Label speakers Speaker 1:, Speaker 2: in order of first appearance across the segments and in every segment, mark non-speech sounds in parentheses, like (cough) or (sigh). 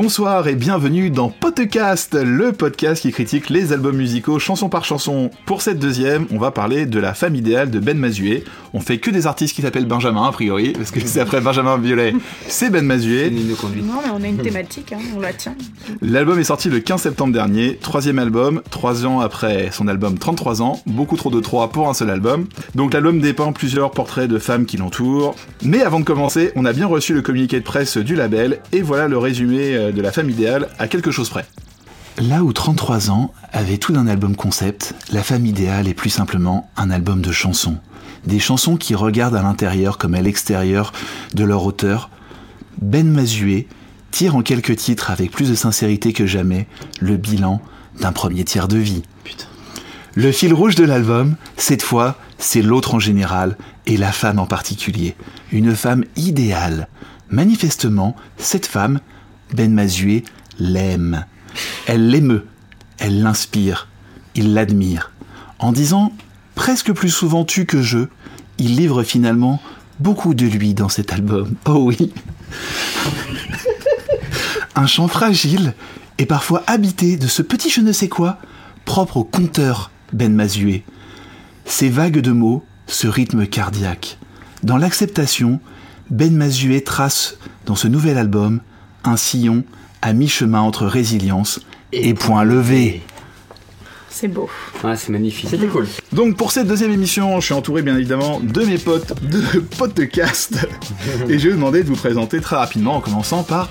Speaker 1: Bonsoir et bienvenue dans Podcast, le podcast qui critique les albums musicaux chanson par chanson. Pour cette deuxième, on va parler de la femme idéale de Ben Mazué. On fait que des artistes qui s'appellent Benjamin a priori, parce que c'est après Benjamin Violet, c'est Ben Mazué.
Speaker 2: Non, mais on a une thématique, hein, on la tient.
Speaker 1: L'album est sorti le 15 septembre dernier, troisième album, trois ans après son album 33 ans, beaucoup trop de trois pour un seul album. Donc l'album dépeint plusieurs portraits de femmes qui l'entourent. Mais avant de commencer, on a bien reçu le communiqué de presse du label, et voilà le résumé euh, de la femme idéale à quelque chose près. Là où 33 ans avait tout d'un album concept, La femme idéale est plus simplement un album de chansons. Des chansons qui regardent à l'intérieur comme à l'extérieur de leur auteur. Ben Mazué tire en quelques titres avec plus de sincérité que jamais le bilan d'un premier tiers de vie. Le fil rouge de l'album, cette fois, c'est l'autre en général et la femme en particulier. Une femme idéale. Manifestement, cette femme, Ben Mazué, l'aime. Elle l'émeut, elle l'inspire, il l'admire. En disant presque plus souvent tu que je, il livre finalement beaucoup de lui dans cet album. (laughs) Oh oui. Un chant fragile et parfois habité de ce petit je ne sais quoi propre au conteur Ben Mazué. Ces vagues de mots, ce rythme cardiaque. Dans l'acceptation, Ben Mazué trace dans ce nouvel album un sillon à mi-chemin entre résilience et point levé.
Speaker 2: C'est beau.
Speaker 3: Ah, c'est magnifique.
Speaker 4: C'était cool.
Speaker 1: Donc pour cette deuxième émission, je suis entouré bien évidemment de mes potes de (laughs) podcast et je vais vous demander de vous présenter très rapidement en commençant par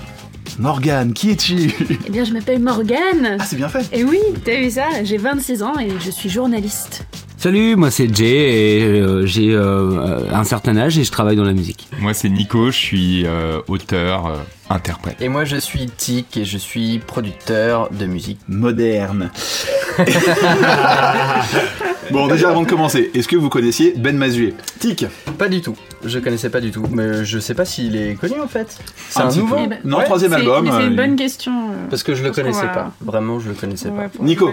Speaker 1: Morgane. Qui es-tu?
Speaker 2: Eh bien, je m'appelle Morgane.
Speaker 1: Ah c'est bien fait.
Speaker 2: Et oui, t'as vu ça? J'ai 26 ans et je suis journaliste.
Speaker 3: Salut, moi c'est Jay et euh, j'ai euh, un certain âge et je travaille dans la musique.
Speaker 5: Moi c'est Nico, je suis euh, auteur, euh, interprète.
Speaker 4: Et moi je suis Tic et je suis producteur de musique.
Speaker 1: Moderne. (laughs) bon déjà avant de commencer, est-ce que vous connaissiez Ben Mazué Tic
Speaker 4: Pas du tout. Je connaissais pas du tout. Mais je sais pas s'il est connu en fait. C'est
Speaker 1: Un
Speaker 4: nouveau?
Speaker 2: Eh ben,
Speaker 1: Non,
Speaker 4: Ouais.
Speaker 1: troisième album.
Speaker 2: mais c'est
Speaker 1: euh,
Speaker 2: une bonne question. euh,
Speaker 4: Parce que je le connaissais
Speaker 2: va-
Speaker 4: pas. Vraiment, je le connaissais
Speaker 2: Ouais,
Speaker 4: pas.
Speaker 1: Nico.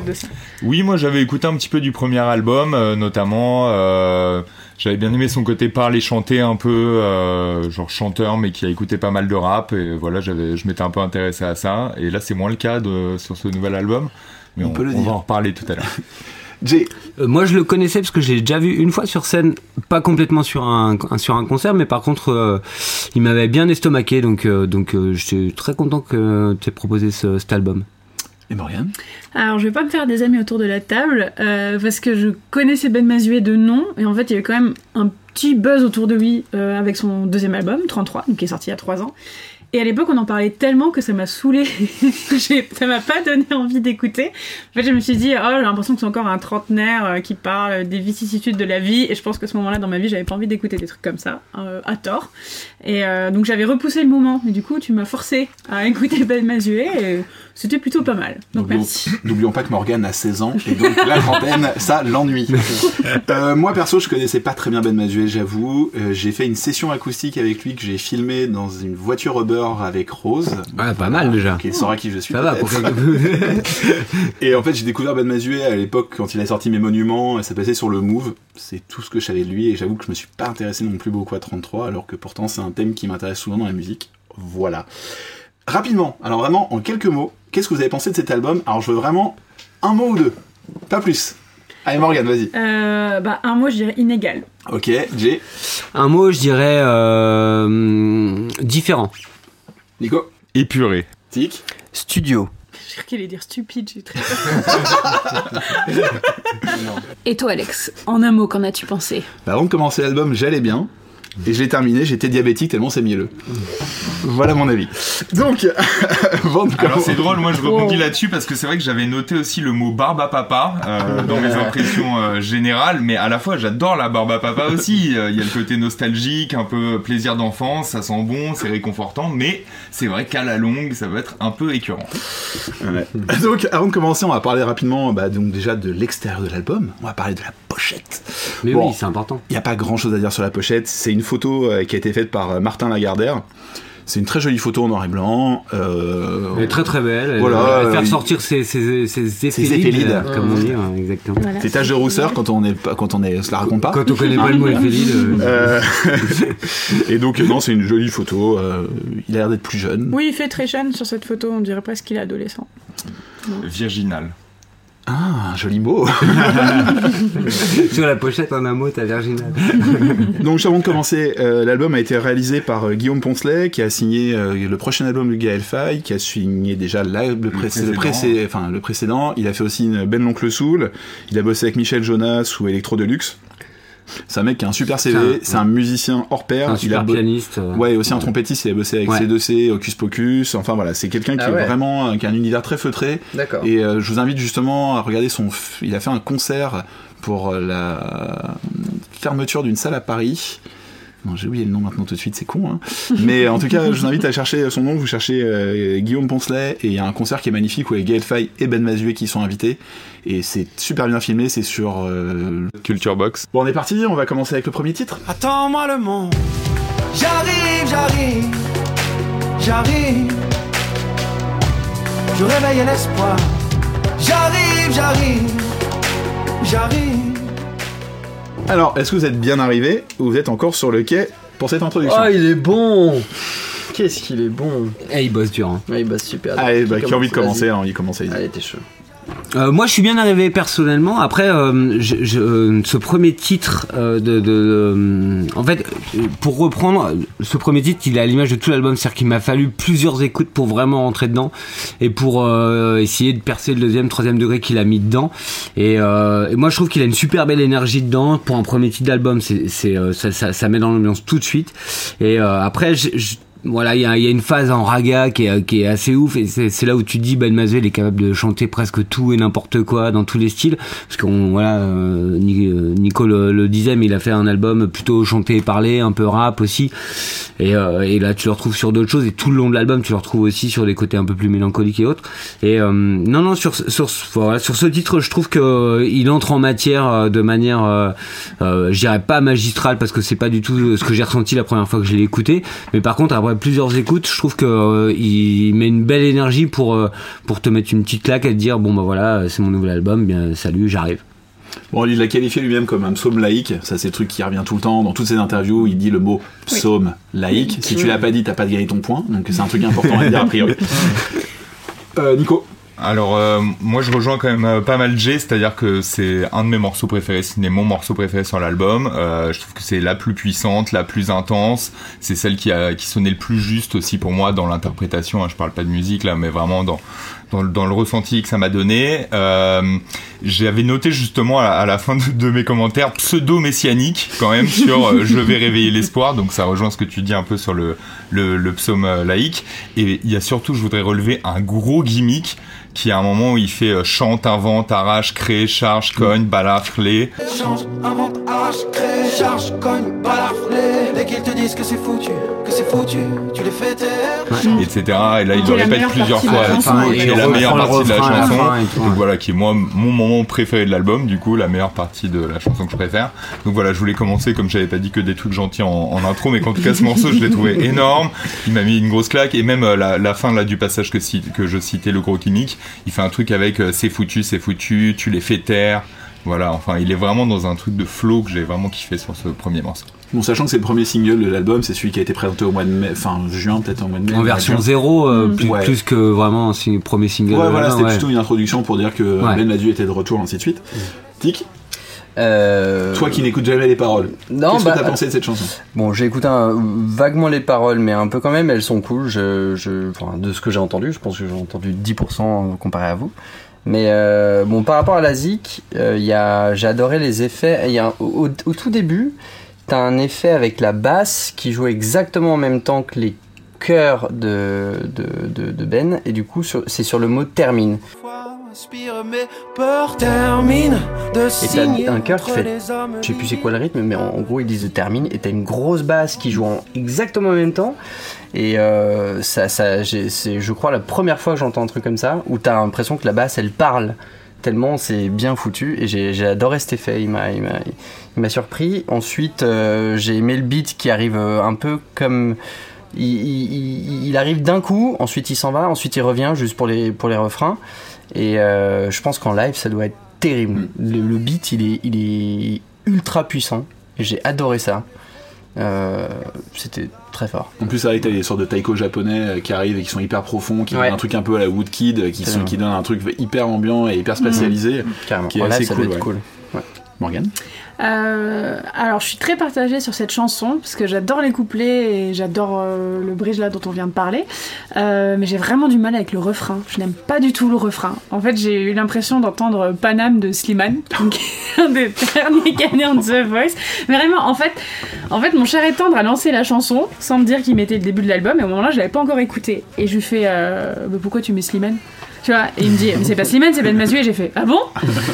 Speaker 5: Oui, moi j'avais écouté un petit peu du premier album, euh, notamment euh, j'avais bien aimé son côté parler chanter un peu, euh, genre chanteur mais qui a écouté pas mal de rap et voilà, j'avais, je m'étais un peu intéressé à ça et là c'est moins le cas de, sur ce nouvel album. Mais
Speaker 1: On
Speaker 5: on,
Speaker 1: peut le
Speaker 5: on
Speaker 1: dire.
Speaker 5: va en reparler tout à l'heure. (laughs)
Speaker 1: Jay.
Speaker 3: Euh, moi je le connaissais parce que je l'ai déjà vu une fois sur scène, pas complètement sur un, un- sur un concert, mais par contre euh, il m'avait bien estomaqué, donc, euh, donc euh, j'étais très content que tu aies proposé ce, cet album.
Speaker 1: Et Morgane
Speaker 2: Alors, je vais pas me faire des amis autour de la table euh, parce que je connaissais Ben Mazué de nom et en fait, il y avait quand même un petit buzz autour de lui euh, avec son deuxième album, 33, donc qui est sorti il y a 3 ans. Et à l'époque, on en parlait tellement que ça m'a saoulé. (laughs) ça m'a pas donné envie d'écouter. En fait, je me suis dit, oh, j'ai l'impression que c'est encore un trentenaire euh, qui parle des vicissitudes de la vie. Et je pense que ce moment-là, dans ma vie, j'avais pas envie d'écouter des trucs comme ça, euh, à tort. Et euh, donc, j'avais repoussé le moment. Mais du coup, tu m'as forcé à (laughs) écouter Ben Mazué. C'était plutôt pas mal. Donc,
Speaker 1: N'oublions-
Speaker 2: merci. (laughs)
Speaker 1: N'oublions pas que Morgane a 16 ans et donc la trentaine, (laughs) ça l'ennuie. Euh, moi perso, je connaissais pas très bien Ben Mazué, j'avoue. Euh, j'ai fait une session acoustique avec lui que j'ai filmé dans une voiture Uber avec Rose.
Speaker 3: Ouais, pas mal déjà.
Speaker 1: Qui saura qui je suis.
Speaker 3: Ça va pour. (laughs)
Speaker 1: Et en fait, j'ai découvert Ben Mazué à l'époque quand il a sorti Mes Monuments, et ça passait sur le Move. C'est tout ce que je savais de lui, et j'avoue que je me suis pas intéressé non plus beaucoup à 33, alors que pourtant c'est un thème qui m'intéresse souvent dans la musique. Voilà. Rapidement, alors vraiment, en quelques mots, qu'est-ce que vous avez pensé de cet album Alors je veux vraiment un mot ou deux, pas plus. Allez Morgane, vas-y.
Speaker 2: Euh, bah, un mot, je dirais inégal.
Speaker 1: Ok, Jay,
Speaker 3: un mot, je dirais euh, différent.
Speaker 1: Nico,
Speaker 5: Épuré.
Speaker 1: Tic.
Speaker 4: Studio.
Speaker 2: J'ai cru qu'il allait dire stupide, j'ai très (laughs) Et toi, Alex, en un mot, qu'en as-tu pensé?
Speaker 1: Bah, avant de commencer l'album, j'allais bien. Et je l'ai terminé, j'étais diabétique tellement c'est mielleux. Voilà mon avis. Donc, (laughs)
Speaker 5: Alors c'est drôle, moi je rebondis là-dessus parce que c'est vrai que j'avais noté aussi le mot barbe à papa euh, (laughs) dans mes impressions euh, générales, mais à la fois j'adore la barbe à papa aussi. Euh, Il y a le côté nostalgique, un peu plaisir d'enfance, ça sent bon, c'est réconfortant, mais c'est vrai qu'à la longue ça va être un peu écœurant.
Speaker 1: Ouais. Donc, avant de commencer, on va parler rapidement bah, donc déjà de l'extérieur de l'album. On va parler de la pochette.
Speaker 3: Mais
Speaker 1: Bon.
Speaker 3: oui, c'est important.
Speaker 1: Il n'y a pas grand chose à dire sur la pochette. C'est une photo euh, qui a été faite par euh, Martin Lagardère. C'est une très jolie photo en noir et blanc. Euh,
Speaker 3: Elle est très très belle. Elle
Speaker 1: Voilà,
Speaker 3: va faire
Speaker 1: euh,
Speaker 3: sortir ses, ses, ses, ses éphélides, comme on dit, hein, exactement.
Speaker 2: Voilà.
Speaker 1: c'est tache de rousseur quand on est pas- quand on est, se la raconte pas.
Speaker 3: Quand on connaît pas le mot éphélide, (laughs) euh,
Speaker 1: et donc non, c'est une jolie photo. euh, il a l'air d'être plus jeune.
Speaker 2: Oui, il fait très jeune sur cette photo, on dirait presque qu'il est adolescent.
Speaker 5: Virginal.
Speaker 1: Ah, un joli mot. (laughs)
Speaker 3: sur la pochette en un mot, t'as Virginal. (laughs)
Speaker 1: donc avant de commencer, euh, l'album a été réalisé par euh, Guillaume Poncelet, qui a signé euh, le prochain album de Gaël Faye, qui a signé déjà la- le, précé- le
Speaker 5: précédent.
Speaker 1: précé- enfin, le précédent. Il a fait aussi une Ben l'oncle Soul. Il a bossé avec Michel Jonas ou Electro Deluxe. C'est un mec qui a un super
Speaker 3: C'est
Speaker 1: CV.
Speaker 3: un-
Speaker 1: C'est un musicien hors pair.
Speaker 3: Un
Speaker 1: il a
Speaker 3: super pianiste. euh.
Speaker 1: Ouais, et aussi un trompettiste, il a bossé avec
Speaker 3: Ouais.
Speaker 1: C2C, Hocus Pocus, enfin voilà, c'est quelqu'un qui
Speaker 4: Ah
Speaker 1: est vraiment, euh, qui a un univers très feutré,
Speaker 4: D'accord.
Speaker 1: et euh, je vous invite justement à regarder son, il a fait un concert pour la fermeture d'une salle à Paris, non, j'ai oublié le nom maintenant tout de suite, c'est con, hein. mais en tout cas, je vous invite à chercher son nom, vous cherchez euh, Guillaume Poncelet, et il y a un concert qui est magnifique où il y a Gaël Faye et Ben Mazué qui sont invités, et c'est super bien filmé, c'est sur... euh,
Speaker 5: Culture Box.
Speaker 1: Bon, on est parti, on va commencer avec le premier titre.
Speaker 6: Attends-moi le monde. J'arrive, j'arrive, j'arrive. Je réveille l'espoir. J'arrive, j'arrive, j'arrive.
Speaker 1: Alors, est-ce que vous êtes bien arrivé, ou vous êtes encore sur le quai pour cette introduction
Speaker 4: Oh, il est bon Qu'est-ce qu'il est bon
Speaker 3: Eh, il bosse dur. hein.
Speaker 4: Ouais, il bosse super.
Speaker 1: Allez, bah, qui a envie de commencer, alors il commence à
Speaker 4: Allez, t'es chaud.
Speaker 3: Euh, moi, je suis bien arrivé personnellement. Après, euh, je, je- euh, ce premier titre euh, de, de- euh, en fait, euh, pour reprendre, ce premier titre, il est à l'image de tout l'album, c'est-à-dire qu'il m'a fallu plusieurs écoutes pour vraiment rentrer dedans et pour essayer de percer le deuxième, troisième degré qu'il a mis dedans. Et, et moi, je trouve qu'il a une super belle énergie dedans pour un premier titre d'album. C'est, ça, ça, ça met dans l'ambiance tout de suite. Et après, je, je- voilà, il y a, y a une phase en raga qui est, qui est assez ouf et c'est là où tu dis Ben Mazué il est capable de chanter presque tout et n'importe quoi dans tous les styles. Parce qu'on voilà euh, euh, Nico le, disait mais il a fait un album plutôt chanté et parlé un peu rap aussi. Et, euh, et là tu le retrouves sur d'autres choses et tout le long de l'album tu le retrouves aussi sur des côtés un peu plus mélancoliques et autres. Et euh, non non sur sur voilà, sur ce titre je trouve que il entre en matière euh, de manière euh, je dirais pas magistrale parce que c'est pas du tout ce que j'ai ressenti la première fois que je l'ai écouté. Mais par contre après plusieurs écoutes je trouve que euh, il met une belle énergie pour euh, pour te mettre une petite claque et te dire bon bah voilà c'est mon nouvel album bien salut j'arrive
Speaker 1: Bon, il l'a qualifié lui-même comme un psaume laïque. Ça, c'est le truc qui revient tout le temps. Dans toutes ses interviews, il dit le mot psaume laïque. Si tu l'as pas dit, t'as pas gagné ton point. Donc, c'est un truc important à dire a priori. (laughs) Euh, Nico.
Speaker 5: Alors euh, moi je rejoins quand même euh, pas mal Jay, c'est-à-dire que c'est un de mes morceaux préférés, c'est mon morceau préféré sur l'album. Euh, je trouve que c'est la plus puissante, la plus intense, c'est celle qui a qui sonnait le plus juste aussi pour moi dans l'interprétation. hein. je parle pas de musique là, mais vraiment dans dans, le- dans le ressenti que ça m'a donné. Euh, J'avais noté justement à la, fin de, de mes commentaires pseudo messianique quand même sur euh, je vais réveiller l'espoir, donc ça rejoint ce que tu dis un peu sur le le, le psaume laïque. Et il y a surtout, je voudrais relever un gros gimmick qui à un moment où il fait euh, chante, invente, arrache, crée, charge, cogne, balafre, les.
Speaker 6: Invente, arrache, crée, charge, cogne, balaflé. Dès qu'ils te disent que c'est foutu, que c'est foutu, tu les fais taire.
Speaker 5: Etc. Et là, il le répète plusieurs fois.
Speaker 2: la
Speaker 5: et
Speaker 2: chanson,
Speaker 5: tout,
Speaker 2: et
Speaker 5: qui
Speaker 3: il
Speaker 5: est la meilleure
Speaker 3: le
Speaker 5: partie de la chanson. Donc voilà, qui est moi mon moment préféré de l'album, du coup, la meilleure partie de la chanson que je préfère. Donc voilà, je voulais commencer, comme j'avais pas dit que des trucs gentils en, en intro, mais qu'en tout cas, ce morceau, je l'ai trouvé (laughs) énorme. Il m'a mis une grosse claque, et même euh, la, la fin là du passage que, que je citais, le gros chimique, il fait un truc avec euh, c'est foutu, c'est foutu, tu les fais taire. Voilà, enfin, il est vraiment dans un truc de flow que j'ai vraiment kiffé sur ce premier morceau.
Speaker 1: Bon, sachant que c'est le premier single de l'album, c'est celui qui a été présenté au mois de mai, enfin juin, peut-être au mois de mai.
Speaker 3: en version zéro euh,
Speaker 2: Mm.
Speaker 3: plus,
Speaker 1: Ouais.
Speaker 3: plus que vraiment un sing- premier single
Speaker 1: Ouais, voilà, c'était
Speaker 3: ouais.
Speaker 1: plutôt une introduction pour dire que
Speaker 3: Ouais.
Speaker 1: Ben Mazu était de retour, ainsi de suite. Tic,
Speaker 4: Euh...
Speaker 1: toi qui n'écoutes jamais les paroles,
Speaker 4: Non,
Speaker 1: qu'est-ce
Speaker 4: bah,
Speaker 1: que t'as pensé de cette chanson?
Speaker 4: Bon, j'ai écouté un- vaguement les paroles, mais un peu quand même, elles sont cool. Je, je, enfin, de ce que j'ai entendu, je pense que j'ai entendu 10% comparé à vous. Mais euh, bon, par rapport à la euh, y a, j'ai adoré les effets. Il y a un- au, au tout début, t'as un effet avec la basse qui joue exactement en même temps que les chœurs de, de, de, Ben, et du coup, c'est sur le mot termine.
Speaker 6: De
Speaker 4: t'as un chœur qui fait- Je sais plus c'est quoi le rythme, mais en, gros ils disent termine et t'as une grosse basse qui joue en exactement en même temps. Et euh, ça, c'est, je crois, la première fois que j'entends un truc comme ça où t'as l'impression que la basse elle parle tellement c'est bien foutu et j'ai adoré cet effet. Il m'a, il m'a, surpris. Ensuite, euh, j'ai aimé le beat qui arrive euh, un peu comme il, il- il arrive d'un coup, ensuite il s'en va, ensuite il revient juste pour les, pour les refrains. Et euh, je pense qu'en live, ça doit être terrible. Le, le beat, il est, il est ultra puissant. J'ai adoré ça. Euh, C'était très fort.
Speaker 1: En plus, que t'as des sortes de taiko japonais qui arrivent et qui sont hyper profonds, qui
Speaker 4: Ouais.
Speaker 1: donnent un truc un peu à la Woodkid, qui, sont, qui donnent un truc hyper ambiant et hyper spatialisé.
Speaker 4: Carrément.
Speaker 1: Qui est
Speaker 4: En
Speaker 1: assez
Speaker 4: ça
Speaker 1: cool, ouais.
Speaker 4: cool.
Speaker 1: Morgane?
Speaker 2: Euh, alors, je suis très partagée sur cette chanson parce que j'adore les couplets et j'adore euh, le bridge là dont on vient de parler. Euh, mais j'ai vraiment du mal avec le refrain. Je n'aime pas du tout le refrain. En fait, j'ai eu l'impression d'entendre Panam de Slimane, est (laughs) un des derniers gagnants de The Voice. Mais vraiment, en fait, en fait, mon cher et tendre a lancé la chanson sans me dire qu'il mettait le début de l'album. Et au moment-là, je l'avais pas encore écouté. Et je lui fais, Mais pourquoi tu mets Slimane? Tu vois, et il me dit, mais c'est pas Slimane, c'est Ben Mazué. Et j'ai fait, ah bon?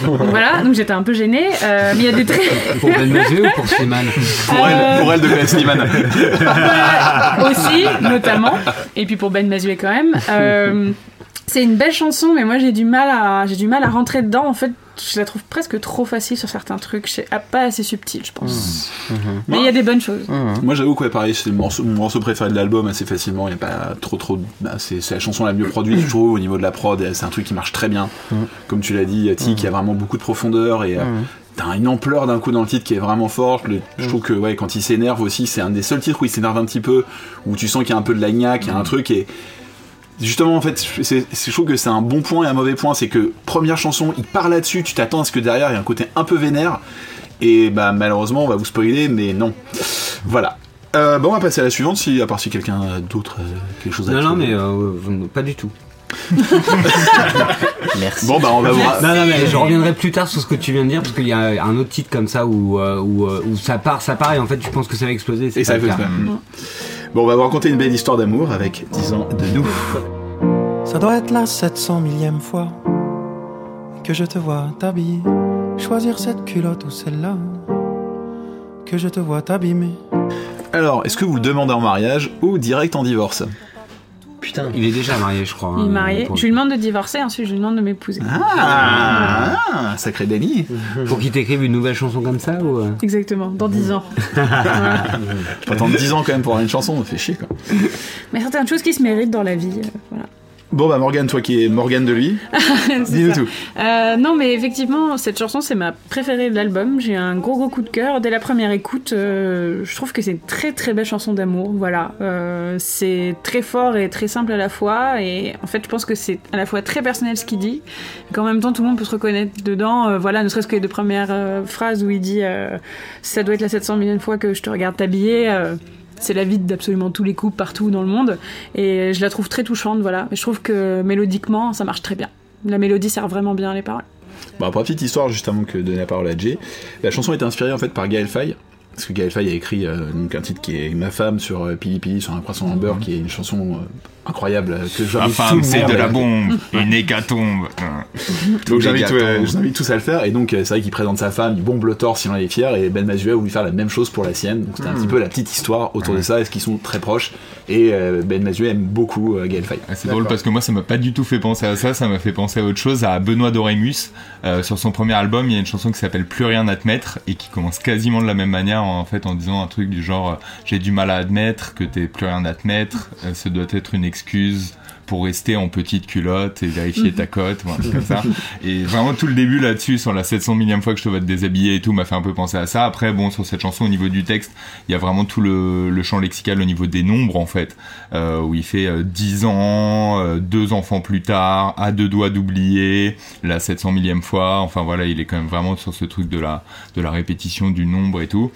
Speaker 2: Donc voilà, donc j'étais un peu gênée. Euh, mais il y a des traits. (laughs)
Speaker 3: Pour Ben Mazué ou pour Slimane?
Speaker 1: Pour elle, pour elle de connaître Slimane.
Speaker 2: Voilà, aussi, notamment. Et puis pour Ben Mazué quand même. Euh, c'est une belle chanson, mais moi j'ai du mal à j'ai du mal à rentrer dedans. En fait, je la trouve presque trop facile sur certains trucs. C'est pas assez subtil, je pense. Mais il y a des bonnes choses.
Speaker 1: Moi j'avoue que ouais, pareil, c'est mon morceau préféré de l'album assez facilement. Il n'y a pas trop trop. bah, c'est la chanson la mieux produite, je trouve, au niveau de la prod. C'est un truc qui marche très bien. Comme tu l'as dit, Yati, qui a vraiment beaucoup de profondeur et. euh, T'as une ampleur d'un coup dans le titre qui est vraiment forte. Le- je trouve que ouais, quand il s'énerve aussi, c'est un des seuls titres où il s'énerve un petit peu, où tu sens qu'il y a un peu de lagnac, il y a un truc et justement en fait, c'est, je trouve que c'est un bon point et un mauvais point, c'est que première chanson, il part là-dessus, tu t'attends à ce que derrière il y ait un côté un peu vénère et bah malheureusement on va vous spoiler, mais non. Voilà. Euh, bon, on va passer à la suivante, si à part si quelqu'un d'autre a quelque chose à
Speaker 3: Non, non,
Speaker 1: ajouter.
Speaker 3: mais euh, pas du tout. (laughs)
Speaker 4: Merci.
Speaker 1: Bon bah on va vous. ra-
Speaker 3: Non, non, mais je reviendrai plus tard sur ce que tu viens de dire parce qu'il y a un autre titre comme ça où, euh, où, euh, où ça part, ça part et en fait tu penses que ça va exploser.
Speaker 1: Et ça ça. Bon, on va vous raconter une belle histoire d'amour avec 10 ans de nous.
Speaker 6: Ça doit être la 700 millième fois que je te vois t'habiller. Choisir cette culotte ou celle-là. Que je te vois t'abîmer.
Speaker 1: Alors, est-ce que vous le demandez en mariage ou direct en divorce?
Speaker 4: Putain.
Speaker 3: Il est déjà marié, je crois.
Speaker 2: Il est
Speaker 3: hein,
Speaker 2: marié.
Speaker 3: Pour,
Speaker 2: Je lui demande de divorcer, ensuite je lui demande de m'épouser.
Speaker 1: Ah, sacré Danny.
Speaker 3: pour qu'il t'écrive une nouvelle chanson comme ça ou euh
Speaker 2: Exactement, dans 10 ans. (laughs) Voilà.
Speaker 1: Je peux attendre 10 ans quand même pour avoir une chanson, ça fait chier quoi.
Speaker 2: Mais certaines choses qui se méritent dans la vie. euh, voilà.
Speaker 1: Bon bah Morgane, toi qui es Morgane de lui, (laughs) dis-nous tout.
Speaker 2: Euh, non, mais effectivement, cette chanson, c'est ma préférée de l'album. J'ai un gros, gros coup de cœur. Dès la première écoute, euh, je trouve que c'est une très, très belle chanson d'amour. Voilà. Euh, c'est très fort et très simple à la fois. Et en fait, je pense que c'est à la fois très personnel ce qu'il dit, qu'en même temps, tout le monde peut se reconnaître dedans. Euh, voilà, ne serait-ce que les deux premières euh, phrases où il dit euh, Ça doit être la 700 millième fois que je te regarde t'habiller. C'est la vie d'absolument tous les couples partout dans le monde. Et je la trouve très touchante voilà. Je trouve que mélodiquement ça marche très bien. La mélodie sert vraiment bien à les paroles.
Speaker 1: Bon, pour la petite histoire, juste avant que de donner la parole à Jay, la chanson est inspirée en fait par Gaël Faye. Parce que Gaël Faye a écrit euh, donc un titre qui est Ma femme sur euh, Pili Pili, sur un croissant en beurre, qui est une chanson euh, incroyable euh, que
Speaker 5: Ma
Speaker 1: j'invite tout
Speaker 5: femme,
Speaker 1: le
Speaker 5: c'est de la bombe, une hécatombe. (laughs)
Speaker 1: Donc j'invite, euh, tous à le faire. Et donc euh, c'est vrai qu'il présente sa femme, il bombe le torse, il en est fier. Et Ben Mazuet a voulu faire la même chose pour la sienne. Donc c'était un petit peu la petite histoire autour de ça, est-ce qu'ils sont très proches? Et euh, Ben Mazuet aime beaucoup euh, Gaël Faye.
Speaker 5: Ah, C'est drôle parce que moi ça m'a pas du tout fait penser à ça, ça m'a fait penser à autre chose, à Benoît Dorémus. Euh, sur son premier album, il y a une chanson qui s'appelle Plus rien à admettre et qui commence quasiment de la même manière en fait en disant un truc du genre j'ai du mal à admettre que t'es plus rien à admettre, euh, ce doit être une excuse pour rester en petite culotte et vérifier ta (laughs) cote, comme ça. Et vraiment tout le début là-dessus, sur la 700 millième fois que je te vois te déshabiller et tout, m'a fait un peu penser à ça. Après, bon, sur cette chanson, au niveau du texte, il y a vraiment tout le, le champ lexical au niveau des nombres, en fait, euh, où il fait euh, 10 ans, euh, deux enfants plus tard, à deux doigts d'oublier, la 700 millième fois. Enfin voilà, il est quand même vraiment sur ce truc de la, de la répétition du nombre et tout.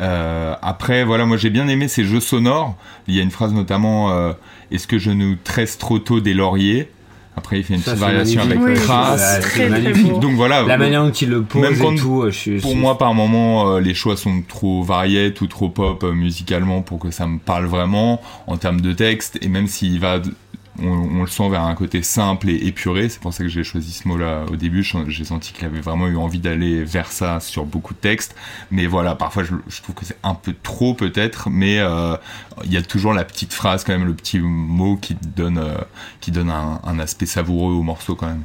Speaker 5: Euh, après, voilà, moi j'ai bien aimé ces jeux sonores. Il y a une phrase notamment euh, Est-ce que je nous tresse trop tôt des lauriers Après, il fait une
Speaker 3: Ça,
Speaker 5: petite variation
Speaker 3: magnifique.
Speaker 5: avec
Speaker 2: Oui,
Speaker 5: trace.
Speaker 2: Très, très.
Speaker 5: Donc voilà.
Speaker 3: La manière dont il le pose
Speaker 5: Même quand-
Speaker 3: et tout, euh, je suis.
Speaker 5: Pour
Speaker 3: je-
Speaker 5: moi, par moment, euh, les choix sont trop variés ou trop pop euh, musicalement pour que ça me parle vraiment en termes de texte. Et même s'il va, on, le sent vers un côté simple et épuré. C'est pour ça que j'ai choisi ce mot-là au début. J'ai senti qu'il avait vraiment eu envie d'aller vers ça sur beaucoup de textes. Mais voilà, parfois je, trouve que c'est un peu trop peut-être. Mais euh, il y a toujours la petite phrase quand même, le petit mot qui donne, euh, qui donne un, aspect savoureux au morceau quand même.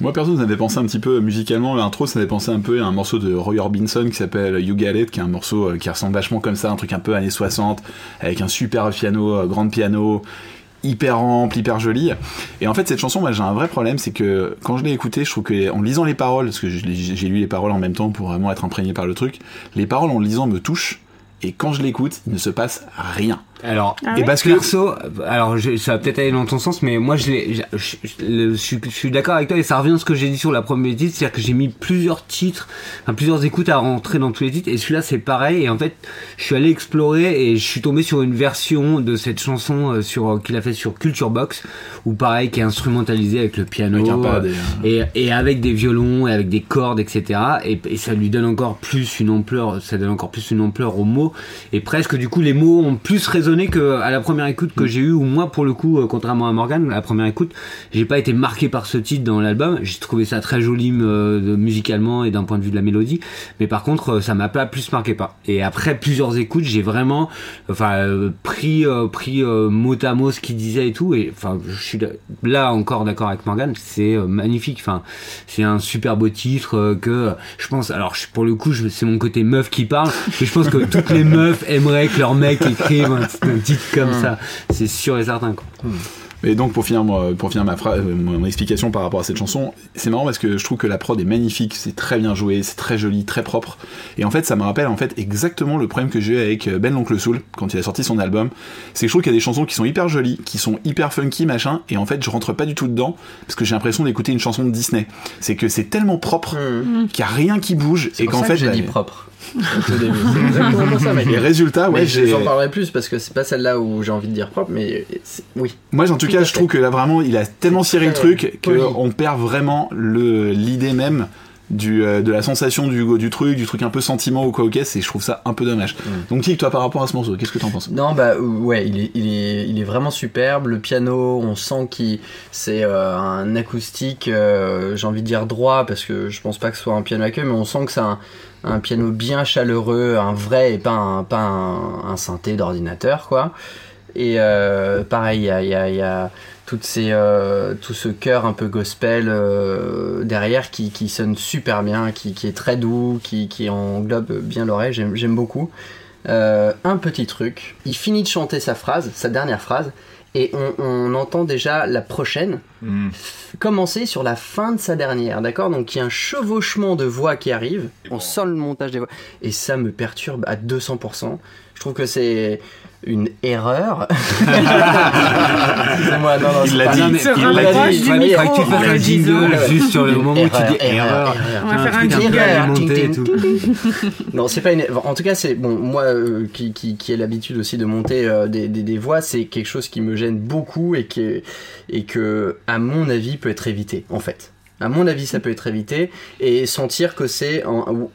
Speaker 1: Moi perso, ça m'avait pensé un petit peu musicalement, l'intro, ça m'avait pensé un peu à un morceau de Roy Orbison qui s'appelle You It, qui est un morceau euh, qui ressemble vachement comme ça, un truc un peu années 60, avec un super piano, grand piano, hyper ample, hyper joli. Et en fait, cette chanson, moi j'ai un vrai problème, c'est que quand je l'ai écoutée, je trouve que en lisant les paroles, parce que j'ai lu les paroles en même temps pour vraiment être imprégné par le truc, les paroles en lisant me touchent, et quand je l'écoute, il ne se passe rien.
Speaker 3: Alors,
Speaker 2: Ah
Speaker 1: et parce que
Speaker 3: perso, alors je- ça va peut-être aller dans ton sens, mais moi je, l'ai- je, je- je- je suis, je suis d'accord avec toi et ça revient à ce que j'ai dit sur la première titre, c'est-à-dire que j'ai mis plusieurs titres, enfin, plusieurs écoutes à rentrer dans tous les titres et celui-là c'est pareil et en fait je suis allé explorer et je suis tombé sur une version de cette chanson euh, sur qu'il a fait sur Culture Box ou pareil qui est instrumentalisée avec le piano
Speaker 1: Avec un pad
Speaker 3: euh,
Speaker 1: et,
Speaker 3: et, avec des violons et avec des cordes etc et, et ça lui donne encore plus une ampleur ça donne encore plus une ampleur aux mots et presque du coup les mots ont plus résonné que à la première écoute que j'ai eu ou moi pour le coup euh, contrairement à Morgan la première écoute j'ai pas été marqué par ce titre dans l'album. J'ai trouvé ça très joli euh, musicalement et d'un point de vue de la mélodie. Mais par contre euh, ça m'a pas plus marqué pas. Et après plusieurs écoutes j'ai vraiment enfin euh, pris euh, pris mot à mot ce qu'il disait et tout. Et enfin je suis là encore d'accord avec Morgan c'est magnifique. Enfin c'est un super beau titre que je pense alors pour le coup c'est mon côté meuf qui parle mais je pense que toutes les meufs aimeraient que leur mec écrive un, titre comme ça c'est sûr et certain quoi.
Speaker 1: Et donc pour finir, moi, pour finir ma phrase, euh, mon explication par rapport à cette chanson, c'est marrant parce que je trouve que la prod est magnifique, c'est très bien joué, c'est très joli, très propre. Et en fait, ça me rappelle en fait exactement le problème que j'ai eu avec euh, Ben l'oncle Soul quand il a sorti son album. C'est que je trouve qu'il y a des chansons qui sont hyper jolies, qui sont hyper funky machin, et en fait je rentre pas du tout dedans parce que j'ai l'impression d'écouter une chanson de Disney. C'est que c'est tellement propre
Speaker 4: Mmh.
Speaker 1: qu'il y a rien qui bouge
Speaker 4: C'est
Speaker 1: et
Speaker 4: pour
Speaker 1: qu'en
Speaker 4: ça
Speaker 1: fait
Speaker 4: que j'ai
Speaker 1: bah,
Speaker 4: dit propre. Au début. C'est (laughs) exactement ça, mec.
Speaker 1: ouais,
Speaker 4: mais
Speaker 1: j'ai.
Speaker 4: j'en parlerai plus parce que c'est pas celle-là où j'ai envie de dire propre, mais c'est- oui.
Speaker 1: Moi, en tout cas, je trouve que là vraiment, il a tellement
Speaker 4: C'est
Speaker 1: ciré le
Speaker 4: très
Speaker 1: truc
Speaker 4: poli.
Speaker 1: qu'on perd vraiment le l'idée même du euh, de la sensation du du truc, du truc un peu sentiment ou quoi ok. C'est je trouve ça un peu dommage.
Speaker 4: Mm.
Speaker 1: Donc, Tic, toi, par rapport à ce morceau, qu'est-ce que t'en penses?
Speaker 4: Non, bah ouais, il est, il est, il est vraiment superbe. Le piano, on sent qu'il c'est euh, un acoustique, euh, j'ai envie de dire droit, parce que je pense pas que ce soit un piano à queue, mais on sent que c'est un, un piano bien chaleureux, un vrai et pas un, synthé d'ordinateur, quoi. Et euh, pareil, il y a, euh, tout ce chœur un peu gospel euh, derrière qui, sonne super bien, qui, est très doux, qui, qui englobe bien l'oreille, j'aime beaucoup. Un petit truc, il finit de chanter sa phrase, sa dernière phrase, et on, on entend déjà la prochaine.
Speaker 5: Mm.
Speaker 4: commencer sur la fin de sa dernière, d'accord? Donc il y a un chevauchement de voix qui arrive, on sent le montage des voix, et ça me perturbe à 200%. Je trouve que c'est une erreur. (laughs) Excusez-moi, non, non,
Speaker 1: Il
Speaker 4: c'est
Speaker 1: l'a
Speaker 4: pas-
Speaker 1: dit.
Speaker 3: Il l'a dit, il
Speaker 2: micro
Speaker 3: que tu fasses un jingle juste sur le moment où tu
Speaker 4: Erreur,
Speaker 3: dis erreur.
Speaker 4: erreur,
Speaker 2: On va faire un jingle.
Speaker 4: Non, c'est pas une. En tout cas, c'est bon. Moi, euh, qui, qui, qui ai l'habitude aussi de monter euh, des, des, des voix, c'est quelque chose qui me gêne beaucoup et que et que, à mon avis, peut être évité. En fait, à mon avis, ça peut être évité et sentir que c'est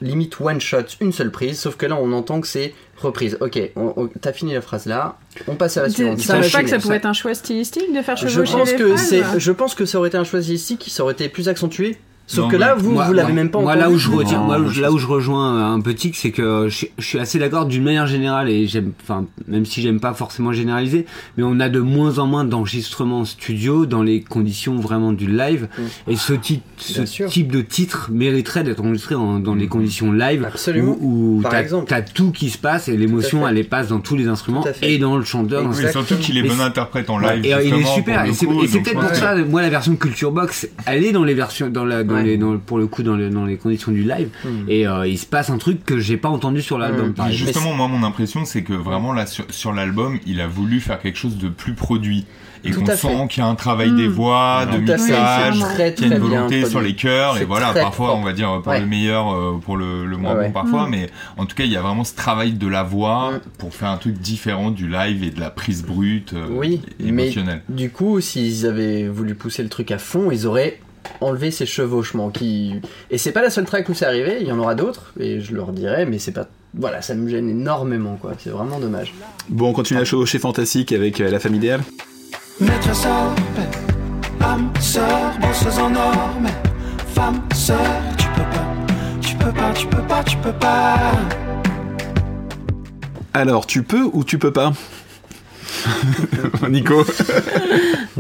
Speaker 4: limite one shot, une seule prise. Sauf que là, on entend que c'est reprise. Ok, on- on- t'as fini la phrase là. On passe à la suivante.
Speaker 2: tu penses pas que ça
Speaker 4: gêné.
Speaker 2: pourrait être un choix stylistique de faire
Speaker 4: Je
Speaker 2: chevaucher
Speaker 4: pense
Speaker 2: les
Speaker 4: que
Speaker 2: phrases
Speaker 4: c'est. Je pense que ça aurait été un choix stylistique, ça aurait été plus accentué. Sauf
Speaker 5: Non,
Speaker 4: que là, vous,
Speaker 3: Moi-
Speaker 4: vous l'avez même pas
Speaker 3: Moi,
Speaker 4: entendu.
Speaker 3: là où je retiens, moi, là où je rejoins un petit, c'est que je, suis- je suis assez d'accord d'une manière générale et j'aime, enfin, même si j'aime pas forcément généraliser, mais on a de moins en moins d'enregistrements en studio dans les conditions vraiment du live. Et ce, type, ce
Speaker 4: sûr.
Speaker 3: type de titre mériterait d'être enregistré en- dans les conditions live
Speaker 4: Absolument.
Speaker 3: où, où
Speaker 4: Par
Speaker 3: t'as, t'as tout qui se passe et l'émotion elle passe dans tous les instruments et dans le chanteur.
Speaker 4: Exactement.
Speaker 5: surtout qu'il est
Speaker 3: Et
Speaker 5: bon interprète en live.
Speaker 3: et euh, il est super et c'est
Speaker 5: coup,
Speaker 3: et c'est
Speaker 5: donc
Speaker 3: peut-être pour ça moi la version Culture Box elle est dans les versions dans la dans
Speaker 4: Ouais.
Speaker 3: les dans, pour le coup dans, les- dans les conditions du live
Speaker 4: Hmm.
Speaker 3: et euh, il se passe un truc que j'ai pas entendu sur l'album
Speaker 4: Hmm.
Speaker 5: justement, moi, mon impression, c'est que vraiment, là, sur, sur l'album, il a voulu faire quelque chose de plus produit. Et qu'on sent qu'il y a un travail des
Speaker 2: Mm.
Speaker 5: voix, de mixage, qu'il y a une volonté sur les chœurs. Et voilà, parfois,
Speaker 4: propre.
Speaker 5: on va dire, pour
Speaker 4: Ouais.
Speaker 5: le meilleur, euh, pour le, le moins
Speaker 4: Ouais,
Speaker 5: bon parfois.
Speaker 2: Mm.
Speaker 5: Mais en tout cas, il y a vraiment ce travail de la voix
Speaker 4: Mm.
Speaker 5: pour faire un truc différent du live et de la prise brute, euh,
Speaker 4: Oui, mais
Speaker 5: émotionnelle.
Speaker 4: du coup, s'ils avaient voulu pousser le truc à fond, ils auraient enlevé ces chevauchements qui et c'est pas la seule track où c'est arrivé, il y en aura d'autres et je leur dirai mais c'est pas voilà, ça me gêne énormément quoi, c'est vraiment dommage.
Speaker 1: Bon, on continue à chevaucher fantastique avec euh, la famille idéale.
Speaker 6: Maîtresse en paix, âme sœur, bosseuse en or, mais femme sœur, tu peux pas, tu peux pas, tu peux pas, tu peux pas.
Speaker 1: Alors, tu peux ou tu peux pas? (laughs) Nico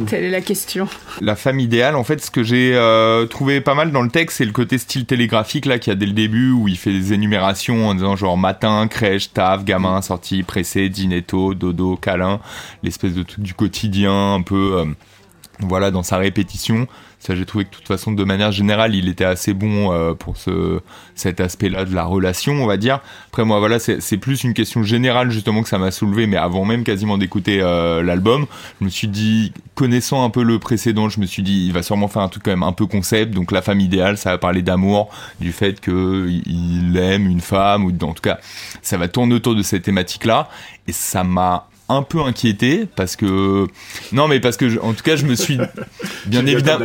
Speaker 2: Telle est la question.
Speaker 5: La femme idéale, en fait, ce que j'ai euh, trouvé pas mal dans le texte, c'est le côté style télégraphique là qu'il y a dès le début où il fait des énumérations en disant genre matin, crèche, taf, gamin, sortie, pressé, dîner tôt, dodo, câlin, l'espèce de truc du quotidien un peu, euh, voilà, dans sa répétition. Ça, j'ai trouvé que de toute façon, de manière générale, il était assez bon euh, pour ce cet aspect-là de la relation, on va dire. Après, moi, voilà, c'est plus une question générale justement que ça m'a soulevé, mais avant même quasiment d'écouter euh, l'album, je me suis dit, connaissant un peu le précédent, je me suis dit, il va sûrement faire un truc quand même un peu concept. Donc, la femme idéale, ça va parler d'amour, du fait que il aime une femme, ou en tout cas, ça va tourner autour de cette thématique-là, et ça m'a un peu inquiété parce que non mais parce que je- en tout cas je me suis (laughs) bien évidemment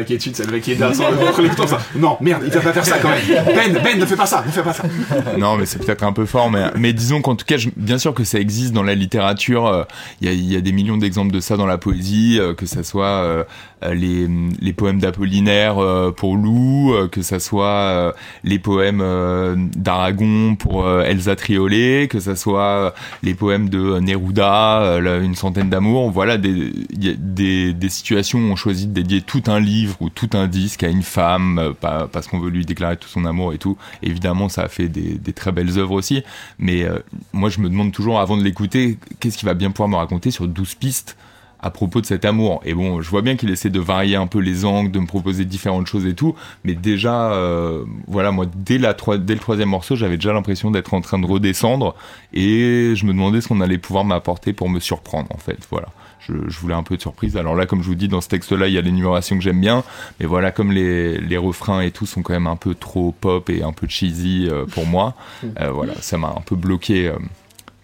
Speaker 1: ça devait ça. Non, merde, il va pas faire ça quand même. Ben, Ben, ne fais pas ça, ne fais pas ça. (laughs)
Speaker 5: non, mais c'est peut-être un peu fort, mais, mais disons qu'en tout cas, je- bien sûr que ça existe dans la littérature. euh, Il y, a, il y a des millions d'exemples de ça dans la poésie, euh, que ça soit euh, les, les poèmes d'Apollinaire euh, pour Lou, euh, que ça soit euh, les poèmes euh, d'Aragon pour euh, Elsa Triolet, que ça soit euh, les poèmes de Neruda, euh, une centaine d'amours. Voilà, des, des, des situations où on choisit de dédier tout un livre ou tout un disque à une femme, euh, pas, parce qu'on veut lui déclarer tout son amour et tout. Évidemment, ça a fait des, des très belles œuvres aussi. Mais euh, moi, je me demande toujours, avant de l'écouter, qu'est-ce qu'il va bien pouvoir me raconter sur 12 pistes à propos de cet amour. Et bon, je vois bien qu'il essaie de varier un peu les angles, de me proposer différentes choses et tout. Mais déjà, euh, voilà, moi, dès, la dès le troisième morceau, j'avais déjà l'impression d'être en train de redescendre. Et je me demandais ce qu'on allait pouvoir m'apporter pour me surprendre, en fait. Voilà. Je, je voulais un peu de surprise. Alors là, comme je vous dis, dans ce texte-là, il y a l'énumération que j'aime bien. Mais voilà, comme les, les refrains et tout sont quand même un peu trop pop et un peu cheesy euh, pour moi, (laughs) euh, voilà, ça m'a un peu bloqué euh,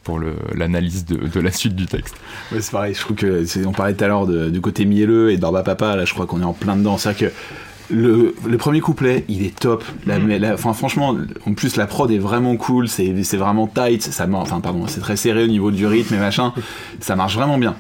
Speaker 5: pour l'analyse de, de la suite du texte.
Speaker 1: Ouais, c'est pareil, je trouve que c'est- on parlait tout à l'heure du côté mielleux et de Barba Papa, là je crois qu'on est en plein dedans. C'est-à-dire que le, le premier couplet, il est top. La, la- enfin, franchement, en plus la prod est vraiment cool, c'est c'est vraiment tight, ça, enfin pardon, c'est très serré au niveau du rythme et machin, (laughs) ça marche vraiment bien.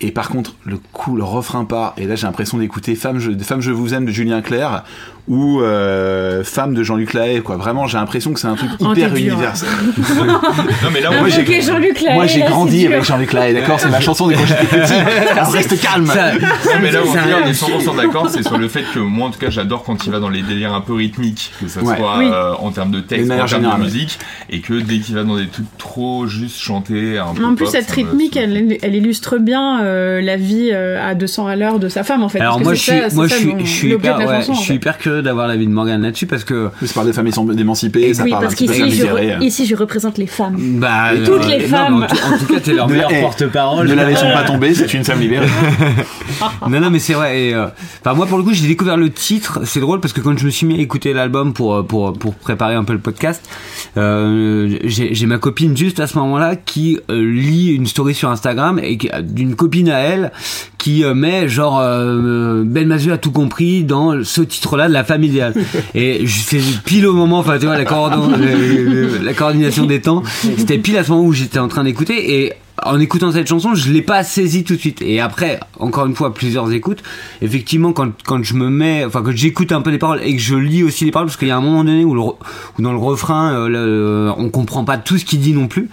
Speaker 1: Et par contre, le coup, le refrain part, et là j'ai l'impression d'écouter Femme je, Femme je vous aime de Julien Clerc ou euh, Femme de Jean-Luc Lahaye, quoi. Vraiment, j'ai l'impression que c'est un truc
Speaker 2: Oh,
Speaker 1: hyper universel. (laughs)
Speaker 5: Non, mais là,
Speaker 1: Moi, j'ai-
Speaker 2: Ok, Jean-Luc Lahaye,
Speaker 1: Moi j'ai grandi avec Jean-Luc Lahaye, d'accord C'est ma (laughs) chanson de quand j'étais petit. (laughs) Alors reste calme.
Speaker 3: Ça-
Speaker 5: Non, mais là où on est 100% d'accord, c'est sur le fait que moi, en tout cas, j'adore quand il va dans les délires un peu rythmiques, que ça
Speaker 1: Ouais.
Speaker 5: soit
Speaker 2: Oui.
Speaker 5: euh, en termes de texte, en termes
Speaker 1: générale,
Speaker 5: de
Speaker 1: ouais.
Speaker 5: musique, et que dès qu'il va dans des trucs trop juste chantés, un peu
Speaker 2: En plus,
Speaker 5: pop,
Speaker 2: cette rythmique,
Speaker 5: me-
Speaker 2: elle, elle illustre bien euh, la vie euh, à 200 à l'heure de sa femme, en fait.
Speaker 3: Alors moi je suis, moi je suis, hyper, je suis hyper curieux d'avoir l'avis de Morgane là-dessus parce que
Speaker 1: Ça parle des familles émancipées, ça
Speaker 2: Oui,
Speaker 1: parle un
Speaker 2: parce qu'ici, je,
Speaker 1: misérée.
Speaker 2: ici, je représente les femmes.
Speaker 3: bah
Speaker 2: Toutes les
Speaker 3: non,
Speaker 2: femmes.
Speaker 3: en, tout, en tout cas t'es leur (laughs)
Speaker 1: Ne la-
Speaker 3: meilleur
Speaker 1: eh,
Speaker 3: porte-parole.
Speaker 1: Ne la laissons pas tomber, c'est une femme libérée. (laughs)
Speaker 3: non non mais c'est vrai et euh, enfin moi pour le coup j'ai découvert le titre c'est drôle parce que quand je me suis mis à écouter l'album pour euh, pour pour préparer un peu le podcast euh, j'ai ma copine juste à ce moment-là qui euh, lit une story sur Instagram et qui- d'une copine à elle qui euh, met genre euh, Ben Mazu a tout compris dans ce titre-là de la femme idéale et c'est pile au moment enfin tu vois la, coordination des temps c'était pile à ce moment où j'étais en train d'écouter et en écoutant cette chanson, je l'ai pas saisi tout de suite. Et après, encore une fois, plusieurs écoutes. Effectivement, quand, quand je me mets, enfin, quand j'écoute un peu les paroles et que je lis aussi les paroles, parce qu'il y a un moment donné où, dans le refrain, euh, le- on comprend pas tout ce qu'il dit non plus.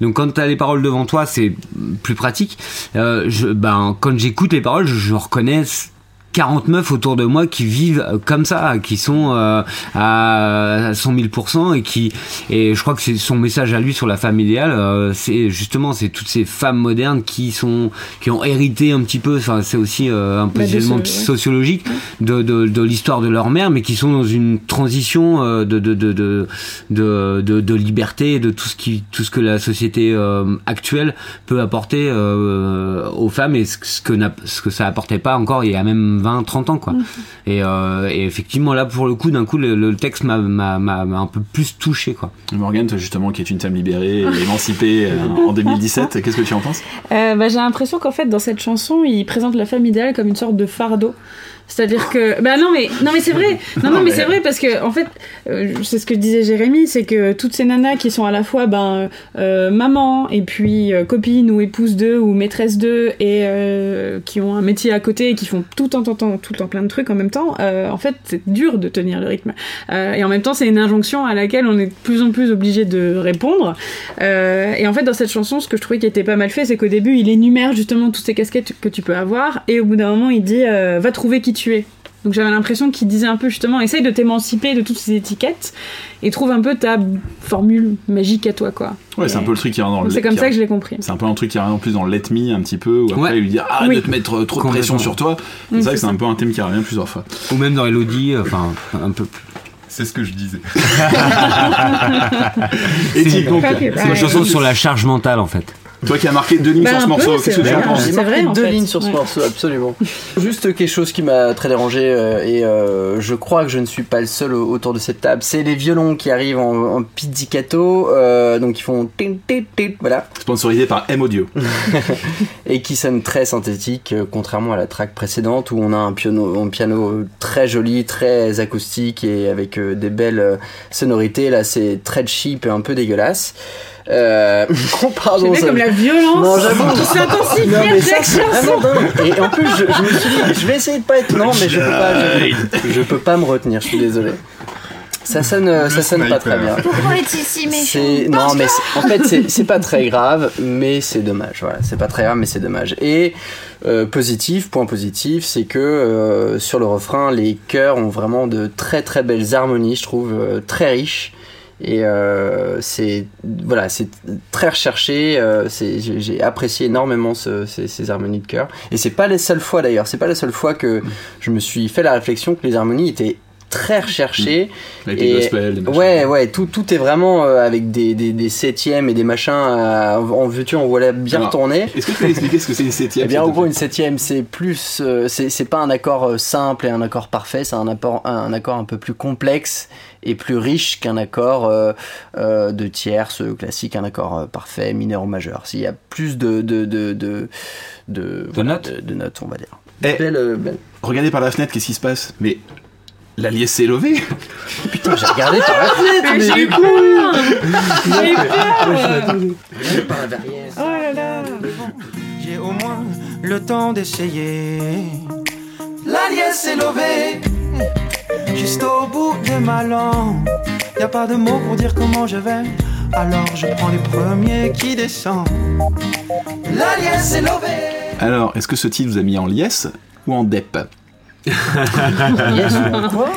Speaker 3: Donc, quand t'as les paroles devant toi, c'est plus pratique. Euh, ben, quand j'écoute les paroles, je reconnais 40 meufs autour de moi qui vivent euh, comme ça, qui sont euh, à 100 000% et qui et je crois que c'est son message à lui sur la femme idéale, euh, c'est justement c'est toutes ces femmes modernes qui sont qui ont hérité un petit peu, enfin c'est aussi euh, un
Speaker 2: Bah,
Speaker 3: positionnement
Speaker 2: ouais.
Speaker 3: sociologique de, de, de l'histoire de leur mère, mais qui sont dans une transition euh, de de, de, de, de, de, liberté, de tout ce qui tout ce que la société euh, actuelle peut apporter euh, aux femmes et ce, ce que ce que ça apportait pas encore il y a même 20 30 ans quoi. (laughs) Et, euh, et effectivement là pour le coup d'un coup le, le texte m'a m'a m'a m'a un peu plus touché quoi.
Speaker 1: Morgane, toi justement, qui est une femme libérée (laughs) et émancipée euh, en 2017, qu'est-ce que tu en penses?
Speaker 2: Euh, bah, j'ai l'impression qu'en fait, dans cette chanson, il présente la femme idéale comme une sorte de fardeau. C'est-à-dire que, bah non mais non mais c'est vrai, non non mais c'est vrai parce que en fait, euh, c'est ce que disait Jérémy, c'est que toutes ces nanas qui sont à la fois ben euh, maman et puis euh, copine ou épouse d'eux ou maîtresse d'eux et qui ont un métier à côté et qui font tout un, t'entends tout le temps plein de trucs en même temps, en fait, c'est dur de tenir le rythme. Et en même temps, c'est une injonction à laquelle on est de plus en plus obligé de répondre. Et en fait, dans cette chanson, ce que je trouvais qui était pas mal fait, c'est qu'au début, il énumère justement toutes ces casquettes que tu peux avoir, et au bout d'un moment, il dit va trouver qui tu es. Donc j'avais l'impression qu'il disait un peu justement, essaye de t'émanciper de toutes ces étiquettes et trouve un peu ta formule magique à toi, quoi.
Speaker 1: Ouais, c'est un peu le truc qui rentre dans le.
Speaker 2: C'est comme ça que je l'ai compris.
Speaker 1: C'est un peu un truc qui revient en plus dans Let Me un petit peu, où après
Speaker 3: Ouais.
Speaker 1: il lui dit arrête
Speaker 2: Oui.
Speaker 1: de te mettre euh, trop de pression sur toi.
Speaker 2: Mm,
Speaker 1: c'est vrai que c'est un peu un thème qui revient plusieurs fois.
Speaker 3: Ou même dans Elodie, enfin, un peu plus.
Speaker 5: C'est ce que je disais. (laughs)
Speaker 1: Donc,
Speaker 3: C'est une chanson sur la charge mentale en fait.
Speaker 1: Toi qui as marqué deux lignes
Speaker 2: Bah,
Speaker 1: sur ce morceau, qu'est-ce que
Speaker 2: c'est
Speaker 1: tu en
Speaker 2: vrai.
Speaker 1: penses
Speaker 2: C'est
Speaker 4: J'ai marqué deux
Speaker 2: fait.
Speaker 4: lignes sur ce
Speaker 2: Ouais.
Speaker 4: morceau, absolument. Juste quelque chose qui m'a très dérangé euh, et euh, je crois que je ne suis pas le seul au- autour de cette table. C'est les violons qui arrivent en, en pizzicato, euh, donc ils font voilà,
Speaker 1: Sponsorisé par M Audio. (laughs)
Speaker 4: et qui sonnent très synthétiques, euh, contrairement à la track précédente où on a un piano, un piano très joli, très acoustique et avec euh, des belles euh, sonorités. Là, c'est très cheap et un peu dégueulasse. Euh, (laughs) pardon, ça-
Speaker 2: comme la violence
Speaker 4: Non, j'avoue.
Speaker 2: chaque chanson.
Speaker 4: vraiment dingue. Et en plus, je, je me suis dit, je vais essayer de pas être non, mais je peux pas, je, je peux pas me retenir. Je suis désolé. Ça sonne, ça sonne pas très bien.
Speaker 7: Pourquoi est-il si méchant?
Speaker 4: C'est non, mais en fait, c'est c'est pas très grave, mais c'est dommage. Voilà, c'est pas très grave, mais c'est dommage. Et euh, positif, point positif, c'est que euh, sur le refrain, les chœurs ont vraiment de très très belles harmonies, je trouve, euh, très riches. Et euh, c'est voilà, c'est très recherché. euh, j'ai apprécié énormément ce- ces, harmonies de chœur. Et c'est pas les seules fois d'ailleurs. C'est pas la seule fois que je me suis fait la réflexion que les harmonies étaient très recherchées.
Speaker 1: Avec
Speaker 4: Et-
Speaker 1: les gospels, les machins.
Speaker 4: Ouais, ouais, tout, tout est vraiment euh, avec des, des, des septièmes et des machins euh, en veux-tu, en voilà bien
Speaker 1: Alors,
Speaker 4: tourné.
Speaker 1: Est-ce que tu peux expliquer ce que c'est les septièmes (laughs)
Speaker 4: Eh bien,
Speaker 1: te
Speaker 4: gros, une septième, c'est plus, euh, c'est c'est pas un accord euh, simple et un accord parfait, c'est un, apport- un accord un peu plus complexe et plus riche qu'un accord euh, euh, de tierce classique, un accord euh, parfait, mineur ou majeur. S'il y a plus de de de de de, voilà,
Speaker 3: notes
Speaker 4: de, de notes, on va dire.
Speaker 1: Eh.
Speaker 4: Belle, belle-
Speaker 1: Regardez par la fenêtre, qu'est-ce qui se passe? Mais la liesse s'est levée (laughs)
Speaker 4: Putain, j'ai regardé par la fenêtre,
Speaker 2: Mais
Speaker 4: mais
Speaker 2: j'ai peur J'ai eu peur
Speaker 4: par la verrière.
Speaker 2: Oh là là
Speaker 6: J'ai au moins le temps d'essayer. La liesse est levée, juste au bout de ma langue. Y a pas de mots pour dire comment je vais, alors je prends les premiers qui descendent. La liesse est levée.
Speaker 1: Alors, est-ce que ce titre vous a mis en liesse ou en dep?
Speaker 4: Yes,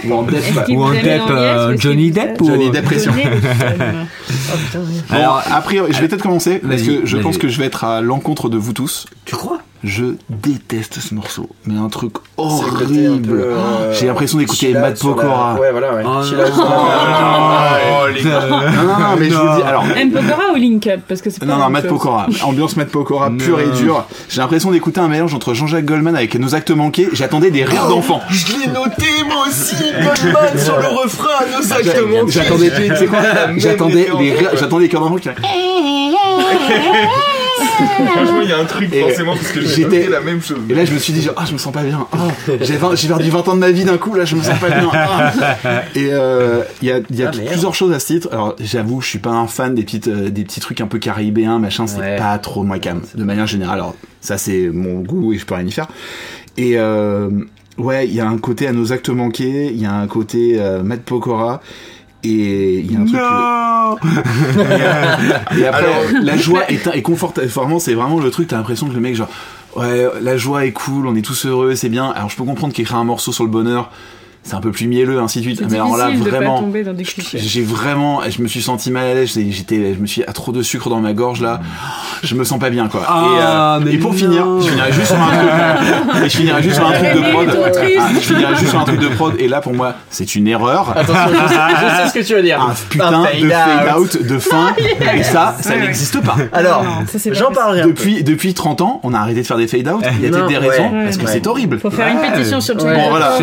Speaker 1: Ou en
Speaker 3: Ou
Speaker 2: mis
Speaker 3: Depp, euh, Johnny Depp ou-
Speaker 1: Johnny
Speaker 2: seum
Speaker 1: Bon,
Speaker 3: Alors-
Speaker 1: après, je vais peut-être commencer parce que je pense que je vais être à l'encontre de vous tous.
Speaker 3: Tu crois?
Speaker 1: Je déteste ce morceau, mais un truc horrible.
Speaker 4: euh,
Speaker 1: J'ai l'impression d'écouter Matt
Speaker 4: la-
Speaker 1: Pokora.
Speaker 4: Ouais, voilà, ouais.
Speaker 3: Oh non.
Speaker 5: Oh, les gars.
Speaker 1: Non, non, non, mais je vous dis, alors.
Speaker 2: M. Pokora ou Link Up Parce que c'est pas
Speaker 1: Non, non, Matt
Speaker 2: chose.
Speaker 1: Pokora. Ambiance Matt Pokora
Speaker 3: Non.
Speaker 1: pure et dure. J'ai l'impression d'écouter un mélange entre Jean-Jacques Goldman avec nos actes manqués. J'attendais des rires d'enfants.
Speaker 4: Je l'ai noté moi aussi, Goldman (laughs) sur le refrain, nos exactement.
Speaker 1: J'attendais, tu sais quoi J'attendais des rires, j'attendais des cœurs d'enfants qui
Speaker 5: Franchement, il y a un truc
Speaker 1: Et
Speaker 5: forcément parce que
Speaker 1: j'étais-
Speaker 5: la même chose.
Speaker 1: Et là, je me suis dit, genre, ah, je me sens pas bien. Ah, j'ai perdu 20 ans de ma vie d'un coup, là, je me sens pas bien. Ah. Et euh, il y a, il y a
Speaker 4: Ah,
Speaker 1: plusieurs choses à ce titre. Alors, j'avoue, je suis pas un fan des, petites, euh, des petits trucs un peu caribéens, machin, c'est
Speaker 4: Ouais.
Speaker 1: pas trop moi cam, de manière générale. Alors, ça, c'est mon goût et je peux rien y faire. Et euh, ouais, il y a un côté à nos actes manqués, il y a un côté euh, Matt Pokora. Et il y a un truc. (laughs) Et après, la joie est, est confortable. Vraiment, c'est vraiment le truc. T'as l'impression que le mec, genre, ouais, la joie est cool, on est tous heureux, c'est bien. Alors, je peux comprendre qu'écrire un morceau sur le bonheur, c'est un peu plus mielleux, ainsi de suite. Mais alors là, vraiment,
Speaker 2: tomber dans des clichés.
Speaker 1: j'ai vraiment, je me suis senti mal à l'aise. j'ai- J'étais, je me suis à trop de sucre dans ma gorge là. Je me sens pas bien quoi.
Speaker 3: Ah,
Speaker 1: et, euh,
Speaker 3: mais
Speaker 1: et pour
Speaker 3: non.
Speaker 1: finir, je finirai juste sur un truc. (laughs) et je finirai juste sur un truc de prod. Ah, je finirai juste sur un truc de prod. Et là, pour moi, c'est une erreur.
Speaker 4: Attention, je sais, je sais ce que tu veux dire.
Speaker 1: Un putain de fade out de fin. (laughs) Et ça, ça n'existe pas.
Speaker 4: Alors, j'en parlerai.
Speaker 1: Depuis, depuis 30 ans, on a arrêté de faire des fade out. Il y a des raisons,
Speaker 2: Ouais,
Speaker 1: parce que
Speaker 4: ouais.
Speaker 1: c'est horrible.
Speaker 2: Faut faire une pétition sur. Twitter.
Speaker 1: Bon, voilà.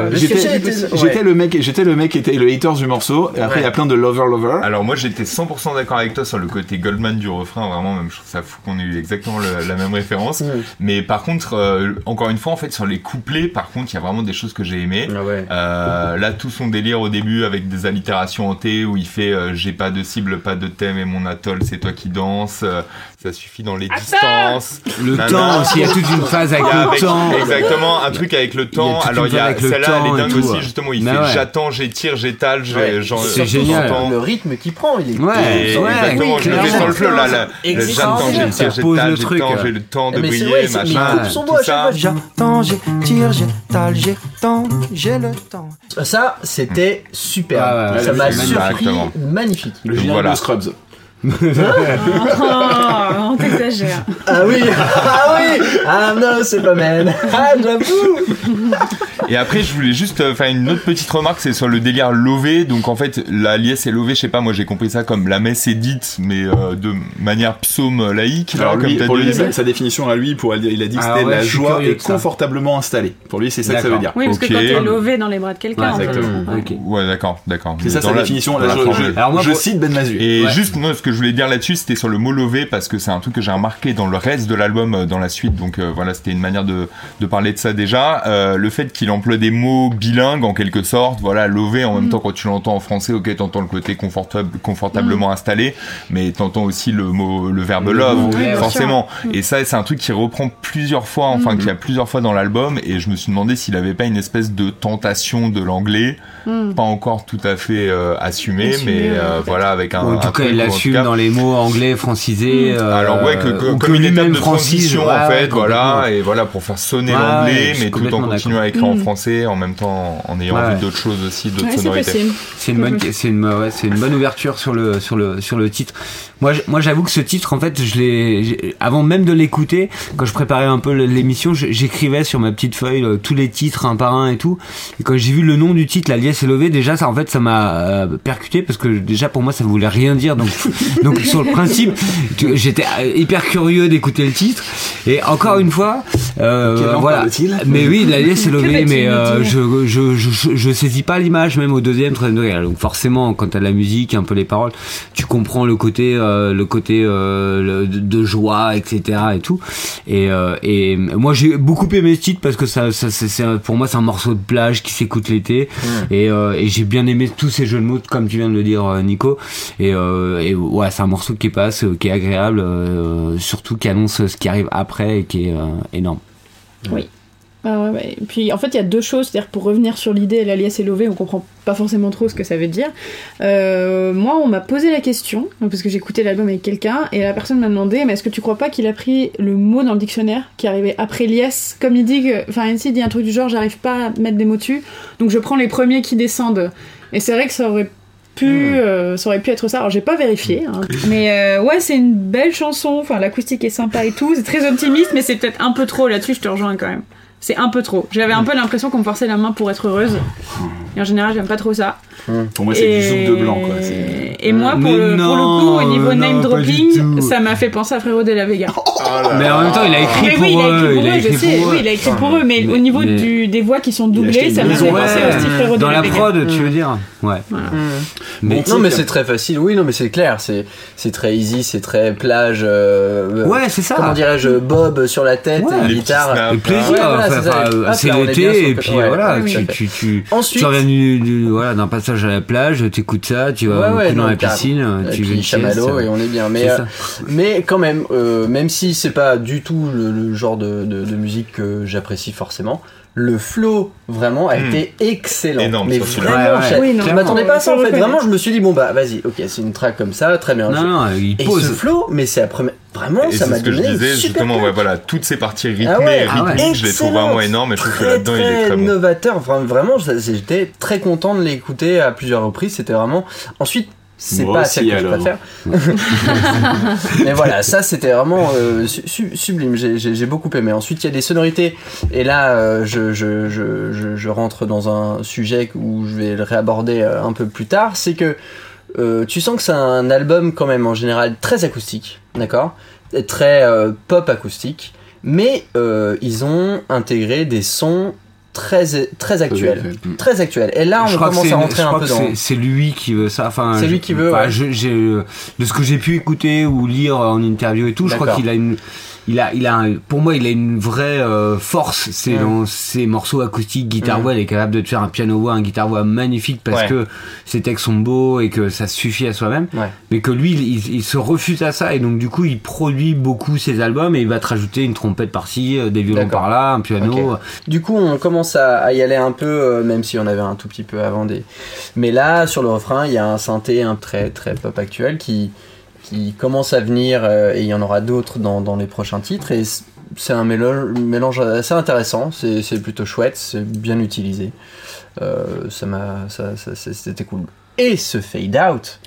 Speaker 3: Euh,
Speaker 1: J'étais,
Speaker 4: ouais.
Speaker 1: le mec, j'étais le mec qui était le haters du morceau. Et après, il y a plein de lover lover.
Speaker 5: Alors moi j'étais 100% d'accord avec toi sur le côté Goldman du refrain, vraiment même je trouve ça fou qu'on ait eu exactement le- la même référence. Mais par contre, euh, encore une fois en fait sur les couplets, par contre il y a vraiment des choses que j'ai aimées.
Speaker 4: Ah ouais.
Speaker 5: Euh, là tout son délire au début avec des allitérations en T où il fait euh, j'ai pas de cible, pas de thème et mon atoll c'est toi qui danse. Ça suffit dans les
Speaker 2: Attends
Speaker 5: distances.
Speaker 3: Le temps aussi, il y a toute une phase avec le
Speaker 5: avec-
Speaker 3: temps.
Speaker 5: Exactement, un truc avec le temps. Alors il y a celle-là, elle est dingue aussi
Speaker 3: ouais.
Speaker 5: justement. Il
Speaker 3: Bah
Speaker 5: fait
Speaker 3: ouais.
Speaker 5: j'attends, j'étire, j'étale, j'ai-
Speaker 4: Ouais.
Speaker 5: j'en-
Speaker 3: C'est génial.
Speaker 4: Le rythme qu'il prend, il est
Speaker 3: Ouais,
Speaker 5: exactement, je le mets sur le flow là. J'attends, j'étire, j'étale,
Speaker 3: le
Speaker 5: j'ai le temps,
Speaker 3: ouais.
Speaker 5: j'ai le temps de
Speaker 4: Mais
Speaker 5: briller,
Speaker 4: mais
Speaker 5: machin.
Speaker 6: J'attends, j'étire, j'étale, j'étends, j'ai le temps.
Speaker 4: Ça, c'était super.
Speaker 3: Ah
Speaker 4: ça m'a
Speaker 1: c'est
Speaker 4: surpris.
Speaker 5: magnifique.
Speaker 1: Le
Speaker 5: voilà.
Speaker 1: de Scrubs.
Speaker 2: Oh, on t'exagère.
Speaker 4: Ah oui, ah oui, ah non, c'est pas man. Ah j'avoue.
Speaker 5: Et après, je voulais juste euh, faire une autre petite remarque, c'est sur le délire lové. Donc en fait, la liesse est levée, je sais pas, moi j'ai compris ça comme la messe est dite, mais euh, de manière psaume laïque.
Speaker 1: Alors
Speaker 5: comme
Speaker 1: lui, pour
Speaker 5: dit.
Speaker 1: lui, sa, sa définition à lui, pour il a dit que
Speaker 3: Ah
Speaker 1: c'était
Speaker 3: ouais,
Speaker 1: la joie
Speaker 3: ça.
Speaker 1: confortablement installée. Pour lui, c'est ça que ça veut dire.
Speaker 2: Oui, parce que
Speaker 5: Ok.
Speaker 2: quand t'es lové dans les bras de quelqu'un,
Speaker 3: Ouais,
Speaker 5: d'accord, d'accord.
Speaker 1: C'est ça sa
Speaker 5: la-
Speaker 1: définition. Là,
Speaker 5: la
Speaker 1: je,
Speaker 3: Alors moi,
Speaker 1: je
Speaker 3: pour-
Speaker 1: cite Ben Mazué.
Speaker 5: Et
Speaker 3: Ouais.
Speaker 5: juste, moi, ce que je voulais dire là-dessus, c'était sur le mot lové, parce que c'est un truc que j'ai remarqué dans le reste de l'album, euh, dans la suite. Donc euh, voilà, c'était une manière de, de parler de ça déjà. Euh, le fait qu'il emploie des mots bilingues, en quelque sorte. Voilà, lové, en même temps, quand tu l'entends en français, ok, t'entends le côté confortable, confortablement installé, mais t'entends aussi le mot, le verbe love, forcément. Et ça, c'est un truc qui reprend plusieurs fois, enfin, qui a plusieurs fois dans l'album. Et je me suis demandé s'il avait pas une espèce de tentation de l'anglais,
Speaker 2: Mm.
Speaker 5: pas encore tout à fait euh, assumé,
Speaker 2: Assumé,
Speaker 5: mais
Speaker 2: ouais,
Speaker 5: euh, voilà, avec un.
Speaker 3: en
Speaker 5: un
Speaker 3: tout cas,
Speaker 5: truc
Speaker 3: il l'assume
Speaker 5: cas,
Speaker 3: dans les mots anglais francisés. euh,
Speaker 5: alors ouais, que, que-
Speaker 3: ou
Speaker 5: comme une étape de
Speaker 3: francise,
Speaker 5: transition
Speaker 3: ouais,
Speaker 5: en fait,
Speaker 3: ouais,
Speaker 5: voilà, et voilà pour faire sonner
Speaker 3: Ouais,
Speaker 5: l'anglais, mais tout en continuant à écrire en
Speaker 2: Mm.
Speaker 5: français, en même temps en ayant
Speaker 3: Ouais.
Speaker 5: envie d'autres choses aussi, d'autres sonorités.
Speaker 2: possible.
Speaker 3: C'est une bonne, c'est une, ouais, c'est une bonne ouverture sur le, sur le, sur le titre. Moi, je- moi, j'avoue que ce titre, en fait, je l'ai, avant même de l'écouter, quand je préparais un peu l'émission, j'écrivais sur ma petite feuille euh, tous les titres un par un et tout. Et quand j'ai vu le nom du titre, La liesse est levée, déjà, ça, en fait, ça m'a euh, percuté parce que déjà pour moi, ça voulait rien dire. Donc, donc sur le principe, tu- j'étais euh, hyper curieux d'écouter le titre. Et encore une fois, euh, voilà. Mais oui, La liesse est levée, mais euh, je, je, je, je, saisis pas l'image même au deuxième, troisième degré. Donc forcément, quand t'as la musique, un peu les paroles, tu comprends le côté, euh, le côté euh, le- de, joie, etc. et tout. Et, euh, et moi, j'ai beaucoup aimé ce titre parce que ça, ça c'est, pour moi, c'est un morceau de plage qui s'écoute l'été. Et, euh, et j'ai bien aimé tous ces jeux de mots, comme tu viens de le dire, Nico. Et, euh, et ouais, c'est un morceau qui passe, qui est agréable, euh, surtout qui annonce ce qui arrive après et qui est euh, énorme.
Speaker 2: Ah ouais, ouais. Et puis en fait, il y a deux choses. C'est-à-dire pour revenir sur l'idée, l'alias est lové, on comprend pas forcément trop ce que ça veut dire. Euh, moi, on m'a posé la question parce que écouté l'album avec quelqu'un et la personne m'a demandé, mais est-ce que tu crois pas qu'il a pris le mot dans le dictionnaire qui arrivait après liesse, comme il dit que, enfin, il dit un truc du genre, j'arrive pas à mettre des mots dessus, donc je prends les premiers qui descendent. Et c'est vrai que ça aurait pu, euh, ça aurait pu être ça. Alors j'ai pas vérifié, hein. (laughs) mais euh, ouais, c'est une belle chanson. Enfin, l'acoustique est sympa et tout. C'est très optimiste, mais c'est peut-être un peu trop là-dessus. Je te rejoins quand même. C'est un peu trop. J'avais un peu l'impression qu'on me forçait la main pour être heureuse. Et en général, j'aime pas trop ça.
Speaker 1: Pour moi, c'est du zouk de blanc, quoi.
Speaker 2: Et moi, pour, le, pour le
Speaker 3: non,
Speaker 2: coup, au niveau
Speaker 3: non,
Speaker 2: name dropping, ça m'a fait penser à Frérot de la Vega.
Speaker 3: Mais en même temps, il a écrit
Speaker 2: Mais
Speaker 3: pour
Speaker 2: oui, il a
Speaker 3: eux.
Speaker 2: écrit pour
Speaker 3: il
Speaker 2: eux, je sais. Oui, il a écrit pour eux, mais,
Speaker 3: Mais-
Speaker 2: au niveau
Speaker 3: mais-
Speaker 2: du, des voix qui sont doublées, ça m'a fait
Speaker 1: ouais.
Speaker 2: penser au style Frérot de
Speaker 3: Dans
Speaker 2: la
Speaker 3: la
Speaker 2: Vega.
Speaker 3: prod, tu veux dire Ouais. Mais
Speaker 4: non mais c'est très facile, oui non mais c'est clair, c'est c'est très easy, c'est très plage. euh,
Speaker 3: Ouais, c'est ça.
Speaker 4: Comment dirais-je, bob sur la tête,
Speaker 3: Ouais.
Speaker 4: guitare.
Speaker 3: le plaisir,
Speaker 4: Ouais,
Speaker 3: enfin,
Speaker 4: c'est sur
Speaker 3: l'été et puis
Speaker 4: Ouais,
Speaker 3: voilà, tu, tu, tu,
Speaker 4: Ensuite-
Speaker 3: tu reviens du, du- voilà, d'un passage à la plage, t'écoutes ça, tu vas
Speaker 4: Ouais,
Speaker 3: dans
Speaker 4: non,
Speaker 3: la piscine, tu veux
Speaker 4: chamallow
Speaker 3: sieste.
Speaker 4: et on est bien. Mais, euh, mais quand même, euh, même si c'est pas du tout le, le genre de, de- de musique que j'apprécie forcément, le flow vraiment a
Speaker 5: Hmm.
Speaker 4: été excellent.
Speaker 5: Énorme
Speaker 4: mais vraiment,
Speaker 3: Ouais, ouais.
Speaker 4: je-
Speaker 2: Oui, non,
Speaker 4: je m'attendais pas à ça en fait. Vraiment, je me suis dit bon bah vas-y, ok, c'est une track comme ça, très bien.
Speaker 3: Non, non, il
Speaker 4: Et
Speaker 3: pose.
Speaker 4: ce flow, mais c'est la première. Vraiment,
Speaker 5: Et
Speaker 4: ça
Speaker 5: c'est
Speaker 4: m'a
Speaker 5: ce que je
Speaker 4: donné
Speaker 5: disais, justement, ouais, voilà, toutes ces parties rythmées,
Speaker 4: Ah ouais,
Speaker 3: ah ouais.
Speaker 5: rythmiques, je les trouve vraiment énormes et je trouve que là-dedans, il est très bon.
Speaker 4: novateur. Enfin, vraiment, j'étais très content de l'écouter à plusieurs reprises. C'était vraiment. Ensuite, c'est pas
Speaker 1: aussi,
Speaker 4: celle que
Speaker 1: alors.
Speaker 4: je préfère. (laughs) Mais voilà, ça c'était vraiment euh, su- su- sublime. J'ai- beaucoup aimé. Ensuite, il y a des sonorités. Et là, euh, je, je, je, rentre dans un sujet où je vais le réaborder euh, un peu plus tard. C'est que tu sens que c'est un album quand même en général très acoustique, d'accord? Très pop acoustique. Mais ils ont intégré des sons très, très actuels.
Speaker 1: Mm.
Speaker 4: Très actuels. Et là, on commence à rentrer un peu dans.
Speaker 3: c'est- lui qui veut ça. Enfin,
Speaker 4: C'est lui qui veut,
Speaker 3: enfin,
Speaker 4: ouais.
Speaker 3: je- euh, de ce que j'ai pu écouter ou lire en interview et tout, je crois qu'il a une, il a, il a, pour moi, il a une vraie euh, force. C'est dans ses morceaux acoustiques, guitare voix, il est capable de te faire un piano voix, un guitare voix magnifique parce
Speaker 4: Ouais.
Speaker 3: que ses textes sont beaux et que ça suffit à soi-même.
Speaker 4: Ouais.
Speaker 3: Mais que lui, il, il se refuse à ça et donc du coup, il produit beaucoup ses albums et il va te rajouter une trompette par-ci, euh, des violons
Speaker 4: D'accord.
Speaker 3: par là, un piano.
Speaker 4: Ok. Du coup, on commence à, à y aller un peu, euh, même si on avait un tout petit peu avant des. Mais là, sur le refrain, il y a un synthé un très très pop actuel qui qui commence à venir euh, et il y en aura d'autres dans, dans les prochains titres et c'est un mélange, mélange assez intéressant. C'est plutôt chouette, c'est bien utilisé. Euh, ça m'a, ça, c'était cool. Et ce fade out,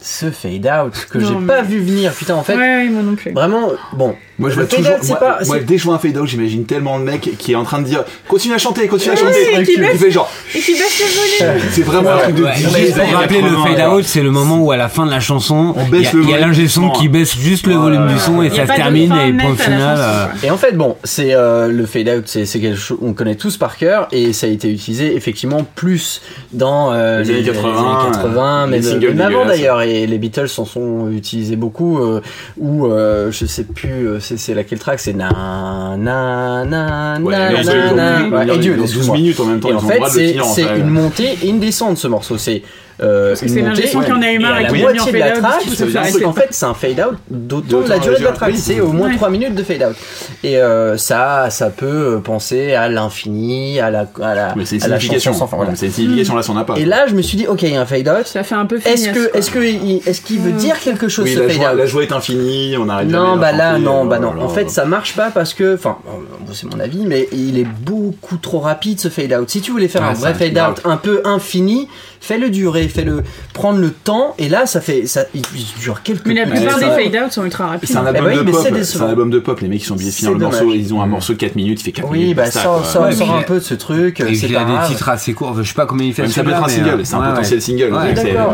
Speaker 4: ce fade out que j'ai
Speaker 2: mais-
Speaker 4: pas vu venir. Putain, en fait,
Speaker 2: ouais, ouais, moi non plus.
Speaker 4: vraiment, bon.
Speaker 1: Moi, je vois
Speaker 4: fade
Speaker 1: toujours. Moi,
Speaker 4: pas-
Speaker 1: moi,
Speaker 4: c'est-
Speaker 1: dès que je vois un fade out, j'imagine tellement le mec qui est en train de dire continue à chanter, continue à
Speaker 2: Oui,
Speaker 1: chanter.
Speaker 2: et qui baisse-
Speaker 1: fait genre.
Speaker 2: Et qui baisse le volume.
Speaker 1: C'est vraiment un truc de
Speaker 3: Ouais, pour rappeler le
Speaker 1: 80,
Speaker 3: fade out, c'est le moment où à la fin de la chanson,
Speaker 1: On
Speaker 3: il
Speaker 1: baisse
Speaker 3: y a, l'ingé son qui baisse juste le volume du son et ça se termine et point final. euh.
Speaker 4: Et en fait, bon, c'est euh, le fade out, c'est quelque chose on connaît tous par cœur et ça a été utilisé effectivement plus dans euh,
Speaker 1: Les années 80,
Speaker 4: années 80,
Speaker 1: les
Speaker 4: mais même avant d'ailleurs. Et les Beatles s'en sont utilisés beaucoup. ou je sais plus, c'est laquelle track, c'est na na na na na
Speaker 1: ils ont-
Speaker 4: na.
Speaker 1: ils ont-
Speaker 4: Ouais,
Speaker 1: ils ont-
Speaker 4: Adieu,
Speaker 1: ils ont 12
Speaker 4: excuse-moi.
Speaker 1: minutes en même temps,
Speaker 4: en fait, c'est une montée et une descente ce morceau. C'est
Speaker 2: Parce que c'est
Speaker 4: montée,
Speaker 2: l'ingé son qui en a eu
Speaker 4: et
Speaker 2: marre et mis en
Speaker 4: de
Speaker 2: fade out, parce qu'il
Speaker 4: ça dire
Speaker 2: s'arrêter.
Speaker 4: qu'en fait c'est un fade out d'autant
Speaker 1: D'autant
Speaker 4: la durée de la track. C'est au moins
Speaker 2: Ouais.
Speaker 4: 3 minutes de fade out. Et euh, ça, ça peut penser à l'infini, à la, à la,
Speaker 1: Mais c'est une
Speaker 4: à la
Speaker 1: signification. C'est une signification là, si on n'a pas.
Speaker 4: Et là, je me suis dit, ok, il y a un fade out.
Speaker 2: Ça fait un peu
Speaker 4: Est-ce que, est-ce que, est-ce qu'il veut
Speaker 2: Mm.
Speaker 4: dire quelque chose ce
Speaker 1: la
Speaker 4: fade
Speaker 1: joie,
Speaker 4: out?
Speaker 1: la joie est infinie, on arrête jamais
Speaker 4: non,
Speaker 1: de
Speaker 4: bah là, non,
Speaker 1: euh,
Speaker 4: bah non. En fait, ça marche pas parce que, enfin, euh, c'est mon avis, mais il est beaucoup trop rapide ce fade out. Si tu voulais faire
Speaker 3: Ah,
Speaker 4: un vrai
Speaker 3: ça,
Speaker 4: fade out un peu infini, fais-le durer, fais-le prendre le temps. Et là, ça fait, ça, il dure quelques.
Speaker 2: Mais la
Speaker 1: Ouais,
Speaker 2: plupart des
Speaker 1: ça-
Speaker 2: fade out sont ultra rapides.
Speaker 1: C'est un
Speaker 4: Eh
Speaker 1: album
Speaker 4: bah oui,
Speaker 1: de pop.
Speaker 4: c'est
Speaker 1: un album de pop. Les mecs, ils sont obligés de finir le morceau. Ils ont un morceau de 4 minutes. Il fait 4 minutes.
Speaker 4: Oui, bah
Speaker 3: Ouais,
Speaker 4: sors
Speaker 3: mais-
Speaker 4: un peu de ce truc.
Speaker 3: Et
Speaker 4: c'est
Speaker 3: il a des titres assez courts. Je sais pas combien il fait.
Speaker 1: Ça peut être un
Speaker 3: mais,
Speaker 1: single.
Speaker 3: euh,
Speaker 1: C'est un potentiel single.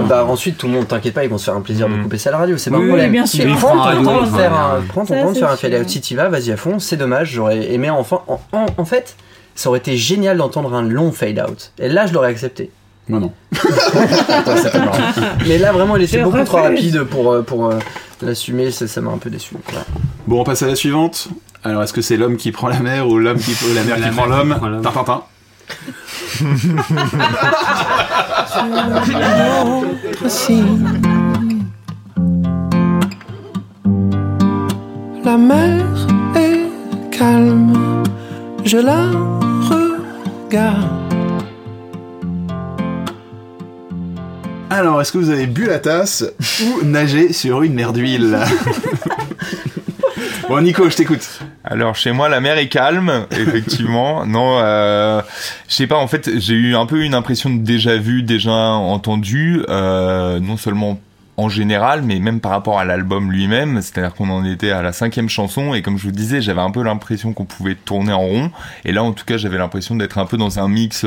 Speaker 4: Bah ensuite tout le monde t'inquiète pas ils vont se faire un plaisir de
Speaker 5: Mm.
Speaker 4: couper ça à la radio c'est pas un problème.
Speaker 2: bien sûr.
Speaker 4: Prends ton temps de
Speaker 3: ils
Speaker 4: faire un
Speaker 3: un-
Speaker 4: prends ton
Speaker 2: Ça,
Speaker 4: temps de
Speaker 2: c'est
Speaker 4: faire un
Speaker 2: sûr.
Speaker 4: fade out si t'y vas vas-y à fond c'est dommage j'aurais aimé enfin en, en, en fait ça aurait été génial d'entendre un long fade out et là je l'aurais accepté.
Speaker 1: Non, (laughs) non.
Speaker 4: Mais là vraiment il était beaucoup trop rapide pour euh, pour euh, l'assumer ça ça m'a un peu déçu.
Speaker 1: Bon, on passe à la suivante. Alors, est-ce que c'est l'homme qui prend la mer ou l'homme qui la mer
Speaker 3: La
Speaker 1: qui prend
Speaker 3: qui
Speaker 1: l'homme?
Speaker 3: prend l'homme.
Speaker 1: Tintintin.
Speaker 6: La mer est calme, je la regarde.
Speaker 1: Alors, est-ce que vous avez bu la tasse ou nagé sur une mer d'huile (laughs) Bon, Nico, je t'écoute.
Speaker 5: Alors chez moi la mer est calme, effectivement. (laughs) non, euh, je sais pas. En fait, j'ai eu un peu une impression de déjà vu, déjà entendu, euh, non seulement en général, mais même par rapport à l'album lui-même. C'est-à-dire qu'on en était à la cinquième chanson et comme je vous disais, j'avais un peu l'impression qu'on pouvait tourner en rond. Et là, en tout cas, j'avais l'impression d'être un peu dans un mix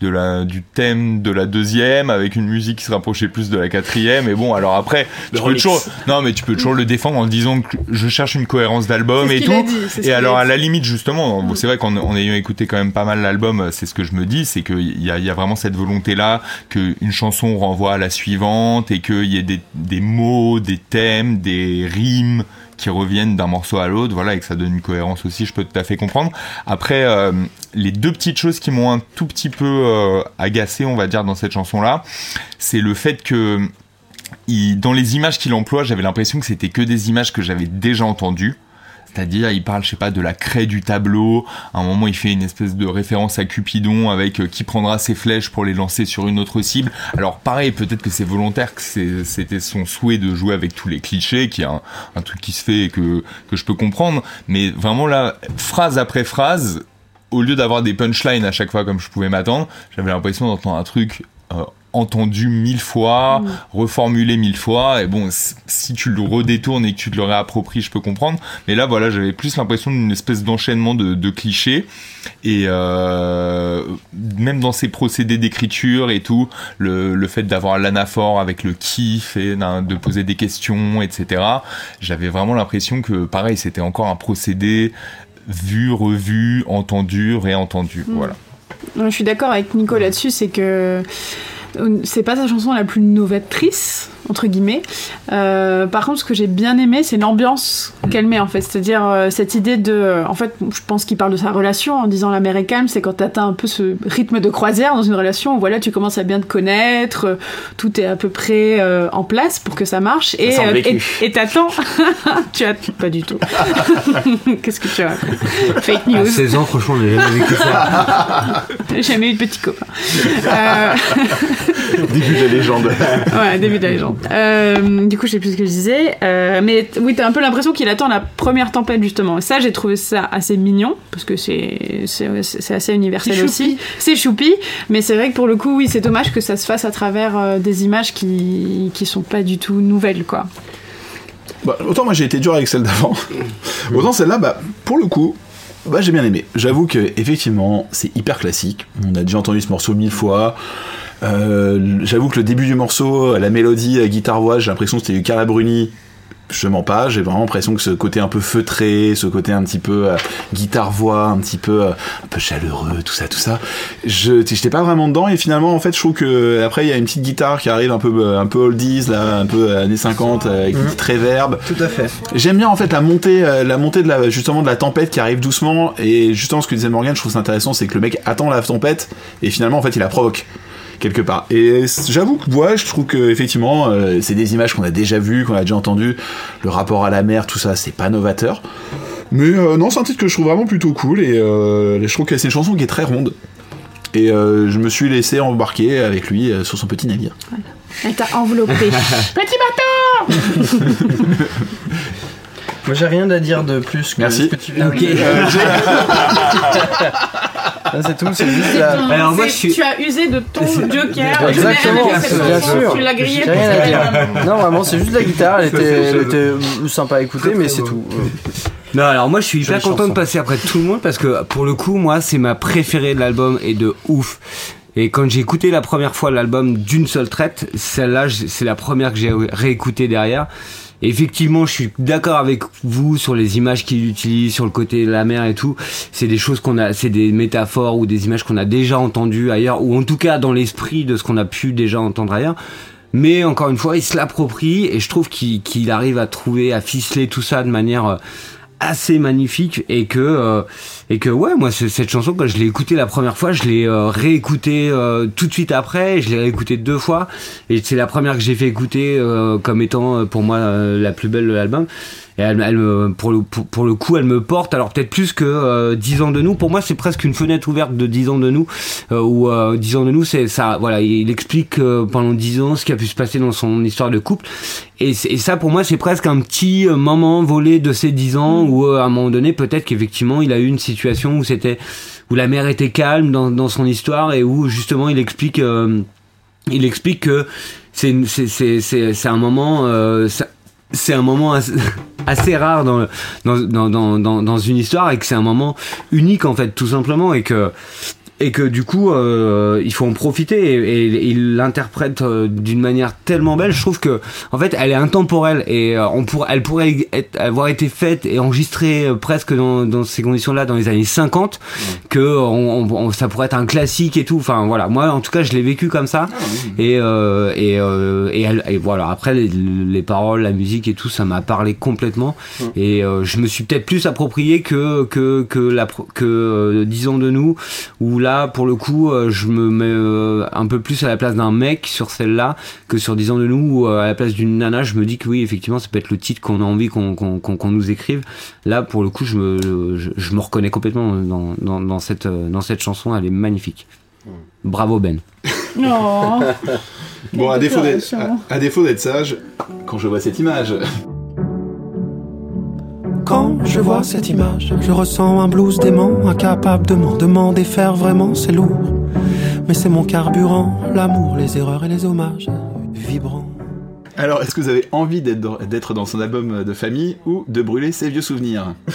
Speaker 5: de la du thème de la deuxième avec une musique qui se rapprochait plus de la quatrième. Et bon, alors après, tu peux toujours, non, mais tu peux toujours le défendre en disant que je cherche une cohérence d'album et tout.
Speaker 2: dit,
Speaker 5: Et alors, à la limite, justement, bon, c'est vrai qu'en en ayant écouté quand même pas mal l'album, c'est ce que je me dis, c'est qu'il y a, y a vraiment cette volonté-là qu'une chanson renvoie à la suivante et qu'il y ait des, des mots, des thèmes, des rimes qui reviennent d'un morceau à l'autre, voilà, et que ça donne une cohérence aussi, je peux tout à fait comprendre. Après, euh, les deux petites choses qui m'ont un tout petit peu euh, agacé, on va dire, dans cette chanson-là, c'est le fait que dans les images qu'il emploie, j'avais l'impression que c'était que des images que j'avais déjà entendues. C'est-à-dire, il parle, je sais pas, de la craie du tableau. À un moment, il fait une espèce de référence à Cupidon avec euh, qui prendra ses flèches pour les lancer sur une autre cible. Alors, pareil, peut-être que c'est volontaire, que c'était son souhait de jouer avec tous les clichés, qui est un, truc qui se fait et que, que je peux comprendre. Mais vraiment là, phrase après phrase, au lieu d'avoir des punchlines à chaque fois comme je pouvais m'attendre, j'avais l'impression d'entendre un truc euh, entendu mille fois, reformulé mille fois. Et bon, si tu le redétournes et que tu te le réappropries, je peux comprendre. Mais là, voilà, j'avais plus l'impression d'une espèce d'enchaînement de, de clichés. Et euh, même dans ses procédés d'écriture et tout, le, le fait d'avoir l'anaphore avec le kiff et de poser des questions, etc. J'avais vraiment l'impression que, pareil, c'était encore un procédé vu, revu, entendu, réentendu. Voilà.
Speaker 2: Non, je suis d'accord avec Nico là-dessus, c'est que c'est pas sa chanson la plus novatrice, entre guillemets. Euh, par contre, ce que j'ai bien aimé, c'est l'ambiance qu'elle met en fait, c'est-à-dire euh, cette idée de, en fait, je pense qu'il parle de sa relation en disant la mer est calme, c'est quand tu atteins un peu ce rythme de croisière dans une relation où voilà, tu commences à bien te connaître, euh, tout est à peu près euh, en place pour que ça marche et euh, t'attends, (laughs) tu as pas du tout. (laughs) Qu'est-ce que tu as Fake
Speaker 3: À
Speaker 2: news.
Speaker 3: 16 ans, franchement, on n'a jamais vécu ça. (laughs)
Speaker 2: J'ai jamais eu de petit copain. Euh,
Speaker 1: Début de la légende.
Speaker 2: ouais, début de la légende. Euh, du coup, je sais plus ce que je disais. Euh, mais oui, t'as un peu l'impression qu'il attend la première tempête, justement. Et ça, j'ai trouvé ça assez mignon, parce que c'est assez universel aussi. C'est choupi. Mais c'est vrai que pour le coup, oui, c'est dommage que ça se fasse à travers euh, des images qui, qui sont pas du tout nouvelles, quoi.
Speaker 1: Bah, autant moi j'ai été dur avec celle d'avant. (laughs) autant celle-là, bah, pour le coup, bah, j'ai bien aimé. J'avoue que effectivement, c'est hyper classique. On a déjà entendu ce morceau mille fois. Euh, J'avoue que le début du morceau, la mélodie, la guitare-voix, j'ai l'impression que c'était du Carla Bruni. Je mens pas, j'ai vraiment l'impression que ce côté un peu feutré, ce côté un petit peu euh, guitare-voix, un petit peu, euh, un peu chaleureux, tout ça, tout ça. Je, j'étais pas vraiment dedans et finalement, en fait, je trouve que après il y a une petite guitare qui arrive un peu, euh, un peu oldies là, un peu années 50 euh, avec une petite réverb.
Speaker 7: Tout à fait.
Speaker 1: J'aime bien en fait la montée, euh, la montée de la justement de la tempête qui arrive doucement et justement ce que disait Morgan, je trouve ça intéressant, c'est que le mec attend la tempête et finalement en fait il la provoque quelque part. Et j'avoue que ouais, je trouve que effectivement euh, c'est des images qu'on a déjà vues, qu'on a déjà entendues, le rapport à la mer, tout ça, c'est pas novateur. Mais euh, non, c'est un titre que je trouve vraiment plutôt cool et euh, je trouve que c'est une chanson qui est très ronde. Et je me suis laissé embarquer avec lui sur son petit navire.
Speaker 2: Elle t'a enveloppé. (laughs) Petit bateau
Speaker 4: Moi j'ai rien à dire de plus que
Speaker 1: Merci.
Speaker 4: ce que tu viens de dire. (laughs) Non, c'est tout, c'est juste la...
Speaker 3: Alors, moi,
Speaker 2: C'est-
Speaker 3: je suis-
Speaker 2: Tu as usé de ton joker.
Speaker 4: Exactement,
Speaker 2: Tu l'as-
Speaker 4: bien sûr.
Speaker 2: Tu l'as grillé
Speaker 4: J'ai
Speaker 2: pour
Speaker 4: rien à
Speaker 2: ça.
Speaker 4: dire. Non, vraiment, c'est juste la guitare, elle était, elle était sympa à écouter, mais c'est tout.
Speaker 3: Non, alors moi je suis hyper
Speaker 4: Jolie
Speaker 3: content de passer après tout le monde parce que pour le coup, moi c'est ma préférée de l'album et de ouf. Et quand j'ai écouté la première fois l'album d'une seule traite, celle-là j- c'est la première que j'ai réécoutée derrière. Effectivement, je suis d'accord avec vous sur les images qu'il utilise, sur le côté de la mer et tout. C'est des choses qu'on a, c'est des métaphores ou des images qu'on a déjà entendues ailleurs, ou en tout cas dans l'esprit de ce qu'on a pu déjà entendre ailleurs. Mais encore une fois, il se l'approprie et je trouve qu'il qu'il arrive à trouver, à ficeler tout ça de manière euh, assez magnifique et que euh, et que ouais moi cette chanson quand je l'ai écoutée la première fois je l'ai euh, réécoutée euh, tout de suite après je l'ai réécoutée deux fois. Et c'est la première que j'ai fait écouter euh, comme étant euh, pour moi euh, la plus belle de l'album et elle, elle me pour le pour, le coup elle me porte. Alors peut-être plus que euh, 10 ans de nous. Pour moi c'est presque une fenêtre ouverte de 10 ans de nous euh, où euh, 10 ans de nous c'est ça voilà il explique euh, pendant 10 ans ce qui a pu se passer dans son histoire de couple. Et, ça, pour moi, c'est presque un petit euh, moment volé de ces 10 ans où, euh, à un moment donné, peut-être qu'effectivement, il a eu une situation où c'était, où la mère était calme dans, dans son histoire et où, justement, il explique, il explique que c'est, c'est, c'est, c'est un moment, euh, ça- c'est un moment assez, (laughs) assez rare dans, le- dans, dans, dans, dans, dans une histoire et que c'est un moment unique, en fait, tout simplement, et que, et que du coup euh, il faut en profiter et, et il l'interprète euh, d'une manière tellement belle. Je trouve que en fait elle est intemporelle et euh, on pourrait elle pourrait être- avoir été faite et enregistrée euh, presque dans, dans ces conditions là dans les années 50 que on, on- ça pourrait être un classique et tout. Enfin voilà. Moi en tout cas je l'ai vécu comme ça. Et et, et, euh, et, elle- et voilà. Après les, les paroles la musique et tout ça m'a parlé complètement. Et euh, je me suis peut-être plus approprié que que que la que euh, 10 ans de nous où là pour le coup euh, je me mets euh, un peu plus à la place d'un mec sur celle-là que sur 10 ans de nous où euh, à la place d'une nana je me dis que oui effectivement ça peut être le titre qu'on a envie qu'on qu'on qu'on qu'on nous écrive. Là pour le coup je me je, je me reconnais complètement dans, dans dans cette dans cette chanson elle est magnifique. Bravo Ben.
Speaker 2: Non. (laughs)
Speaker 1: Bon, à défaut d'être sage, quand je vois cette image,
Speaker 6: Quand je vois cette image, je ressens un blues dément, incapable de m'en demander faire vraiment, c'est lourd. Mais c'est mon carburant, l'amour, les erreurs et les hommages, vibrants.
Speaker 1: Alors est-ce que vous avez envie d'être dans, d'être dans son album de famille ou de brûler ses vieux souvenirs? (laughs)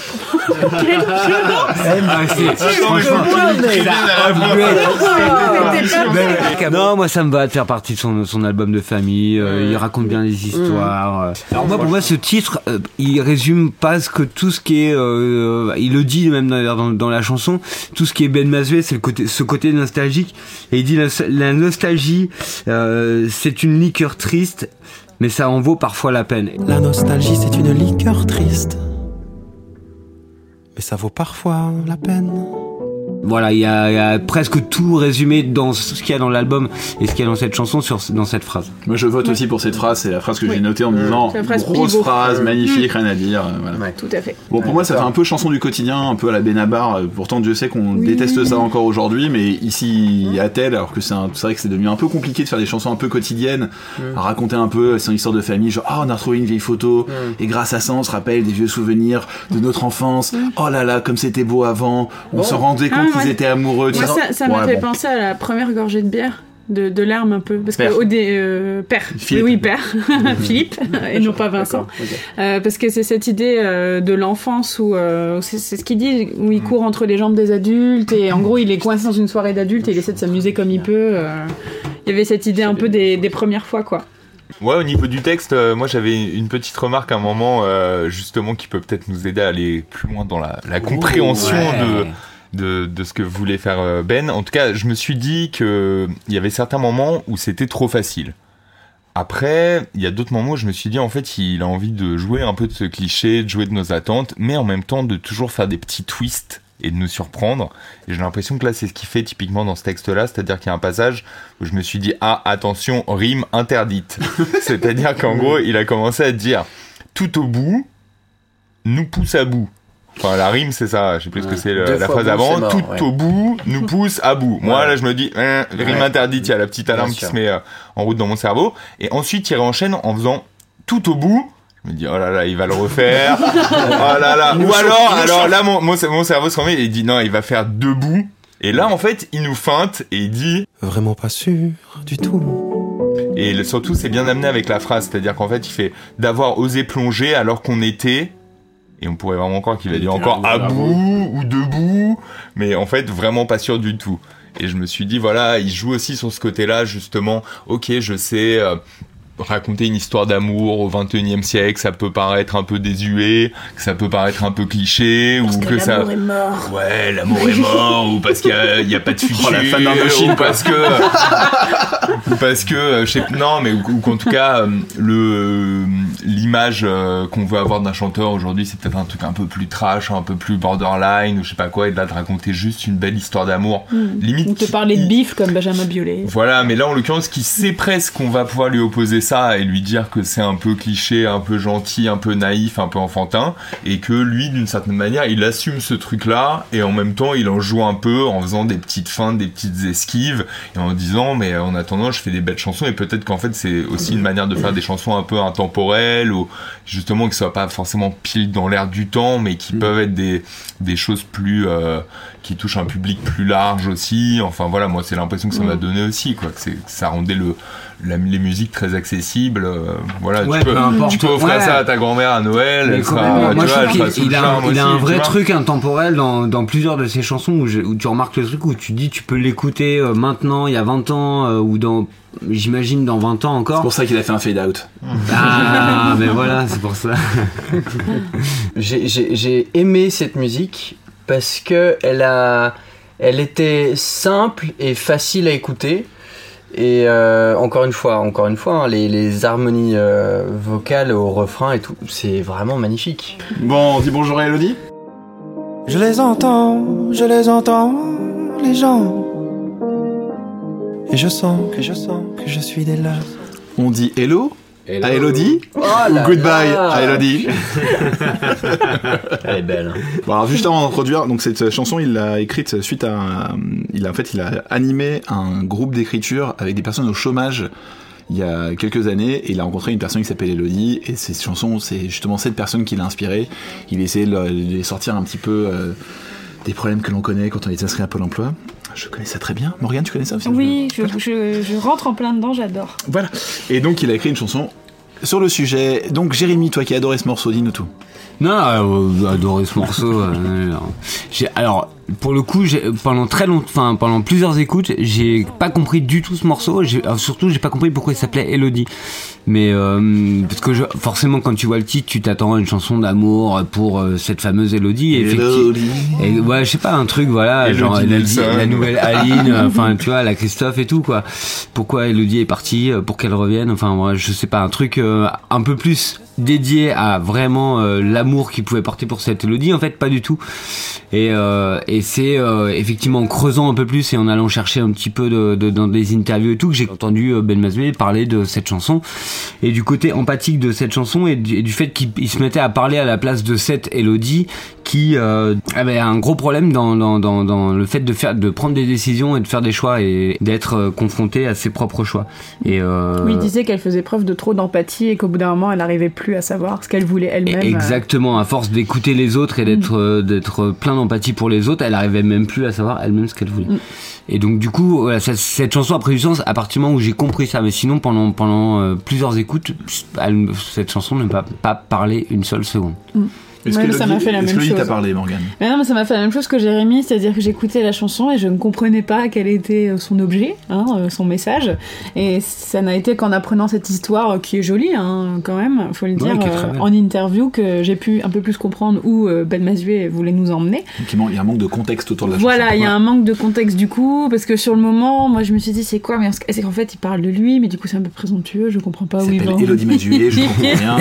Speaker 3: Non, moi ça me va de faire partie de son, son album de famille. euh, il raconte bien les histoires. euh. Alors moi, pour moi, ce titre, euh, il résume pas ce que tout ce qui est. euh, il le dit même dans, dans la chanson. Tout ce qui est Ben Mazuet, c'est le côté, ce côté nostalgique. Et il dit la, la nostalgie, euh, c'est une liqueur triste. Mais ça en vaut parfois la peine.
Speaker 6: La nostalgie, c'est une liqueur triste. Mais ça vaut parfois la peine.
Speaker 3: Voilà, il y, a, il y a presque tout résumé dans ce qu'il y a dans l'album et ce qu'il y a dans cette chanson sur, dans cette phrase.
Speaker 1: Moi, je vote aussi pour cette phrase. C'est la phrase que j'ai notée en me disant
Speaker 2: C'est la phrase
Speaker 1: grosse
Speaker 2: pivot.
Speaker 1: phrase, magnifique, rien à dire. euh, Voilà.
Speaker 4: Ouais.
Speaker 2: Tout à fait.
Speaker 1: Bon, pour moi, ça fait un peu chanson du quotidien, un peu à la Benabar. Euh, Pourtant, Dieu sait qu'on
Speaker 2: Oui.
Speaker 1: déteste ça encore aujourd'hui, mais ici, à tel, alors que c'est vrai que c'est devenu un peu compliqué de faire des chansons un peu quotidiennes, à raconter un peu son histoire de famille, genre, ah, on a retrouvé une vieille photo, et grâce à ça, on se rappelle des vieux souvenirs de notre enfance. Oh là là, comme c'était beau avant. On se rendait compte
Speaker 2: Ah,
Speaker 1: qu'ils
Speaker 2: ouais.
Speaker 1: étaient amoureux. tu
Speaker 2: Moi, ça, ça m'a
Speaker 1: Ouais,
Speaker 2: fait
Speaker 1: bon.
Speaker 2: penser à la première gorgée de bière. De, de larmes un peu parce
Speaker 1: Père.
Speaker 2: que au dé, euh, père
Speaker 1: Philippe.
Speaker 2: oui père (laughs) Philippe (laughs) (laughs) et non pas Vincent Euh, parce que c'est cette idée euh, de l'enfance où euh, c'est ce qu'il dit où il court entre les jambes des adultes et en gros il est coincé dans une soirée d'adultes et il essaie de s'amuser comme il peut euh. il y avait cette idée un peu des, des premières fois quoi
Speaker 5: Ouais, au niveau du texte, euh, moi j'avais une petite remarque à un moment, euh, justement, qui peut peut-être nous aider à aller plus loin dans la, la compréhension
Speaker 3: Ouais.
Speaker 5: de, de, de ce que voulait faire euh, Ben. En tout cas, je me suis dit que il y avait certains moments où c'était trop facile. Après, il y a d'autres moments où je me suis dit, en fait, il a envie de jouer un peu de ce cliché, de jouer de nos attentes, mais en même temps de toujours faire des petits twists et de nous surprendre. Et j'ai l'impression que là, c'est ce qu'il fait typiquement dans ce texte-là, c'est-à-dire qu'il y a un passage où je me suis dit, ah, attention, rime interdite. (laughs) c'est-à-dire qu'en gros, il a commencé à dire, tout au bout, nous pousse à bout. Enfin, la rime, c'est ça. Je sais plus ce que c'est la phrase
Speaker 4: bout,
Speaker 5: avant.
Speaker 4: mort,
Speaker 5: tout
Speaker 4: ouais.
Speaker 5: au bout nous pousse à bout. Moi,
Speaker 4: Ouais.
Speaker 5: là, je me dis, hein, rime
Speaker 4: Ouais.
Speaker 5: interdite. Il y a la petite alarme
Speaker 4: Bien
Speaker 5: qui
Speaker 4: sûr.
Speaker 5: se met euh, en route dans mon cerveau. Et ensuite, il réenchaîne en faisant tout au bout. Je me dis, oh là là, il va le refaire. (laughs) oh là là. Ou alors, alors là, mon, mon, mon cerveau se remet et il dit, non, il va faire debout. Et là, en fait, il nous feinte et il dit,
Speaker 6: Vraiment pas sûr du tout.
Speaker 5: et le- surtout, c'est bien amené avec la phrase, c'est-à-dire qu'en fait, il fait d'avoir osé plonger alors qu'on était, et on pourrait vraiment croire qu'il a dit encore à bout ou debout, mais en fait, vraiment pas sûr du tout. Et je me suis dit, voilà, il joue aussi sur ce côté-là, justement, ok, je sais, euh, raconter une histoire d'amour au 21e siècle, ça peut paraître un peu désuet, que ça peut paraître un peu cliché, ou que, ça...
Speaker 2: est mort
Speaker 5: Ouais, l'amour est mort, ou parce qu'il y a, pas de futur, (laughs)
Speaker 1: Oh, la fan d'Indochine,
Speaker 5: ou parce que, ou parce que, euh, je sais pas, non, mais ou, ou qu'en tout cas, euh, le, euh, l'image qu'on veut avoir d'un chanteur aujourd'hui, c'est peut-être un truc un peu plus trash, un peu plus borderline, ou je sais pas quoi, et de là de raconter juste une belle histoire d'amour. Limite.
Speaker 2: on te parlait de bif comme Benjamin Biolay
Speaker 5: voilà, mais là en l'occurrence, qui sait presque qu'on va pouvoir lui opposer ça et lui dire que c'est un peu cliché, un peu gentil, un peu naïf, un peu enfantin, et que lui, d'une certaine manière, il assume ce truc-là et en même temps, il en joue un peu en faisant des petites feintes, des petites esquives et en disant, mais en attendant, je fais des belles chansons et peut-être qu'en fait, c'est aussi une manière de faire des chansons un peu intemporelles ou justement qui soient pas forcément pile dans l'air du temps, mais qui peuvent être des des choses plus euh, qui touchent un public plus large aussi. Enfin voilà, moi c'est l'impression que ça m'a donné aussi quoi, que ça rendait le la- les musiques très accessibles. euh, voilà,
Speaker 3: Ouais,
Speaker 5: tu peux tu peux offrir
Speaker 3: Ouais.
Speaker 5: ça à ta grand-mère à Noël, elle sera,
Speaker 3: même, moi, je
Speaker 5: vois,
Speaker 3: trouve qu'il a, un- a vrai truc intemporel dans, dans plusieurs de ses chansons où, je- où tu remarques le truc où tu dis tu peux l'écouter euh, maintenant, il y a 20 ans, euh, ou dans, j'imagine dans 20 ans
Speaker 1: C'est
Speaker 3: encore.
Speaker 1: pour ça qu'il a fait un fade out. (laughs)
Speaker 3: Ah, mais voilà, c'est pour ça. (laughs)
Speaker 4: J'ai- J'ai j'ai aimé cette musique parce que elle a, elle était simple et facile à écouter. Et euh, encore une fois, encore une fois, hein, les, les harmonies euh, vocales au refrain et tout, c'est vraiment magnifique.
Speaker 1: Bon, on dit bonjour à Elodie.
Speaker 6: Je les entends, je les entends, les gens. Et je sens que je sens que je suis des leurs.
Speaker 1: On dit hello à Elodie
Speaker 4: Oh
Speaker 1: goodbye
Speaker 4: là. (laughs)
Speaker 1: à Elodie.
Speaker 4: Elle est belle.
Speaker 1: Bon, alors juste avant d'introduire, donc cette chanson, il l'a écrite suite à, un- il a en fait, il a animé un groupe d'écriture avec des personnes au chômage il y a quelques années et il a rencontré une personne qui s'appelle Elodie et cette chanson, c'est justement cette personne qui l'a inspiré. Il essayait de les sortir un petit peu euh, des problèmes que l'on connaît quand on est inscrit à Pôle Emploi. Je connais ça très bien. Morgane, tu connais ça aussi
Speaker 2: oui je, je, je rentre en plein dedans j'adore
Speaker 1: Voilà. Et donc il a écrit une chanson sur le sujet. Donc Jérémy, toi qui as adoré ce morceau, dis-nous tout.
Speaker 3: Non, euh, j'ai adoré ce morceau. (laughs) euh, alors, pour le coup, pendant très longtemps, enfin pendant plusieurs écoutes, j'ai pas compris du tout ce morceau. Alors, surtout, j'ai pas compris pourquoi il s'appelait Elodie. Mais euh, parce que je- forcément, quand tu vois le titre, tu t'attends à une chanson d'amour pour euh, cette fameuse Elodie. Et
Speaker 1: Elodie.
Speaker 3: et ouais, je sais pas, un truc, voilà,
Speaker 5: Elodie
Speaker 3: genre la, nouvelle Aline, euh, (laughs) enfin, tu vois, la Christophe et tout, quoi. Pourquoi Elodie est partie, euh, pour qu'elle revienne, enfin, ouais, je sais pas, un truc euh, un peu plus dédié à vraiment euh, l'amour qu'il pouvait porter pour cette Elodie, en fait, pas du tout. Et, euh, et c'est euh, effectivement en creusant un peu plus et en allant chercher un petit peu de, de- dans des interviews et tout que j'ai entendu euh, Ben Mazoué parler de cette chanson. Et du côté empathique de cette chanson et du, et du fait qu'il il se mettait à parler à la place de cette Elodie qui euh, avait un gros problème dans, dans, dans, dans le fait de faire de prendre des décisions et de faire des choix et d'être euh, confronté à ses propres choix. Et euh,
Speaker 2: Oui, il disait qu'elle faisait preuve de trop d'empathie et qu'au bout d'un moment, elle n'arrivait plus à savoir ce qu'elle voulait elle-même.
Speaker 3: Exactement, à force d'écouter les autres et d'être d'être plein d'empathie pour les autres, elle arrivait même plus à savoir elle-même ce qu'elle voulait.
Speaker 2: Mm.
Speaker 3: Et donc du coup, voilà, cette, cette chanson a pris du sens à partir du moment où j'ai compris ça. Mais sinon, pendant pendant euh, plusieurs écoutes, elle- cette chanson ne m'a pas parlé une seule seconde.
Speaker 1: Est-ce que
Speaker 2: ça m'a fait la même chose.
Speaker 1: t'a parlé, Morgane
Speaker 2: Mais non, mais ça m'a fait la même chose que Jérémy, c'est-à-dire que j'écoutais la chanson et je ne comprenais pas quel était euh, son objet, hein, euh, son message. Et ça n'a été qu'en apprenant cette histoire euh, qui est jolie, hein, quand même, faut le dire, euh, en interview, que j'ai pu un peu plus comprendre où Ben Mazué voulait nous emmener.
Speaker 1: Il il y a un manque de contexte autour de la
Speaker 2: Voilà,
Speaker 1: chanson.
Speaker 2: il y a un manque de contexte du coup, parce que sur le moment, moi je me suis dit c'est quoi, mais c'est qu'en fait il parle de lui, mais du coup c'est un peu présomptueux, je comprends pas
Speaker 1: Elle
Speaker 2: où il va.
Speaker 1: Elodie Mazué, je (laughs) comprends rien.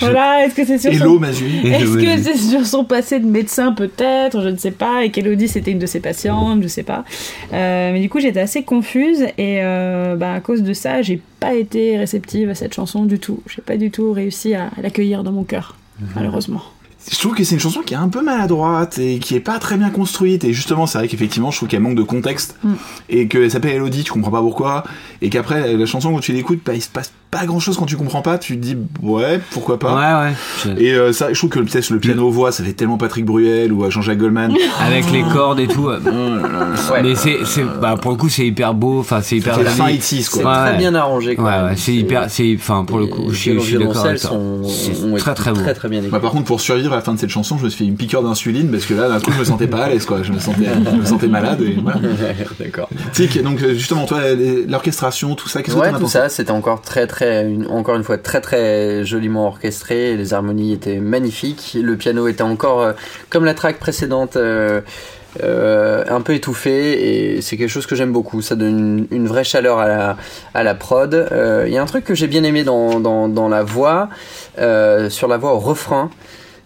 Speaker 2: Voilà, est-ce que c'est sur son
Speaker 1: Hello Mazué.
Speaker 2: Est-ce que c'est sur son passé de médecin peut-être? Je ne sais pas. Et qu'Elodie c'était une de ses patientes, je sais pas. Euh, mais du coup j'étais assez confuse et euh, bah, à cause de ça j'ai pas été réceptive à cette chanson du tout. J'ai pas du tout réussi à l'accueillir dans mon cœur, malheureusement.
Speaker 1: Je trouve que c'est une chanson qui est un peu maladroite et qui est pas très bien construite. Et justement, c'est vrai qu'effectivement, je trouve qu'elle manque de contexte.
Speaker 2: Mm.
Speaker 1: Et qu'elle s'appelle Elodie, tu comprends pas pourquoi. Et qu'après, la chanson, quand tu l'écoutes, bah, il se passe pas grand chose quand tu comprends pas. Tu te dis, ouais, pourquoi pas.
Speaker 3: Ouais, ouais. Je-
Speaker 1: Et euh, ça, je trouve que peut-être le piano-voix, ça fait tellement Patrick Bruel ou euh, Jean-Jacques Goldman. (laughs)
Speaker 3: Avec les cordes et tout.
Speaker 1: Oh.
Speaker 4: Ouais.
Speaker 3: Mais c'est, bah, pour le coup, c'est hyper beau. Enfin, c'est hyper.
Speaker 1: C'est la fin
Speaker 3: joli.
Speaker 1: 86,
Speaker 4: C'est
Speaker 1: quoi.
Speaker 3: Ouais,
Speaker 4: très
Speaker 3: ouais.
Speaker 4: bien arrangé. quand
Speaker 3: Ouais,
Speaker 4: même.
Speaker 3: ouais, c'est hyper, c'est, enfin, pour le coup, je suis, d'accord C'est très, très beau.
Speaker 4: Très très bien
Speaker 1: Bah, par contre, pour survivre à la fin de cette chanson, je me suis fait une piqûre d'insuline parce que là, d'un coup, je me sentais pas à l'aise, quoi. Je me sentais, je me sentais malade et voilà. (laughs)
Speaker 4: D'accord.
Speaker 1: Tic, donc euh, justement, toi, l'orchestration, tout ça, qu'est-ce que t'en as
Speaker 4: tout
Speaker 1: pensé?
Speaker 4: ça, c'était encore très très, encore une fois très très joliment orchestré. Les harmonies étaient magnifiques. Le piano était encore, euh, comme la track précédente, euh, euh, un peu étouffé et c'est quelque chose que j'aime beaucoup. Ça donne une, vraie chaleur à la, à la prod. Il y a un truc que j'ai bien aimé dans, dans, la voix, sur la voix au refrain.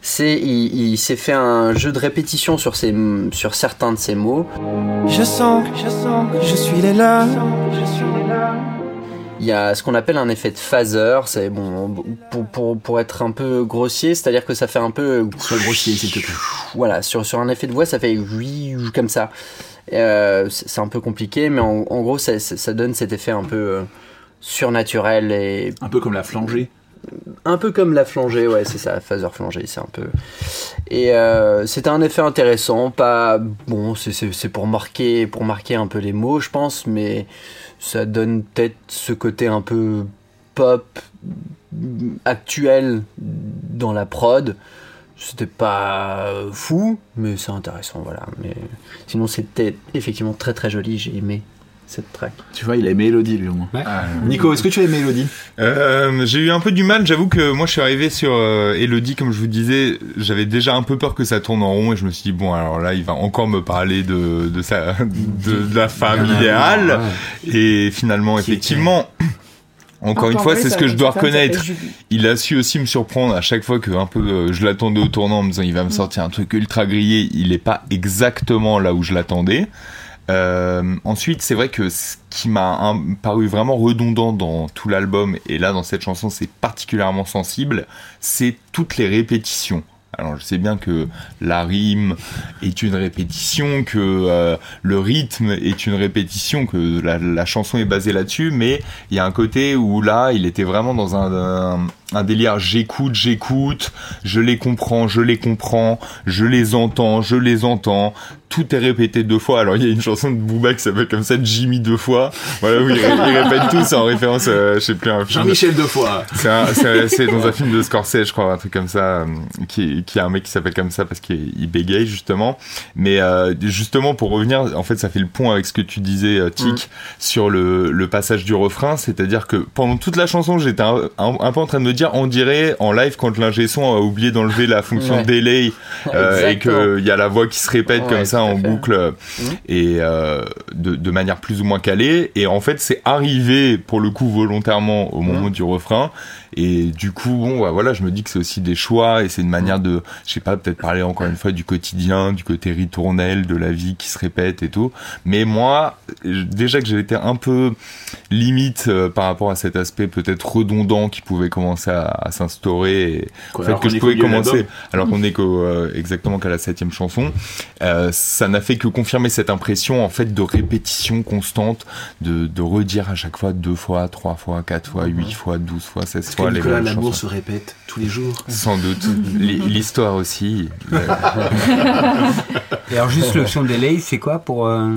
Speaker 4: C'est il, s'est fait un jeu de répétition sur, ses, sur certains de ses mots.
Speaker 6: Je sens, je sens je suis les leurs. Je suis les leurs.
Speaker 4: Il y a ce qu'on appelle un effet de phaser, c'est bon pour, pour, pour être un peu grossier, c'est-à-dire que ça fait un peu
Speaker 1: Sois grossier, s'il te plaît.
Speaker 4: voilà sur sur un effet de voix ça fait oui comme ça. Euh, c'est un peu compliqué, mais en, en gros ça, ça donne cet effet un peu euh, surnaturel et
Speaker 1: Un peu comme la flangée.
Speaker 4: un peu comme la flangée, ouais, c'est ça, phaser flangée, c'est un peu. Et euh, c'était un effet intéressant, pas bon, c'est pour marquer, pour marquer un peu les mots, je pense, mais ça donne peut-être ce côté un peu pop actuel dans la prod. C'était pas fou, mais c'est intéressant, voilà. Mais sinon, c'était effectivement très très joli. J'ai aimé cette track.
Speaker 1: Tu vois, il a aimé Elodie, lui, au moins.
Speaker 3: Ouais.
Speaker 5: Ah,
Speaker 1: Nico, est-ce que tu as aimé Elodie?
Speaker 5: Euh, j'ai eu un peu du mal, j'avoue que moi je suis arrivé sur euh, Elodie, comme je vous disais, j'avais déjà un peu peur que ça tourne en rond et je me suis dit, bon alors là il va encore me parler de, de, sa, de, de la femme idéale. Et finalement, effectivement, encore, une fois, c'est ce que je dois reconnaître. Il a su aussi me surprendre à chaque fois que un peu euh, je l'attendais au tournant en me disant il va me sortir un truc ultra grillé. Il est pas exactement là où je l'attendais. Euh, ensuite, c'est vrai que ce qui m'a paru vraiment redondant dans tout l'album et là dans cette chanson, c'est particulièrement sensible, c'est toutes les répétitions. Alors je sais bien que la rime est une répétition, que euh, le rythme est une répétition, que la, chanson est basée là-dessus, mais il y a un côté où là, il était vraiment dans un, un délire j'écoute, j'écoute, je les comprends, je les comprends, je les entends, je les entends. Tout est répété deux fois. Alors il y a une chanson de Booba qui s'appelle comme ça Jimmy deux fois. Voilà où il, ré- il répète tout, c'est en référence, euh, je sais plus un film.
Speaker 1: Jean-Michel deux fois.
Speaker 5: C'est dans un film de Scorsese, je crois, un truc comme ça, euh, qui, qui a un mec qui s'appelle comme ça parce qu'il il bégaye justement. Mais euh, justement pour revenir, en fait, ça fait le pont avec ce que tu disais, euh, Tic, sur le, le passage du refrain, c'est-à-dire que pendant toute la chanson, j'étais un, un- un peu en train de me dire, on dirait en live quand l'ingé son a oublié d'enlever la fonction
Speaker 4: Ouais.
Speaker 5: delay (laughs) euh, et qu'il y a la voix qui se répète
Speaker 4: Ouais,
Speaker 5: comme ça en
Speaker 4: fait.
Speaker 5: boucle euh, et euh, de, de manière plus ou moins calée. Et en fait, c'est arrivé pour le coup volontairement au moment du refrain. Et du coup, bon, bah, voilà, je me dis que c'est aussi des choix et c'est une manière de, je sais pas, peut-être parler encore une fois du quotidien, du côté ritournel, de la vie qui se répète et tout. Mais moi, déjà que j'ai été un peu limite euh, par rapport à cet aspect peut-être redondant qui pouvait commencer à, à s'instaurer. Et
Speaker 1: Quoi,
Speaker 5: en fait, que je pouvais commencer alors qu'on est qu'au, euh, exactement qu'à la septième chanson. Euh, ça n'a fait que confirmer cette impression en fait de répétition constante, de, de redire à chaque fois deux fois, trois fois, quatre fois, huit fois, douze fois, seize
Speaker 1: que
Speaker 5: fois les
Speaker 1: Nicolas l'amour
Speaker 5: chansons.
Speaker 1: se répète tous les jours?
Speaker 5: Sans doute. L'hi- (laughs) L'histoire aussi. (laughs)
Speaker 3: Et alors juste l'option delay, c'est quoi pour euh,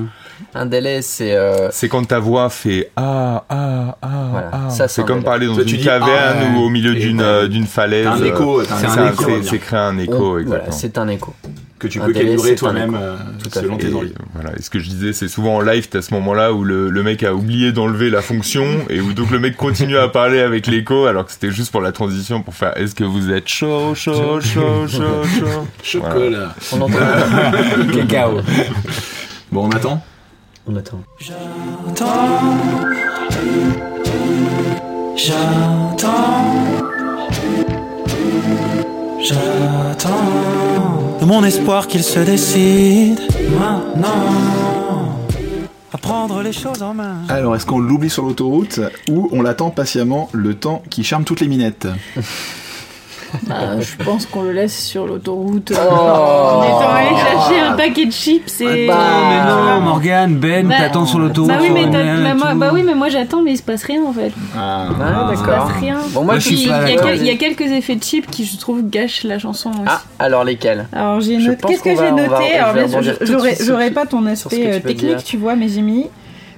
Speaker 4: Un délai, c'est. euh,
Speaker 5: C'est quand ta voix fait ah ah ah
Speaker 4: Voilà.
Speaker 5: ah.
Speaker 4: Ça, c'est
Speaker 5: comme
Speaker 4: délai.
Speaker 5: parler dans
Speaker 1: Toi, tu
Speaker 5: une
Speaker 1: dis,
Speaker 5: caverne
Speaker 1: ah,
Speaker 5: ou au milieu d'une
Speaker 1: ben,
Speaker 5: euh, d'une falaise.
Speaker 1: Un
Speaker 5: euh,
Speaker 1: écho, un
Speaker 3: c'est
Speaker 5: créer un écho,
Speaker 4: on- voilà, c'est un écho.
Speaker 1: que tu
Speaker 4: un
Speaker 1: peux
Speaker 4: délai,
Speaker 1: calibrer toi-même euh,
Speaker 4: Tout à
Speaker 1: selon tes envies.
Speaker 5: voilà. Et ce que je disais, c'est souvent en live, t'as ce moment-là où le, le mec a oublié d'enlever la fonction et où donc le mec continue à parler avec l'écho alors que c'était juste pour la transition pour faire est-ce que vous êtes chaud, chaud, chaud, chaud, chaud?
Speaker 1: Chocolat.
Speaker 4: On entend. (laughs)
Speaker 3: cacao
Speaker 1: Bon, on attend
Speaker 4: on attend.
Speaker 6: J'entends, j'attends de mon espoir qu'il se décide maintenant à prendre les choses en main.
Speaker 1: Alors, est-ce qu'on l'oublie sur l'autoroute ou on l'attend patiemment le temps qui charme toutes les minettes?
Speaker 2: Ah, je pense qu'on le laisse sur l'autoroute.
Speaker 4: Oh.
Speaker 2: en étant allé chercher un paquet de chips et.
Speaker 4: Bah,
Speaker 3: Mais non,
Speaker 2: Voilà.
Speaker 3: Morgane, Ben,
Speaker 2: Bah,
Speaker 3: t'attends sur l'autoroute.
Speaker 2: Bah oui, mais,
Speaker 3: on est
Speaker 2: bah oui, mais moi j'attends, mais il se passe rien en fait.
Speaker 1: Ah,
Speaker 4: Ah,
Speaker 2: Il se
Speaker 4: d'accord.
Speaker 2: passe rien.
Speaker 4: Bon, moi,
Speaker 2: Il y, a
Speaker 3: d'accord.
Speaker 2: quel- il y a quelques effets de chips qui, je trouve, gâchent la chanson aussi.
Speaker 4: Ah, alors lesquels?
Speaker 2: Alors j'ai noté. Qu'est-ce que j'ai
Speaker 4: on
Speaker 2: noté? j'aurais pas ton aspect euh, technique, tu vois, mais j'ai mis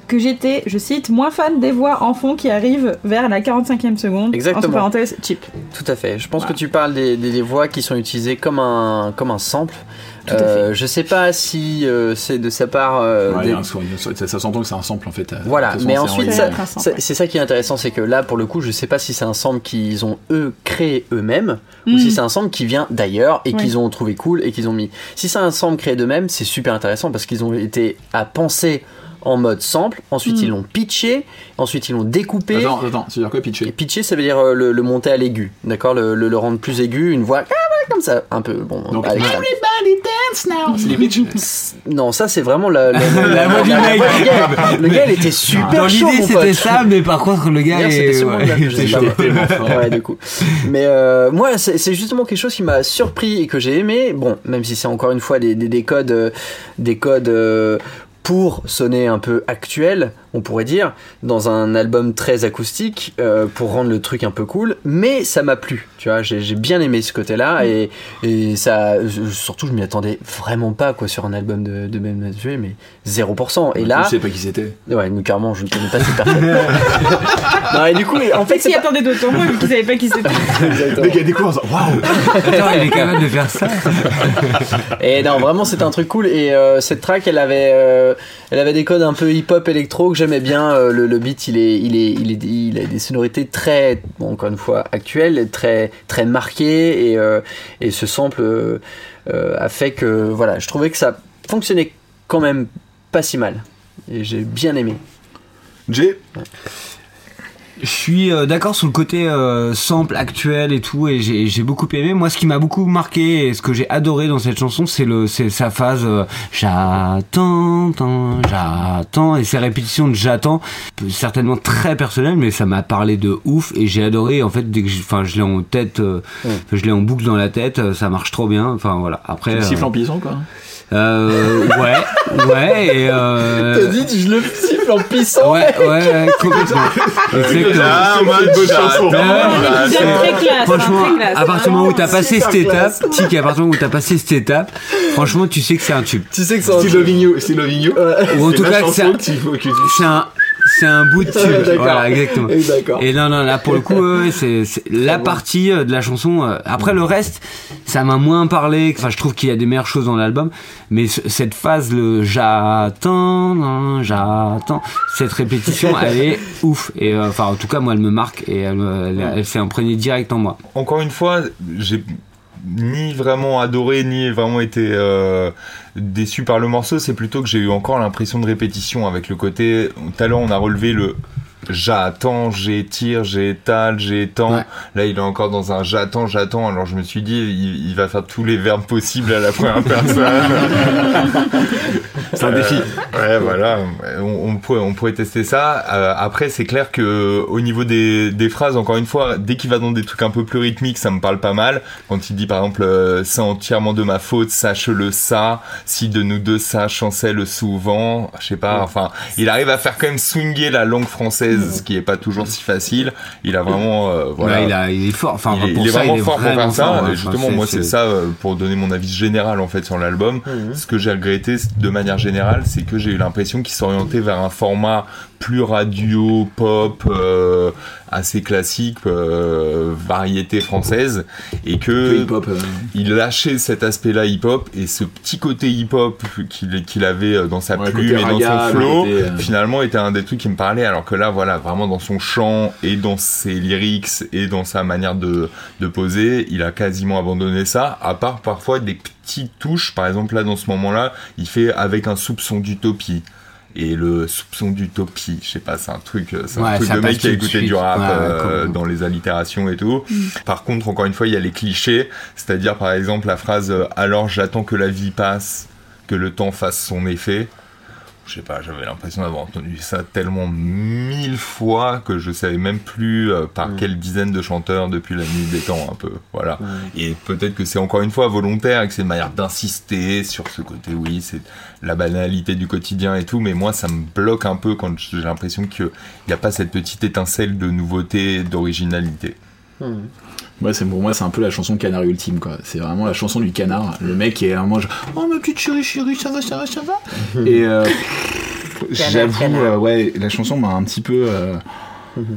Speaker 2: que j'étais, je cite, moins fan des voix en fond qui arrivent vers la 45e seconde.
Speaker 4: Exactement.
Speaker 2: Entre parenthèses, chip.
Speaker 4: Tout à fait. Je pense que tu parles des, des- des voix qui sont utilisées comme un, comme un sample.
Speaker 2: Tout à
Speaker 4: Euh, je sais pas si euh, c'est de sa part. euh,
Speaker 1: Ouais,
Speaker 4: des-
Speaker 1: un ça, ça s'entend que c'est un sample en fait.
Speaker 4: Voilà,
Speaker 1: façon,
Speaker 4: mais ensuite, ça- c'est ça qui est intéressant, c'est que là, pour le coup, je sais pas si c'est un sample qu'ils ont eux créé eux-mêmes ou
Speaker 2: Mm.
Speaker 4: si c'est un sample qui vient d'ailleurs et qu'ils ont trouvé cool et qu'ils ont mis. Si c'est un sample créé d'eux-mêmes, c'est super intéressant parce qu'ils ont été à penser en mode sample, ensuite
Speaker 2: Mm.
Speaker 4: ils l'ont pitché, ensuite ils l'ont découpé.
Speaker 1: Attends, attends, ça veut dire quoi
Speaker 4: Et
Speaker 1: pitcher
Speaker 4: pitcher, ça veut dire euh, le, le monter à l'aigu, d'accord le, le- le rendre plus aigu, une voix comme ça, un peu. Bon,
Speaker 1: Donc,
Speaker 4: avec ça.
Speaker 1: Everybody dance now C'est les pitchs (laughs)
Speaker 4: Non, ça c'est vraiment la, la, (laughs)
Speaker 3: La voix du mec.
Speaker 4: du gars. Le gars, il était super
Speaker 3: Dans
Speaker 4: chaud,
Speaker 3: l'idée, c'était ça, mais par contre, le gars est.
Speaker 4: c'était sûrement
Speaker 3: ouais, chaud.
Speaker 4: ouais, du coup. Mais euh, moi, c'est justement quelque chose qui m'a surpris et que j'ai aimé. Bon, même si c'est encore une fois des, des, des codes, euh, des codes euh, pour sonner un peu actuel, on pourrait dire, dans un album très acoustique, euh, pour rendre le truc un peu cool. Mais ça m'a plu, tu vois. J'ai bien aimé ce côté-là et, et ça, je- surtout, je m'y attendais vraiment pas quoi sur un album de, de Ben Mathieu, mais 0%. Et là,
Speaker 1: Je sais pas qui c'était.
Speaker 4: ouais, nous carrément, je ne connais pas cette personne. (laughs) non, et du coup, en fait,
Speaker 2: s'y
Speaker 4: pas-
Speaker 2: attendait d'autant moins vu qu'il savait pas qui c'était. (laughs)
Speaker 1: Le en disant Waouh
Speaker 3: Attends, il est capable de faire ça. (laughs)
Speaker 4: Et non, vraiment, c'était un truc cool. Et euh, cette track, elle avait, euh, elle avait des codes un peu hip-hop électro que j'aimais bien. Euh, le, le beat, il est, il est, il est, il a des sonorités très, bon, encore une fois, actuelles, très, très marquées. Et, euh, et ce sample euh, a fait que, voilà, je trouvais que ça fonctionnait quand même pas si mal. Et j'ai bien aimé.
Speaker 1: Jay?
Speaker 3: Je suis euh, d'accord sur le côté euh, sample actuel et tout, et j'ai beaucoup aimé. Moi, ce qui m'a beaucoup marqué et ce que j'ai adoré dans cette chanson, c'est le sa phase euh, j'attends, j'attends et ces répétitions de j'attends, certainement très personnelles, mais ça m'a parlé de ouf et j'ai adoré. En fait, dès que je- enfin je l'ai en tête, euh, je l'ai en boucle dans la tête, ça marche trop bien. Enfin voilà. Après,
Speaker 1: Le siffle en quoi.
Speaker 3: Euh, ouais, ouais et euh,
Speaker 4: dit, je le siffle en pissant.
Speaker 3: Ouais, ouais, ouais, complètement. (laughs) Exactement.
Speaker 5: Ah,
Speaker 1: C'est.
Speaker 3: Ouais, ouais.
Speaker 2: C'est très classe,
Speaker 3: Franchement, à partir du moment où t'as passé cette étape, Tic, à partir du moment où t'as passé cette étape, franchement, tu sais que c'est un tube.
Speaker 4: Tu sais que c'est un
Speaker 1: Loving You, Loving You.
Speaker 3: Ou en
Speaker 1: C'est
Speaker 3: tout cas, que c'est un, c'est un, bout de
Speaker 4: Ouais,
Speaker 3: tube. voilà, exactement. Et non, non, là pour le coup, (laughs) ouais, c'est c'est la partie euh, de la chanson. euh, Après le reste, ça m'a moins parlé. Enfin, je trouve qu'il y a des meilleures choses dans l'album, mais ce- cette phase, le j'attends, non, j'attends, cette répétition, (laughs) elle est ouf. Et euh, enfin, en tout cas, moi, elle me marque et elle, elle, elle s'est imprégnée direct en moi.
Speaker 5: encore une fois, j'ai ni vraiment adoré ni vraiment été euh, déçu par le morceau. C'est plutôt que j'ai eu encore l'impression de répétition avec le côté. Tout à l'heure, on a relevé le j'attends, j'étire, j'étale, j'étends.
Speaker 3: Ouais.
Speaker 5: Là, il est encore dans un j'attends, j'attends. Alors je me suis dit, il, il va faire tous les verbes possibles à la première (laughs) personne.
Speaker 1: C'est un défi.
Speaker 5: Ouais, voilà. On, on pourrait, on pourrait tester ça. Euh, après, c'est clair que au niveau des, des phrases, encore une fois, dès qu'il va dans des trucs un peu plus rythmiques, ça me parle pas mal. Quand il dit par exemple, euh, c'est entièrement de ma faute, sache-le ça. Si de nous deux ça chancelle souvent, je sais pas. Enfin, il arrive à faire quand même swinger la langue française, ce qui est pas toujours si facile. Il a vraiment, euh, voilà.
Speaker 3: Ouais, il, a, il est fort. Enfin,
Speaker 5: Il est,
Speaker 3: pour
Speaker 5: il est
Speaker 3: ça,
Speaker 5: vraiment
Speaker 3: il est
Speaker 5: fort pour faire ça.
Speaker 3: fort, ouais. Enfin,
Speaker 5: justement, moi, c'est ça euh, pour donner mon avis général en fait sur l'album. Ce que j'ai regretté de manière générale, c'est que j'ai eu l'impression qu'il s'orientait vers un format plus radio, pop, euh, assez classique, euh, variété française, et que
Speaker 1: hip-hop. euh,
Speaker 5: il lâchait cet aspect-là hip-hop et ce petit côté hip-hop qu'il qu'il avait euh, dans sa
Speaker 1: Ouais,
Speaker 5: plume et dans
Speaker 1: raga,
Speaker 5: son flow,
Speaker 1: euh,
Speaker 5: finalement était un des trucs qui me parlait. Alors que là voilà vraiment dans son chant et dans ses lyrics et dans sa manière de, de poser il a quasiment abandonné ça à part parfois des petites touches. Par exemple là dans ce moment là il fait avec un soupçon d'utopie et le soupçon d'utopie, je sais pas, c'est un truc, euh, c'est un
Speaker 3: Ouais,
Speaker 5: truc de mec qui a écouté du rap
Speaker 3: Ouais,
Speaker 5: euh, dans les allitérations et tout. Par contre, encore une fois, il y a les clichés, c'est-à-dire par exemple la phrase euh, alors j'attends que la vie passe, que le temps fasse son effet. Je sais pas, j'avais l'impression d'avoir entendu ça tellement mille fois que je savais même plus euh, par quelle dizaine de chanteurs depuis la nuit des temps un peu. Voilà. Et peut-être que c'est encore une fois volontaire et que c'est une manière d'insister sur ce côté, oui, c'est la banalité du quotidien et tout, mais moi ça me bloque un peu quand j'ai l'impression qu'il n'y a pas cette petite étincelle de nouveauté, d'originalité.
Speaker 1: Ouais, c'est pour moi, c'est un peu la chanson canard ultime, quoi. C'est vraiment la chanson du canard. Le mec est vraiment genre, oh ma petite chérie, chérie, ça va, ça va, ça va? Et euh, (laughs) j'avoue, euh, ouais, la chanson m'a un petit peu. euh,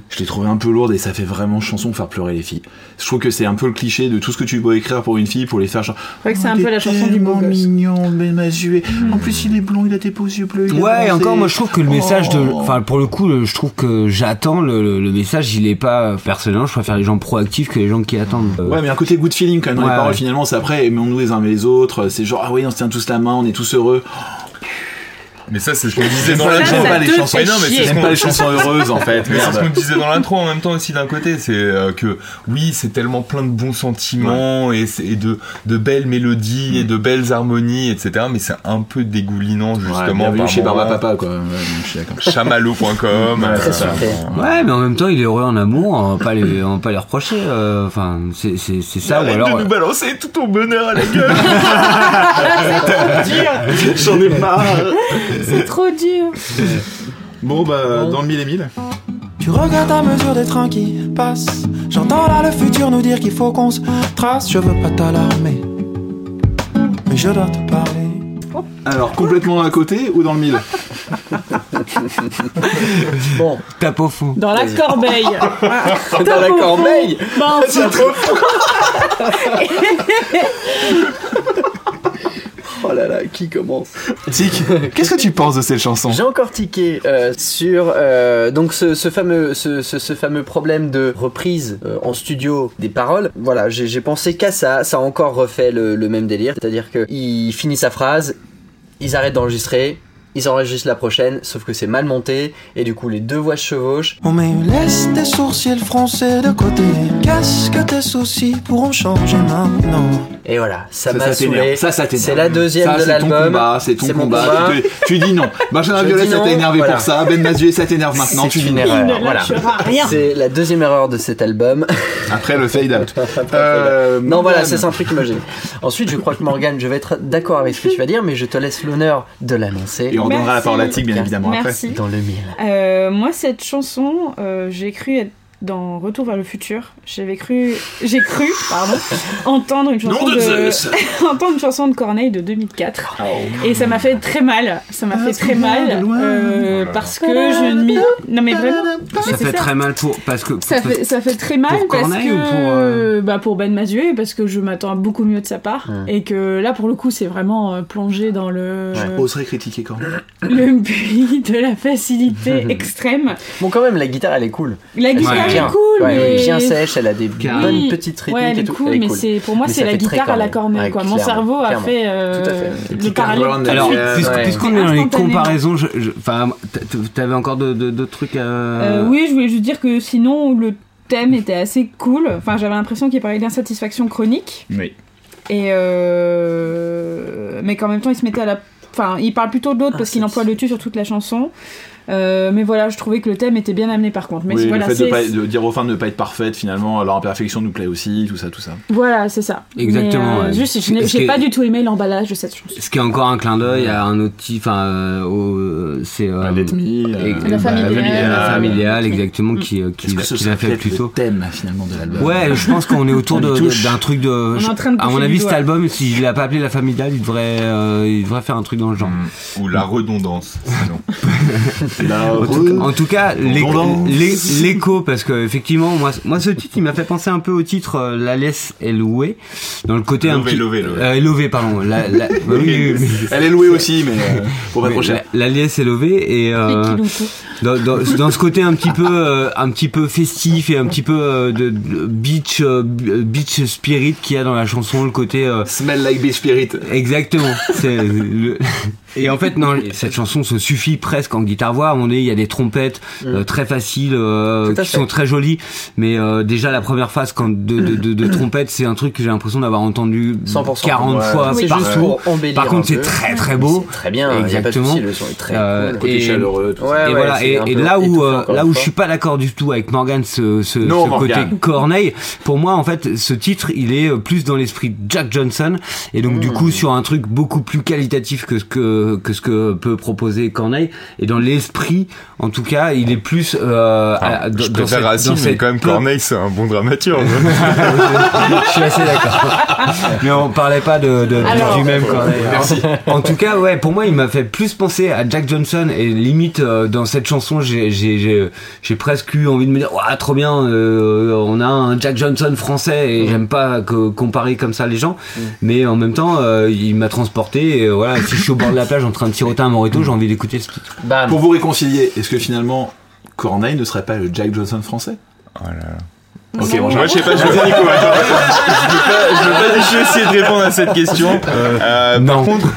Speaker 1: je l'ai trouvé un peu lourde et ça fait vraiment chanson faire pleurer les filles. Je trouve que c'est un peu le cliché de tout ce que tu peux écrire pour une fille pour les faire
Speaker 2: vrai que c'est
Speaker 1: Oh,
Speaker 2: un peu la chanson du beau gosse.
Speaker 1: mignon, Ben Mazué. En plus, il est blond, il a des beaux yeux bleus.
Speaker 3: Ouais, et encore, moi je trouve que le message de.
Speaker 1: Oh.
Speaker 3: Enfin, pour le coup, je trouve que j'attends le, le- le message, il est pas. Personnellement, je préfère les gens proactifs que les gens qui attendent. Euh,
Speaker 1: Ouais, mais un côté good feeling quand même dans
Speaker 3: Ouais,
Speaker 1: les paroles.
Speaker 3: ouais.
Speaker 1: Finalement, c'est après, aimons-nous les uns les autres. C'est genre, ah oui, on se tient tous la main, on est tous heureux.
Speaker 5: Mais ça, c'est ce qu'on disait dans l'intro.
Speaker 1: j'aime pas les
Speaker 2: te
Speaker 1: chansons.
Speaker 2: fait
Speaker 5: Mais non, mais
Speaker 1: J'aime pas les chansons heureuses en fait.
Speaker 5: Mais c'est ce qu'on disait dans l'intro en même temps aussi d'un côté, c'est euh, que oui, c'est tellement plein de bons sentiments et, de, de belles mélodies et de belles harmonies, etc. Mais c'est un peu dégoulinant
Speaker 1: Ouais,
Speaker 5: justement par
Speaker 1: chez. Barba Papa quoi. Ouais, je suis d'accord.
Speaker 5: Chamallow.com.
Speaker 1: Ouais,
Speaker 5: euh.
Speaker 3: Ouais, mais en même temps, il est heureux en amour, on va pas les, on va pas les reprocher. euh, Enfin, c'est ça. Ou
Speaker 5: Arrête
Speaker 3: alors,
Speaker 5: de nous balancer tout ton bonheur à la gueule. (laughs)
Speaker 1: J'en ai marre. (laughs)
Speaker 2: C'est (laughs) trop dur.
Speaker 1: Bon bah dans le mille et mille.
Speaker 6: Tu regardes à mesure des trains qui passent. J'entends là le futur nous dire qu'il faut qu'on se trace. Je veux pas t'alarmer, mais je dois te parler.
Speaker 1: Alors complètement à côté ou dans le mille (laughs)
Speaker 4: Bon,
Speaker 3: tape au fond.
Speaker 2: Dans la corbeille. (laughs)
Speaker 6: Dans la corbeille
Speaker 2: Bah, enfin,
Speaker 4: oh là là, qui commence
Speaker 1: Tic, qu'est-ce que tu penses de cette chanson
Speaker 4: J'ai encore tiqué euh, sur euh, donc ce, ce fameux ce, ce- ce fameux problème de reprise euh, en studio des paroles. Voilà, j'ai pensé qu'à ça. Ça a encore refait le, le même délire, c'est-à-dire que il finit sa phrase, ils arrêtent d'enregistrer. Ils enregistrent la prochaine, sauf que c'est mal monté, et du coup les deux voix se chevauchent.
Speaker 6: On met laisse tes sourcils froncés de côté. Qu'est-ce que tes soucis pourront changer maintenant?
Speaker 4: Et voilà, ça
Speaker 1: Ça,
Speaker 4: m'a saoulé.
Speaker 1: t'énerve. Ça, ça.
Speaker 4: C'est la deuxième
Speaker 1: Ça,
Speaker 4: de
Speaker 1: c'est ton
Speaker 4: l'album.
Speaker 1: combat, C'est ton combat.
Speaker 4: combat.
Speaker 1: Tu, tu dis non. (laughs) Benjamin Violet, ça t'a énervé
Speaker 4: voilà.
Speaker 1: pour ça. Ben Mazué, ça t'énerve maintenant.
Speaker 4: C'est
Speaker 1: Tu dis
Speaker 4: une
Speaker 1: non.
Speaker 4: Voilà. C'est la deuxième erreur de cet album. (laughs)
Speaker 1: Après le fade out. (laughs) Euh,
Speaker 4: Non, voilà,
Speaker 1: Morgane.
Speaker 4: c'est un truc qui m'a gêné. Ensuite, je crois que Morgan, je vais être d'accord avec ce que tu vas dire, mais je te laisse l'honneur de l'annoncer.
Speaker 1: Et on donnera la parole à Tig, bien évidemment, après.
Speaker 2: Merci.
Speaker 4: Dans le mille.
Speaker 2: Euh, moi, cette chanson, euh, j'ai cru être dans Retour vers le futur. J'avais cru, j'ai cru, pardon, (laughs) entendre une chanson
Speaker 1: de (laughs)
Speaker 2: entendre une chanson de Corneille de 2004. Et ça m'a fait très mal. Ça m'a fait très mal euh, parce que je ne m'y, non mais vraiment,
Speaker 3: Ça fait très mal pour parce que
Speaker 2: ça fait, ça fait très mal
Speaker 3: Pour
Speaker 2: parce
Speaker 3: Corneille
Speaker 2: que
Speaker 3: ou pour, euh,
Speaker 2: bah pour Ben Mazué parce que je m'attends à beaucoup mieux de sa part et que là pour le coup c'est vraiment euh, plongé dans le
Speaker 1: Oserait critiquer quand même.
Speaker 2: le (laughs) puits de la facilité extrême.
Speaker 4: Bon, quand même, la guitare, elle est cool.
Speaker 2: La guitare
Speaker 3: Ouais.
Speaker 2: Est
Speaker 4: Bien.
Speaker 2: cool,
Speaker 4: Ouais,
Speaker 2: mais
Speaker 4: bien sèche, elle a des bonnes petites rythmiques
Speaker 2: Ouais, elle
Speaker 4: et
Speaker 2: est
Speaker 4: tout.
Speaker 2: cool,
Speaker 4: elle est
Speaker 2: pour moi c'est la guitare à la
Speaker 4: Ouais,
Speaker 2: quoi. Mon cerveau a fait euh,
Speaker 4: Tout à fait.
Speaker 2: le parallèle.
Speaker 1: Cameron,
Speaker 2: tout de
Speaker 3: Alors, puisqu'on est dans les comparaisons, enfin, t'avais encore d'autres trucs à.
Speaker 2: Euh, oui, je voulais juste dire que sinon le thème était assez cool. Enfin, j'avais l'impression qu'il parlait d'insatisfaction chronique
Speaker 1: Oui.
Speaker 2: et euh... mais qu'en même temps il se mettait à la Enfin, il parle plutôt de l'autre parce qu'il emploie le tu sur toute la chanson. Euh, mais voilà, je trouvais que le thème était bien amené par contre. Mais
Speaker 1: oui,
Speaker 2: voilà,
Speaker 1: le fait de,
Speaker 2: c'est-
Speaker 1: pas, de dire aux fins de ne pas être parfaite, finalement, leur imperfection nous plaît aussi, tout ça, tout ça.
Speaker 2: voilà, c'est ça.
Speaker 3: Exactement,
Speaker 2: Mais, euh,
Speaker 3: ouais.
Speaker 2: Juste, je n'ai- pas du tout aimé l'emballage de cette chanson.
Speaker 3: Ce qui est encore un clin d'œil à un autre type, enfin, euh, c'est euh,
Speaker 1: Me,
Speaker 3: et-
Speaker 1: euh,
Speaker 2: La
Speaker 3: bah,
Speaker 2: familiale.
Speaker 3: la familiale, exactement,
Speaker 2: Mm.
Speaker 3: qui, euh, qui,
Speaker 1: que
Speaker 3: qui l'a fait plus tôt.
Speaker 1: le thème, finalement, de l'album
Speaker 3: Ouais, je pense qu'on est autour d'un truc de.
Speaker 2: On est en train de
Speaker 3: à mon avis, cet album, s'il l'a pas appelé La Familiale, il devrait, il devrait faire un truc dans le genre.
Speaker 5: Mm. Ou la redondance, sinon. (laughs)
Speaker 1: La
Speaker 3: En tout,
Speaker 1: re-
Speaker 3: en tout cas, l'écho, parce que effectivement, moi, moi, ce titre, il m'a fait penser un peu au titre euh, La laisse est louée, dans le côté un petit,
Speaker 5: lové.
Speaker 3: Euh, lové, pardon. La, la- (laughs) bah oui, oui, oui.
Speaker 1: Elle est louée aussi, mais euh, pour pas trop cher.
Speaker 3: La, la laisse est levée et euh, dans, dans, dans ce côté un petit peu euh, un petit peu festif et un petit peu euh, de, de beach euh, beach spirit qu'il y a dans la chanson le côté euh,
Speaker 1: Smell like beach spirit.
Speaker 3: exactement c'est le- et en fait non cette chanson se suffit presque en guitare voix on est il y a des trompettes euh, très faciles euh, qui
Speaker 4: fait.
Speaker 3: sont très jolies mais euh, déjà la première phase quand de, de, de, de (coughs) trompettes c'est un truc que j'ai l'impression d'avoir entendu
Speaker 4: 100%.
Speaker 3: 40
Speaker 4: Ouais,
Speaker 3: fois
Speaker 4: C'est juste
Speaker 3: partout par contre c'est
Speaker 4: peu.
Speaker 3: très très beau
Speaker 4: C'est très bien.
Speaker 3: Exactement.
Speaker 4: souci, le son est très
Speaker 3: Euh,
Speaker 4: cool.
Speaker 3: Et-
Speaker 1: chaleureux, tout ça.
Speaker 4: Ouais,
Speaker 3: et
Speaker 4: ouais,
Speaker 3: voilà,
Speaker 4: c'est
Speaker 3: et, là où euh, là où je suis pas d'accord du tout avec Morgan, ce, ce,
Speaker 1: Non,
Speaker 3: ce
Speaker 1: Morgan.
Speaker 3: côté Corneille, pour moi en fait, ce titre, il est euh, plus dans l'esprit de Jack Johnson, et donc du
Speaker 4: Mmh.
Speaker 3: coup sur un truc beaucoup plus qualitatif que ce que que ce que peut proposer Corneille, et dans l'esprit, en tout cas, il est plus euh, à- dans-
Speaker 5: je
Speaker 3: dans
Speaker 5: préfère
Speaker 3: cette-
Speaker 5: Racine,
Speaker 3: dans
Speaker 5: mais quand même Corneille, c'est un bon dramaturge. (laughs)
Speaker 3: je suis assez d'accord. (laughs) Mais on parlait pas de, de- de-
Speaker 2: Alors-
Speaker 3: du même Corneille. (laughs) En tout cas, ouais, pour moi, il m'a fait plus penser à Jack Johnson et limite euh, dans cette chanson, j'ai j'ai j'ai j'ai presque eu envie de me dire, ouais, trop bien, euh, on a un Jack Johnson français et j'aime pas que, comparer comme ça les gens, mais en même temps, euh, il m'a transporté. Et, euh, voilà, si je suis au bord de la plage en train de tiroter un morito, j'ai envie d'écouter ce titre.
Speaker 4: Bam.
Speaker 1: Pour vous réconcilier, est-ce que finalement, Corneille ne serait pas le Jack Johnson français?
Speaker 5: Oh là là.
Speaker 1: Ok, bon,
Speaker 5: Moi, je sais pas, je veux pas, je veux pas, je veux pas, je vais essayer de répondre à cette question. Euh,
Speaker 3: non.
Speaker 5: Par contre,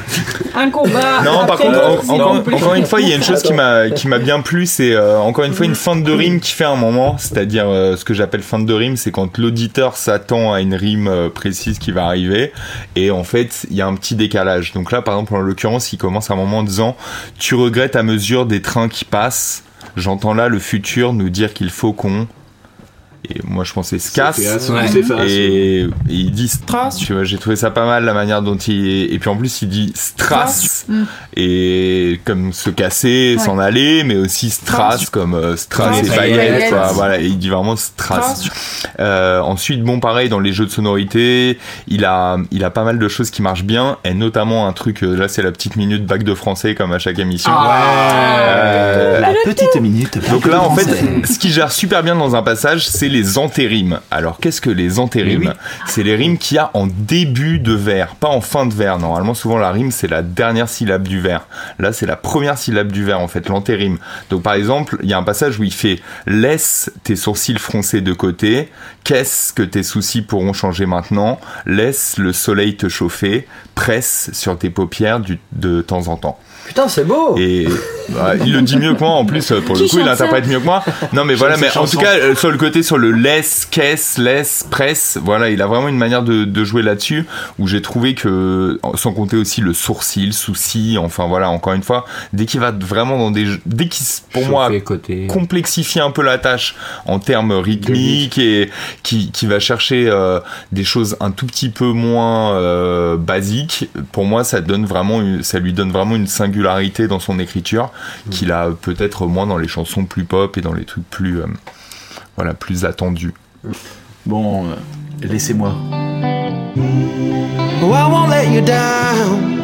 Speaker 2: Un combat.
Speaker 5: non, par contre, en- encore, une fois, il y a une chose qui m'a, qui m'a bien plu, c'est euh, encore une fois une fin de rime qui fait un moment, c'est-à-dire euh, ce que j'appelle fin de rime, c'est quand l'auditeur s'attend à une rime euh, précise qui va arriver, et en fait, il y a un petit décalage. Donc là, par exemple, en l'occurrence, il commence à un moment en disant, tu regrettes à mesure des trains qui passent. J'entends là le futur nous dire qu'il faut qu'on et moi je pensais se casse
Speaker 3: Ouais.
Speaker 5: et, et il dit strass tu vois j'ai trouvé ça pas mal la manière dont il et puis en plus il dit strass
Speaker 2: Mm.
Speaker 5: et comme se casser
Speaker 2: Ouais.
Speaker 5: s'en aller mais aussi strass comme euh, strass et quoi. voilà et il dit vraiment strass euh, ensuite bon pareil dans les jeux de sonorité il a il a pas mal de choses qui marchent bien et notamment un truc euh, là c'est la petite minute bac de français comme à chaque émission Euh,
Speaker 1: La petite minute.
Speaker 5: donc là, en fait, ce qui gère super bien dans un passage, c'est les antérimes. Alors, qu'est-ce que les antérimes C'est les rimes qu'il y a en début de vers, pas en fin de vers. Normalement, souvent, la rime, c'est la dernière syllabe du vers. Là, c'est la première syllabe du vers, en fait, l'antérime. Donc, par exemple, il y a un passage où il fait « Laisse tes sourcils froncés de côté. Qu'est-ce que tes soucis pourront changer maintenant? Laisse le soleil te chauffer. Presse sur tes paupières du- de temps en temps. »
Speaker 4: Putain, c'est beau.
Speaker 5: Et Bah, il le dit mieux que moi en plus pour
Speaker 2: Qui
Speaker 5: le coup il
Speaker 2: chante
Speaker 5: interprète mieux que moi non mais voilà mais en tout cas euh, sur le côté sur le laisse caisse laisse presse voilà il a vraiment une manière de, de jouer là-dessus où j'ai trouvé que sans compter aussi le sourcil le souci enfin voilà encore une fois dès qu'il va vraiment dans des jeux- dès qu'il pour moi
Speaker 3: côté.
Speaker 5: complexifie un peu la tâche en termes rythmiques et qui, qui va chercher euh, des choses un tout petit peu moins euh, basiques. Pour moi, ça donne vraiment, une- ça lui donne vraiment une singularité dans son écriture qu'il a peut-être moins dans les chansons plus pop et dans les trucs plus, euh, voilà, plus attendus.
Speaker 1: Bon, euh, laissez-moi.
Speaker 6: Oh, I won't let you down.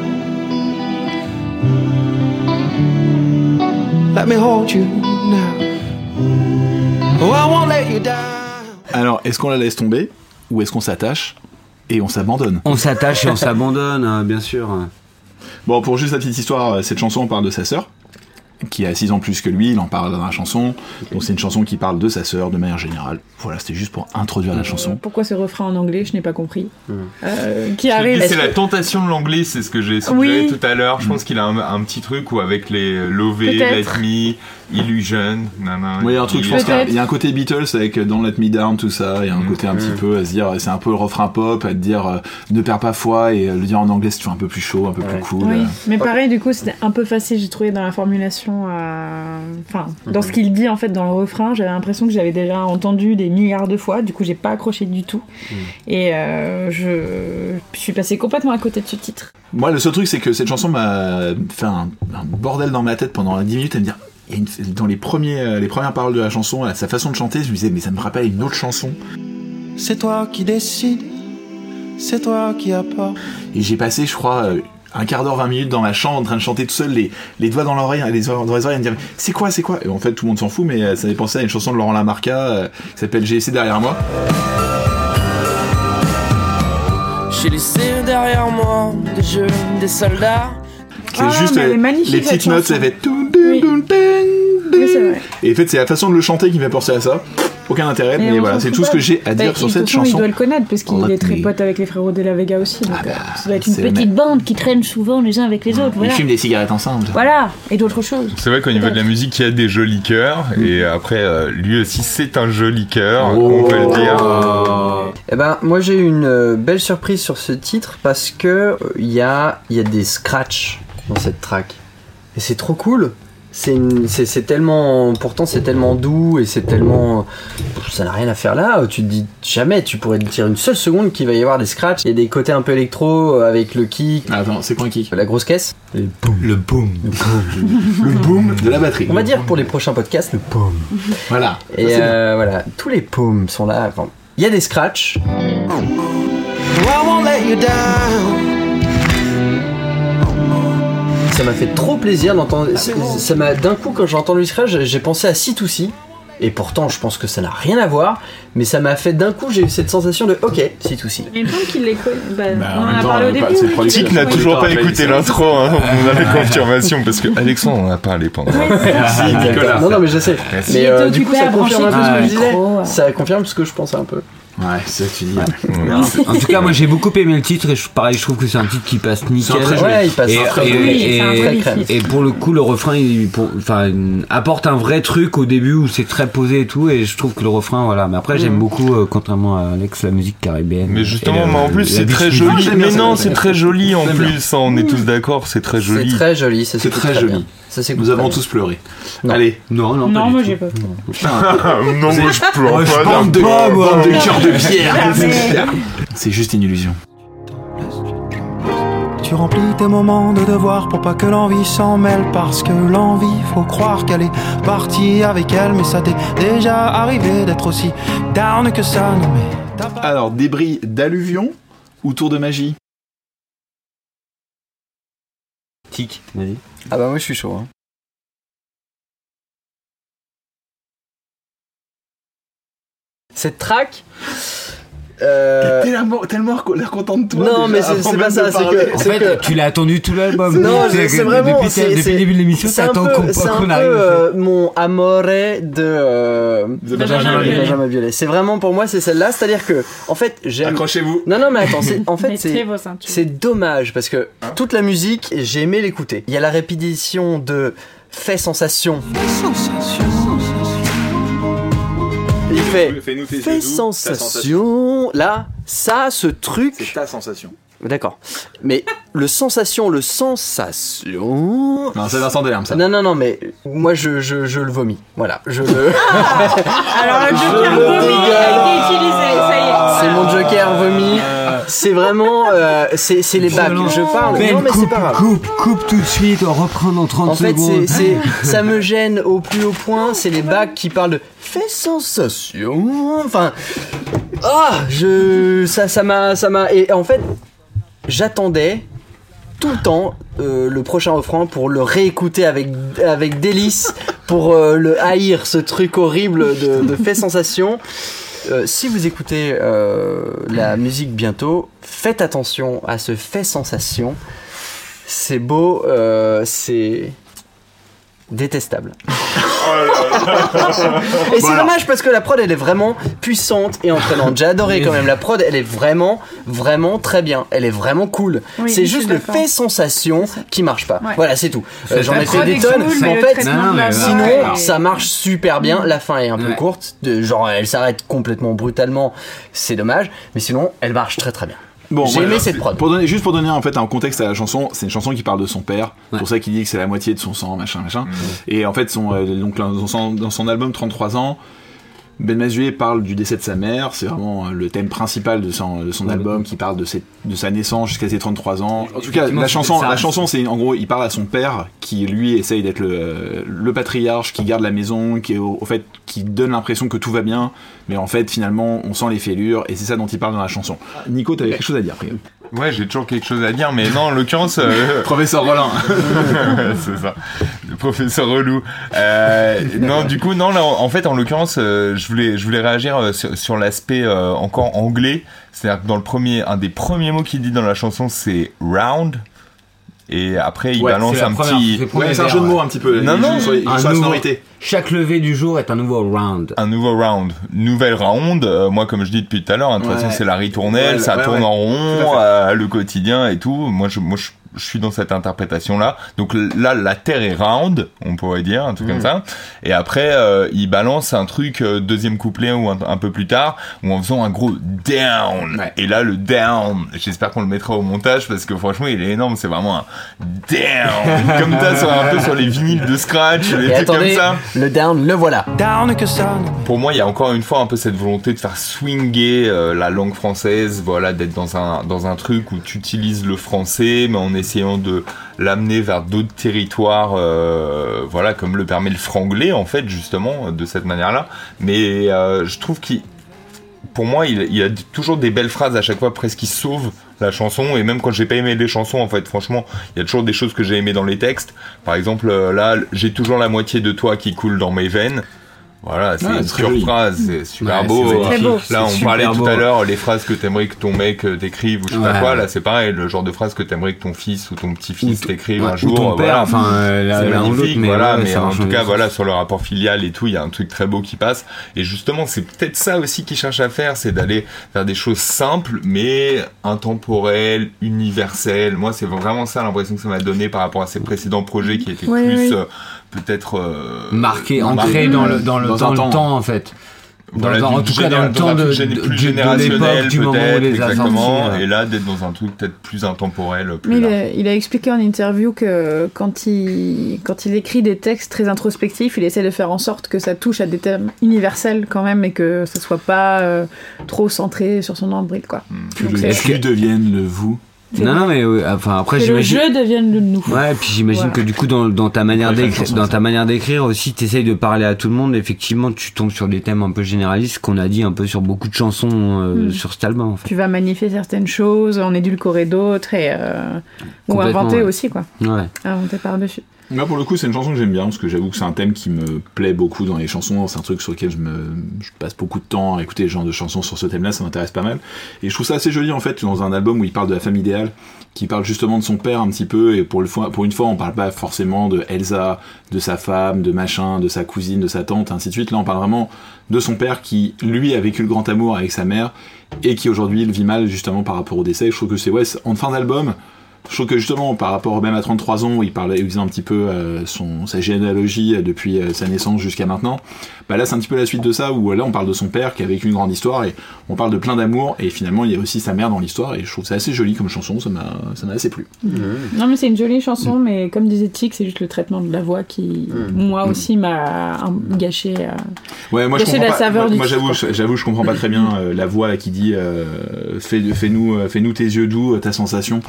Speaker 6: Let me hold you now. Oh, I won't let you down.
Speaker 1: Alors, est-ce qu'on la laisse tomber ou est-ce qu'on s'attache et on s'abandonne?
Speaker 3: On s'attache et on s'abandonne, hein, bien sûr.
Speaker 1: Bon, pour juste la petite histoire, euh, cette chanson, on parle de sa sœur, qui a 6 ans plus que lui, il en parle dans la chanson. Donc c'est une chanson qui parle de sa sœur de manière générale. Voilà, c'était juste pour introduire la chanson.
Speaker 2: Pourquoi ce refrain en anglais Je n'ai pas compris. Euh, qui arrive.
Speaker 5: C'est la tentation de l'anglais, c'est ce que j'ai suggéré
Speaker 2: Oui.
Speaker 5: tout à l'heure. Je pense qu'il a un, un petit truc où avec les Love, Let. Me, Illusion, nanana,
Speaker 1: Oui, il y a un truc, je pense qu'il y a- un côté Beatles avec euh, Don't Let Me Down, tout ça. Il y a un côté un petit peu à se dire, c'est un peu le refrain pop, à te dire, euh, ne perds pas foi et euh, le dire en anglais, c'est toujours un peu plus chaud, un peu plus cool.
Speaker 2: Oui,
Speaker 1: euh.
Speaker 2: mais pareil, du coup, c'était un peu facile, j'ai trouvé, dans la formulation. euh, Enfin, dans ce qu'il dit, en fait, dans le refrain, j'avais l'impression que j'avais déjà entendu des milliards de fois, du coup, j'ai pas accroché du tout. Et euh, je... je suis passée complètement à côté de ce titre.
Speaker 1: Moi, le seul truc, c'est que cette chanson m'a fait un, un bordel dans ma tête pendant 10 minutes à me dire. Il y a une- dans les, premiers, euh, les premières paroles de la chanson, à sa façon de chanter, je me disais, mais ça me rappelle une autre chanson.
Speaker 6: C'est toi qui décides, c'est toi qui apporte.
Speaker 1: Et j'ai passé, je crois, euh, un quart d'heure, 20 minutes dans ma chambre en train de chanter tout seul, les, les doigts dans l'oreille, les doigts dans les oreilles, à me dire, c'est quoi, c'est quoi? Et en fait, tout le monde s'en fout, mais euh, ça m'est pensé à une chanson de Laurent Lamarca euh, qui s'appelle J'ai essayé derrière moi.
Speaker 7: J'ai laissé derrière moi des jeunes, des soldats.
Speaker 1: C'est
Speaker 2: Ah,
Speaker 1: juste
Speaker 2: mais elle
Speaker 1: euh, les petites notes, ça fait tout,
Speaker 2: Oui. Oui.
Speaker 1: Et en fait, c'est la façon de le chanter qui me fait penser à ça. Aucun intérêt, mais voilà, c'est tout ce que j'ai à
Speaker 2: Bah,
Speaker 1: dire sur cette
Speaker 2: façon,
Speaker 1: chanson.
Speaker 2: Il doit le connaître parce qu'il
Speaker 1: On
Speaker 2: est très pote avec les frérots de la Vega aussi. Donc,
Speaker 1: Ah bah,
Speaker 2: ça doit être une petite bande qui traîne souvent les uns avec les autres.
Speaker 1: Ils
Speaker 2: Voilà.
Speaker 1: fument des cigarettes ensemble.
Speaker 2: Voilà, et d'autres choses.
Speaker 5: C'est vrai qu'au niveau de la musique, il y a des jolis cœurs. Et après, euh, lui aussi, c'est un joli cœur,
Speaker 1: Oh.
Speaker 5: on peut le dire.
Speaker 4: Eh ben, moi j'ai eu une euh, belle surprise sur ce titre parce que euh, il y, a, il y a des scratchs dans cette track. Et c'est trop cool. C'est une- c'est c'est tellement. Pourtant, c'est tellement doux et c'est tellement. Ça n'a rien à faire là. Tu te dis jamais, tu pourrais te dire une seule seconde qu'il va y avoir des scratchs. Il y a des côtés un peu électro avec le kick,
Speaker 1: Ah, Attends, c'est quoi un kick?
Speaker 4: La grosse caisse.
Speaker 3: Le boom.
Speaker 1: Le boom de la batterie.
Speaker 4: On va dire pour les prochains podcasts le paume.
Speaker 1: Voilà.
Speaker 4: Et
Speaker 1: Ça,
Speaker 4: euh, voilà, tous les paumes sont là. Enfin, Il y a des scratchs.
Speaker 6: Oh, I won't let you down.
Speaker 4: Ça m'a fait trop plaisir d'entendre. c'est- Ça m'a d'un coup quand j'ai entendu ce scratch, j'ai- pensé à C2C. Et pourtant, je pense que ça n'a rien à voir. Mais ça m'a fait d'un coup, j'ai eu cette sensation de OK, C2C.
Speaker 2: Il me semble qu'il les connaît. Bah,
Speaker 1: Bah,
Speaker 2: on en a parlé au début.
Speaker 1: c'est
Speaker 2: qu'il
Speaker 5: Tic n'a toujours pas écouté l'intro, hein. on a la confirmation parce que Alexandre en a parlé pendant.
Speaker 4: Non, non, mais je sais.
Speaker 5: Merci.
Speaker 4: Mais euh, du coup, ça confirme un peu ce que je
Speaker 2: tout
Speaker 4: disais. Ça confirme ce que je pensais un peu.
Speaker 1: Ouais, c'est ça que tu dis.
Speaker 5: Ouais.
Speaker 3: En tout cas, moi j'ai beaucoup aimé le titre et je, pareil, je trouve que c'est un titre qui passe nickel.
Speaker 1: C'est très.
Speaker 4: Ouais, il passe
Speaker 3: Et,
Speaker 4: très
Speaker 3: et-
Speaker 2: c'est
Speaker 3: pour le coup, le refrain, il pour- enfin, apporte un vrai truc au début où c'est très posé et tout. Et je trouve que le refrain, voilà. Mais après, j'aime beaucoup, euh, contrairement à Alex, la musique caribéenne.
Speaker 5: Mais justement,
Speaker 3: le-
Speaker 5: mais en plus,
Speaker 3: la
Speaker 5: c'est très joli. Mais non, c'est très joli en plus. ça, On est tous d'accord, c'est très
Speaker 4: C'est
Speaker 5: joli.
Speaker 4: très joli.
Speaker 1: C'est très joli.
Speaker 4: Ça s'écoute
Speaker 1: Nous avons tous pleuré.
Speaker 4: Non.
Speaker 1: Allez.
Speaker 3: Non, non, pas
Speaker 2: Non,
Speaker 3: du
Speaker 2: moi
Speaker 3: tout.
Speaker 2: j'ai pas.
Speaker 5: non, (laughs) (laughs) moi je pleure pas.
Speaker 3: bande pas,
Speaker 5: peu.
Speaker 3: moi.
Speaker 1: Bande de cœurs de pierre. C'est juste une illusion.
Speaker 6: Tu remplis tes moments de devoir pour pas que l'envie s'en mêle Parce que l'envie, faut croire qu'elle est partie avec elle Mais ça t'est déjà arrivé d'être aussi down que ça Non mais t'as pas...
Speaker 1: Alors, débris d'alluvion ou tour de magie?
Speaker 3: Vas-y.
Speaker 4: Ah bah moi je suis chaud. hein. Cette track. Euh,
Speaker 1: T'es tellement, tellement l'air content de toi.
Speaker 4: Non,
Speaker 1: déjà,
Speaker 4: mais c'est- pas ça, que-
Speaker 3: En fait,
Speaker 4: que-
Speaker 3: tu l'as attendu tout l'album.
Speaker 4: Non, c'est vraiment.
Speaker 3: Depuis, le début de l'émission,
Speaker 4: c'est un
Speaker 3: t'attends
Speaker 4: peu-
Speaker 3: qu'on
Speaker 4: C'est un peu euh, mon amore de. euh,
Speaker 1: De
Speaker 2: Benjamin Biolay.
Speaker 4: Benjamin Biolay. C'est vraiment pour moi, c'est celle-là. C'est-à-dire que, en fait, j'aime.
Speaker 1: Accrochez-vous.
Speaker 4: Non, non, mais attends, c'est- en (laughs) fait, c'est. dommage parce que toute la musique, j'ai aimé l'écouter. Il y a la répétition de fait sensation. Il fait
Speaker 1: Fais-nous tes
Speaker 4: fait sensation. Là, ça, ce truc.
Speaker 1: C'est ta sensation.
Speaker 4: D'accord. Mais le sensation, le sensation.
Speaker 1: Non, c'est Vincent Delerme, ça.
Speaker 4: Non, non, non, mais moi je, je, je le vomis. Voilà, je le. (laughs)
Speaker 2: Alors le Joker vomi a été utilisé, ça y est.
Speaker 4: C'est mon joker vomi. C'est vraiment. euh, c'est les bacs. Je parle. Non, mais c'est
Speaker 3: coupe,
Speaker 4: pas grave.
Speaker 3: coupe, coupe tout de suite, on reprend dans 30
Speaker 4: En fait,
Speaker 3: secondes.
Speaker 4: c'est, c'est, (laughs) ça me gêne au plus haut point. C'est les bacs qui parlent de fait sensation. Enfin, ah, je, ça, ça m'a, ça m'a. Et en fait, j'attendais tout le temps euh, le prochain refrain pour le réécouter avec avec délice, pour euh, le haïr, ce truc horrible de, de fait sensation. Euh, si vous écoutez euh, la musique bientôt, faites attention à ce fait sensation. C'est beau, euh, c'est détestable. (laughs) et c'est dommage parce que la prod elle est vraiment puissante et entraînante. J'ai adoré quand même la prod, elle est vraiment vraiment très bien. Elle est vraiment cool.
Speaker 2: Oui,
Speaker 4: c'est juste le fait sensation qui marche pas.
Speaker 2: Ouais.
Speaker 4: Voilà, c'est tout. Euh, J'en ai fait des tonnes,
Speaker 2: cool,
Speaker 4: mais en fait
Speaker 3: non, mais
Speaker 4: Sinon, ça marche super bien. La fin est un peu
Speaker 3: Ouais.
Speaker 4: courte, de, genre elle s'arrête complètement brutalement, c'est dommage. Mais sinon, elle marche très très bien.
Speaker 1: Bon,
Speaker 4: J'ai aimé cette prod.
Speaker 1: Pour donner, juste pour donner en fait un contexte à la chanson, c'est une chanson qui parle de son père. C'est
Speaker 3: Ouais.
Speaker 1: pour ça qu'il dit que c'est la moitié de son sang, machin, machin. Et en fait, son, euh, donc dans son, dans son album 33 ans, Ben Mazué parle du décès de sa mère. C'est vraiment euh, le thème principal de son, de son album qui parle de, ses- de sa naissance jusqu'à ses 33 ans. En tout cas, la chanson, la chanson, c'est en gros, il parle à son père qui lui essaye d'être le, le patriarche, qui garde la maison, qui au fait, qui donne l'impression que tout va bien, mais en fait, finalement, on sent les fêlures et c'est ça dont il parle dans la chanson. Nico, t'avais quelque chose à dire après.
Speaker 5: Ouais, j'ai toujours quelque chose à dire, mais non, en l'occurrence, euh, (laughs)
Speaker 1: Professeur Roland. (laughs)
Speaker 5: c'est ça, le professeur relou. Euh, non, du coup, non, là, en fait, en l'occurrence, euh, je voulais, je voulais réagir sur, sur l'aspect encore anglais. C'est-à-dire que dans le premier, un des premiers mots qu'il dit dans la chanson, c'est round. Et après, il
Speaker 1: Ouais,
Speaker 5: balance un
Speaker 3: première-
Speaker 5: petit,
Speaker 1: Ouais, c'est un jeu de mots un petit peu.
Speaker 5: Non, non,
Speaker 1: sur, joue sur la
Speaker 3: nouveau-
Speaker 1: sonorité.
Speaker 3: Chaque levée du jour est un nouveau round.
Speaker 5: un nouveau round, nouvelle round. Euh, moi, comme je dis depuis tout à l'heure, hein, de toute
Speaker 1: Ouais.
Speaker 5: façon, c'est la ritournelle,
Speaker 1: Ouais,
Speaker 5: ça
Speaker 1: ouais,
Speaker 5: tourne
Speaker 1: ouais.
Speaker 5: en rond, euh, le quotidien et tout. Moi, je, moi, je, je suis dans cette interprétation-là. Donc là, la terre est round, on pourrait dire, un
Speaker 1: Mm.
Speaker 5: truc comme ça. Et après, euh, il balance un truc euh, deuxième couplet ou un, un peu plus tard, ou en faisant un gros down.
Speaker 1: Ouais.
Speaker 5: Et là, le down, j'espère qu'on le mettra au montage parce que franchement, il est énorme. C'est vraiment un down, (laughs) comme ça, sur, un peu sur les vinyles de scratch,
Speaker 4: Et
Speaker 5: trucs
Speaker 4: attendez,
Speaker 5: comme ça
Speaker 4: le down, le voilà.
Speaker 6: Down que ça.
Speaker 5: pour moi, il y a encore une fois un peu cette volonté de faire swinger euh, la langue française, voilà, d'être dans un dans un truc où tu utilises le français, mais en essayant de l'amener vers d'autres territoires, euh, voilà, comme le permet le franglais en fait, justement, de cette manière-là. Mais euh, je trouve qu'il pour moi, il, il a toujours des belles phrases à chaque fois, presque qui sauvent la chanson. Et même quand j'ai pas aimé les chansons, en fait, franchement, il y a toujours des choses que j'ai aimées dans les textes. Par exemple, euh, là, j'ai toujours la moitié de toi qui coule dans mes veines. Voilà, c'est
Speaker 1: Ouais,
Speaker 5: une pure
Speaker 1: joli.
Speaker 5: phrase, c'est super
Speaker 3: Ouais,
Speaker 5: beau.
Speaker 3: c'est
Speaker 2: Très beau.
Speaker 5: Là, on parlait tout
Speaker 3: beau.
Speaker 5: à l'heure, les phrases que t'aimerais que ton mec euh, t'écrive ou je sais pas quoi. Là, c'est pareil, le genre de phrases que t'aimerais que ton fils ou ton petit-fils t'écrive
Speaker 3: Ouais,
Speaker 5: un
Speaker 3: ou
Speaker 5: jour.
Speaker 3: ton père,
Speaker 5: voilà.
Speaker 3: enfin, euh, la-
Speaker 5: C'est magnifique,
Speaker 3: mais
Speaker 5: voilà,
Speaker 3: ouais,
Speaker 5: mais en tout cas, voilà, sur le rapport filial et tout, il y a un truc très beau qui passe. Et justement, c'est peut-être ça aussi qu'il cherche à faire, c'est d'aller faire des choses simples, mais intemporelles, universelles. Moi, c'est vraiment ça l'impression que ça m'a donné par rapport à ses précédents projets qui étaient plus, euh, peut-être, euh,
Speaker 3: Marqué,
Speaker 5: marqués
Speaker 3: ancré dans le, dans le,
Speaker 1: Dans
Speaker 3: le
Speaker 1: temps.
Speaker 3: temps, en fait. Dans,
Speaker 5: voilà,
Speaker 3: dans- en tout cas, dans le temps de, l'époque, du moment où
Speaker 5: peut-être,
Speaker 3: les a
Speaker 5: exactement.
Speaker 3: sortis, euh.
Speaker 5: Et là, d'être dans un truc peut-être plus intemporel, plus
Speaker 2: Mais il a, il a expliqué en interview que quand il, quand il écrit des textes très introspectifs, il essaie de faire en sorte que ça touche à des thèmes universels quand même et que ça soit pas euh, trop centré sur son nombril quoi.
Speaker 1: Que
Speaker 2: Donc
Speaker 1: le tu devienne le vous.
Speaker 3: Non, non, mais ouais, enfin, après,
Speaker 2: que le jeu devienne le nous.
Speaker 3: Ouais, et puis j'imagine
Speaker 2: Voilà.
Speaker 3: que du coup dans, dans ta manière d'écrire, dans ta manière d'écrire aussi, t'essayes de parler à tout le monde. Effectivement, tu tombes sur des thèmes un peu généralistes qu'on a dit un peu sur beaucoup de chansons euh,
Speaker 2: Mm.
Speaker 3: sur cet album. En fait.
Speaker 2: Tu vas magnifier certaines choses, en édulcorer d'autres et euh, ou inventer
Speaker 3: ouais.
Speaker 2: aussi quoi,
Speaker 3: Ouais.
Speaker 2: inventer par dessus.
Speaker 1: Moi, pour le coup, c'est une chanson que j'aime bien parce que j'avoue que c'est un thème qui me plaît beaucoup dans les chansons. C'est un truc sur lequel je me, je passe beaucoup de temps à écouter les genres de chansons sur ce thème-là. Ça m'intéresse pas mal. Et je trouve ça assez joli en fait dans un album où il parle de la femme idéale, qui parle justement de son père un petit peu. Et pour pour une fois, on parle pas forcément de Elsa, de sa femme, de machin, de sa cousine, de sa tante, ainsi de suite. Là, on parle vraiment de son père qui, lui, a vécu le grand amour avec sa mère et qui aujourd'hui le vit mal justement par rapport au décès. Je trouve que c'est ouais, en fin d'album Je trouve que justement, par rapport même à 33 ans, où il parlait, il faisait un petit peu euh, son, sa généalogie euh, depuis euh, sa naissance jusqu'à maintenant, bah là c'est un petit peu la suite de ça, où là on parle de son père qui a vécu une grande histoire, et on parle de plein d'amour, et finalement il y a aussi sa mère dans l'histoire, et je trouve ça assez joli comme chanson, ça m'a ça m'a assez plu.
Speaker 2: Non, mais c'est une jolie chanson, mais comme disait Tic, c'est juste le traitement de la voix qui, moi aussi, m'a gâché. euh,
Speaker 1: Ouais, moi je
Speaker 2: la
Speaker 1: pas.
Speaker 2: saveur
Speaker 1: moi,
Speaker 2: du
Speaker 1: moi, j'avoue, je- j'avoue, je comprends pas très bien euh, la voix qui dit euh, fais, fais-nous, fais-nous tes yeux doux, ta sensation.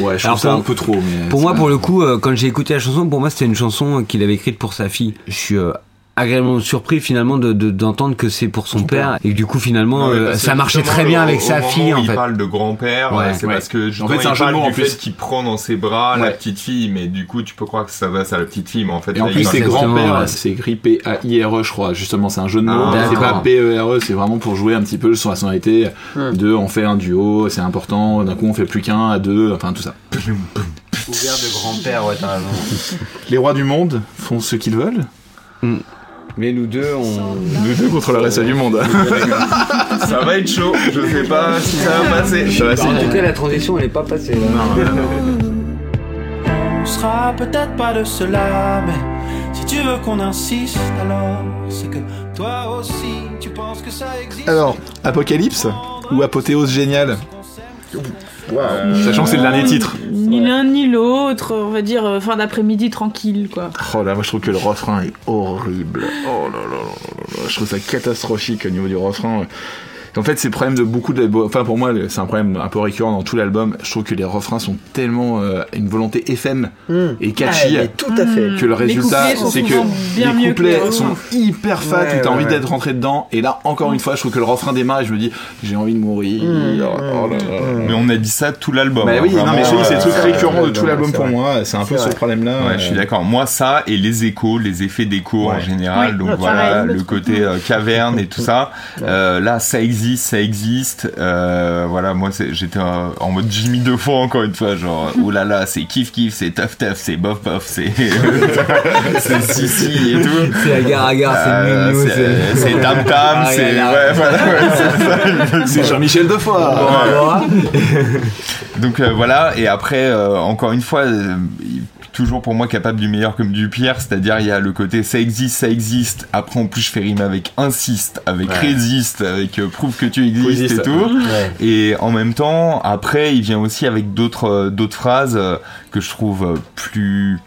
Speaker 1: Ouais, je
Speaker 3: Alors,
Speaker 1: trouve ça un peu trop. Mais
Speaker 3: Pour moi,
Speaker 1: pas-
Speaker 3: pour le coup, euh, quand j'ai écouté la chanson, pour moi, c'était une chanson qu'il avait écrite pour sa fille. Je suis euh, agréablement surpris finalement de de- d'entendre que c'est pour son, père et que du coup finalement
Speaker 5: Non,
Speaker 3: euh, ça marchait très bien avec
Speaker 5: au
Speaker 3: sa fille en
Speaker 5: il
Speaker 3: fait.
Speaker 5: parle de grand-père,
Speaker 3: Ouais.
Speaker 5: c'est
Speaker 1: Ouais.
Speaker 5: parce que
Speaker 1: En fait, c'est un
Speaker 5: il
Speaker 1: jeu de mots, en
Speaker 5: du
Speaker 1: plus.
Speaker 5: fait qu'il prend dans ses bras la petite fille, mais du coup tu peux croire que ça va à la petite fille, mais en fait
Speaker 1: Et en
Speaker 5: là,
Speaker 1: plus,
Speaker 5: il
Speaker 1: c'est grand-père,
Speaker 3: ouais.
Speaker 1: c'est écrit P-A-I-R-E, E, je crois. Justement, c'est un jeu de mots.
Speaker 5: Ah,
Speaker 1: c'est pas
Speaker 3: d'accord.
Speaker 1: P-E-R-E, c'est vraiment pour jouer un petit peu sur la sonorité de on fait un duo, c'est important, d'un coup on fait plus qu'un, à deux, enfin tout ça.
Speaker 4: Ouvert de grand-père, ouais, t'as raison.
Speaker 1: Les rois du monde font ce qu'ils veulent?
Speaker 3: Mais nous deux, on.
Speaker 1: Nous deux contre le reste du monde. (laughs)
Speaker 5: ça va être chaud. Je sais pas si ça va passer. Ça va
Speaker 3: En tout cas, la transition, elle est pas passée. là.
Speaker 6: On sera peut-être pas de cela, mais si tu veux qu'on insiste, alors c'est que toi aussi tu penses que ça existe.
Speaker 1: Alors, Apocalypse ou Apothéose géniale? Sachant que c'est le dernier titre.
Speaker 2: Ni l'un ni l'autre, on va dire euh, fin d'après-midi tranquille, quoi.
Speaker 1: Oh là, moi je trouve que le refrain est horrible. Oh là là là là là, je trouve ça catastrophique au niveau du refrain. En fait, c'est le problème de beaucoup de. Enfin, pour moi, c'est un problème un peu récurrent dans tout l'album. Je trouve que les refrains sont tellement euh, une volonté FM et catchy.
Speaker 4: Ah, tout à fait.
Speaker 1: que le résultat, c'est que les
Speaker 2: que
Speaker 1: couplets
Speaker 2: les
Speaker 1: sont hyper fat,
Speaker 4: Ouais,
Speaker 1: où t'as
Speaker 4: ouais,
Speaker 1: envie
Speaker 4: ouais.
Speaker 1: d'être rentré dedans. Et là, encore une fois, je trouve que le refrain démarre et je me dis, j'ai envie de mourir. Oh là là.
Speaker 5: Mais on a dit ça tout l'album.
Speaker 1: Bah oui, non, mais je te dis, c'est le truc
Speaker 5: euh,
Speaker 1: récurrent de tout l'album pour moi. C'est un peu ce problème-là.
Speaker 5: Ouais, je suis d'accord. Moi, ça et les échos, les effets d'écho en général. Donc voilà, le côté euh, caverne et tout ça. Euh, là, ça existe, ça existe. Euh, voilà, moi, c'est- j'étais en mode Jimmy deux fois encore une fois, genre, oh là là, c'est kiff kiff, c'est tough tough, c'est bof bof, c'est (laughs) c'est si si et tout.
Speaker 3: C'est agar agar, c'est
Speaker 5: Euh,
Speaker 3: mignon,
Speaker 5: c'est- c'est tam tam,
Speaker 3: Ah,
Speaker 5: c'est
Speaker 3: là, là.
Speaker 5: ouais, voilà, ouais, c'est ça.
Speaker 1: C'est Jean-Michel Defoe. (laughs)
Speaker 5: Donc euh, voilà, et après, euh, encore une fois, euh, toujours pour moi capable du meilleur comme du pire, c'est-à-dire il y a le côté ça existe, ça existe, après en plus je fais rime avec insiste, avec résiste, avec euh, prouve que tu existes
Speaker 1: Existe.
Speaker 5: et tout. Et en même temps, après, il vient aussi avec d'autres euh, d'autres phrases euh, que je trouve plus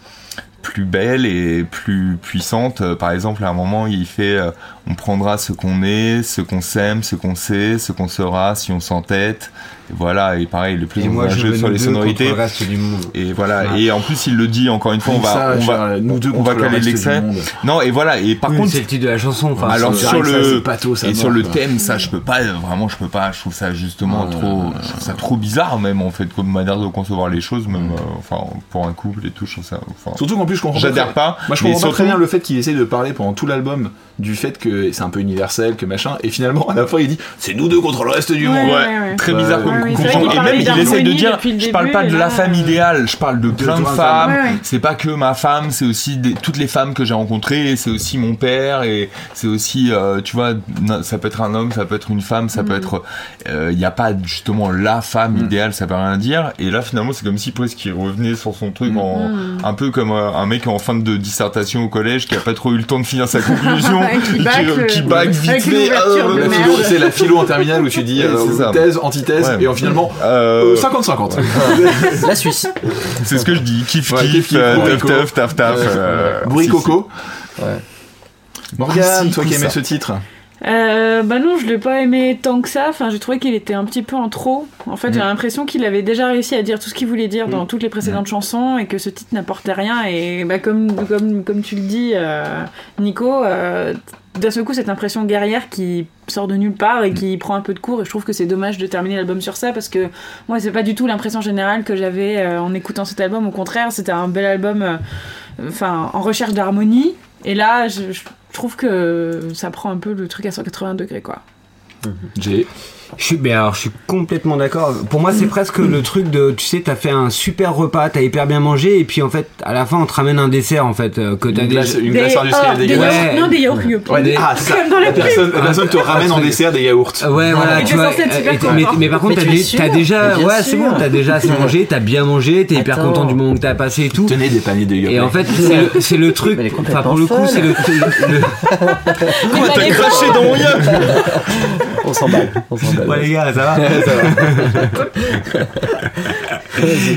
Speaker 5: plus belles et plus puissantes. Euh, Par exemple, à un moment, il fait euh, on prendra ce qu'on est, ce qu'on s'aime, ce qu'on sait, ce qu'on sera si on s'entête. Voilà, et pareil, le plus
Speaker 3: Et moi, je
Speaker 5: jeu
Speaker 3: veux
Speaker 5: sur les sonorités.
Speaker 3: contre le reste du monde.
Speaker 5: Et voilà,
Speaker 3: Ouais.
Speaker 5: et en plus il le dit encore une fois, on va,
Speaker 1: Ça,
Speaker 5: on va,
Speaker 1: genre, nous deux
Speaker 5: on va caler l'extrait. Non, et voilà, et par
Speaker 3: Oui,
Speaker 5: contre,
Speaker 3: c'est le titre de la chanson. Enfin,
Speaker 5: alors sur le et
Speaker 1: mort,
Speaker 5: sur thème, ça je peux pas, vraiment je peux pas. Je trouve ça justement
Speaker 1: Ah,
Speaker 5: trop, je trouve ça trop bizarre même en fait comme manière de concevoir les choses, même euh, enfin pour un couple et tout, je trouve ça. Enfin,
Speaker 1: Surtout qu'en plus, je comprends
Speaker 5: J'adhère pas,
Speaker 1: Moi, je comprends pas très bien le fait qu'il essaye de parler pendant tout l'album du fait que c'est un peu universel, que machin, et finalement, à la fin, il dit c'est nous deux contre le reste du
Speaker 2: Ouais,
Speaker 1: monde.
Speaker 2: ouais,
Speaker 5: Ouais,
Speaker 2: ouais.
Speaker 5: très
Speaker 1: Ouais,
Speaker 5: bizarre
Speaker 1: ouais.
Speaker 5: comme
Speaker 2: Ouais, vrai qu'il
Speaker 5: Et même il essaye de dire, je parle pas de la femme
Speaker 2: euh,
Speaker 5: idéale, je parle de plein de femmes.
Speaker 2: Ouais, ouais.
Speaker 5: C'est pas que ma femme, c'est aussi des- toutes les femmes que j'ai rencontrées, c'est aussi mon père et c'est aussi, euh, tu vois, ça peut être un homme, ça peut être une femme, ça peut
Speaker 2: Mm.
Speaker 5: être, il n'y a pas justement la femme idéale, ça peut rien dire. Et là finalement c'est comme si presque il revenait sur son truc
Speaker 2: Mm.
Speaker 5: en, un peu comme euh, un mec en fin de dissertation au collège qui a pas trop eu le temps de finir sa (laughs) conclusion,
Speaker 2: Qui
Speaker 5: et
Speaker 2: bac,
Speaker 5: qui bague vite fait. euh,
Speaker 1: La
Speaker 2: merde.
Speaker 1: philo, c'est la philo en terminale où tu dis euh, thèse, antithèse, et en finalement
Speaker 5: euh,
Speaker 1: euh, 50-50.
Speaker 4: La Suisse.
Speaker 5: C'est ce que je dis, kiff kiff, taf taf taf taf.
Speaker 1: Bourricoco.
Speaker 4: Ouais.
Speaker 1: Morgane,
Speaker 5: Aussi,
Speaker 1: toi qui aimais ce titre.
Speaker 2: Euh, bah non, je l'ai pas aimé tant que ça. Enfin, j'ai trouvé qu'il était un petit peu en trop. En fait, j'ai l'impression qu'il avait déjà réussi à dire tout ce qu'il voulait dire dans toutes les précédentes chansons et que ce titre n'apportait rien. Et bah, comme, comme, comme tu le dis, euh, Nico, euh, d'un seul coup, cette impression guerrière qui sort de nulle part et qui prend un peu de cours. Et je trouve que c'est dommage de terminer l'album sur ça parce que moi, c'est pas du tout l'impression générale que j'avais euh, en écoutant cet album. Au contraire, c'était un bel album, enfin, en recherche d'harmonie. Et là, je, je trouve que ça prend un peu le truc à 180 degrés, quoi.
Speaker 1: J'ai.
Speaker 3: Je suis, mais alors, je suis complètement d'accord. Pour moi, c'est presque le truc de, tu sais, t'as fait un super repas, t'as hyper bien mangé, et puis en fait, à la fin, on te ramène un dessert, en fait, euh, que t'as
Speaker 1: Une
Speaker 3: déjà.
Speaker 1: glace, une
Speaker 2: Des-
Speaker 1: glace industrielle
Speaker 2: oh, des
Speaker 1: dégueulasse.
Speaker 2: Yaourts- Non, des yaourts.
Speaker 1: Ouais, des-
Speaker 3: Des-
Speaker 1: ah, ça,
Speaker 2: Comme dans
Speaker 1: la
Speaker 2: la pub.
Speaker 1: personne, la personne te ramène en dessert des yaourts.
Speaker 3: Ouais, voilà,
Speaker 2: Et
Speaker 3: tu
Speaker 2: t'es
Speaker 3: vois.
Speaker 2: censé être super
Speaker 3: et- mais,
Speaker 2: content.
Speaker 3: mais par contre,
Speaker 4: Mais
Speaker 3: t'as
Speaker 4: tu es
Speaker 3: dé-
Speaker 4: sûr
Speaker 3: t'as déjà,
Speaker 4: bien
Speaker 3: ouais, c'est
Speaker 4: sûr.
Speaker 3: bon, t'as déjà assez mangé, t'as bien mangé, t'es hyper
Speaker 4: Attends.
Speaker 3: content du moment que t'as passé et tout.
Speaker 1: Tenez des paniers de yaourts.
Speaker 3: Et en fait, c'est le, c'est le truc.
Speaker 4: Mais elle est
Speaker 3: Enfin, pour le coup,
Speaker 4: complètement
Speaker 3: c'est le, le- (laughs)
Speaker 2: Mais t'as craché
Speaker 1: dans mon yaourt (laughs)
Speaker 4: On s'emballe. On s'emballe.
Speaker 3: Ouais les gars, ça va (laughs)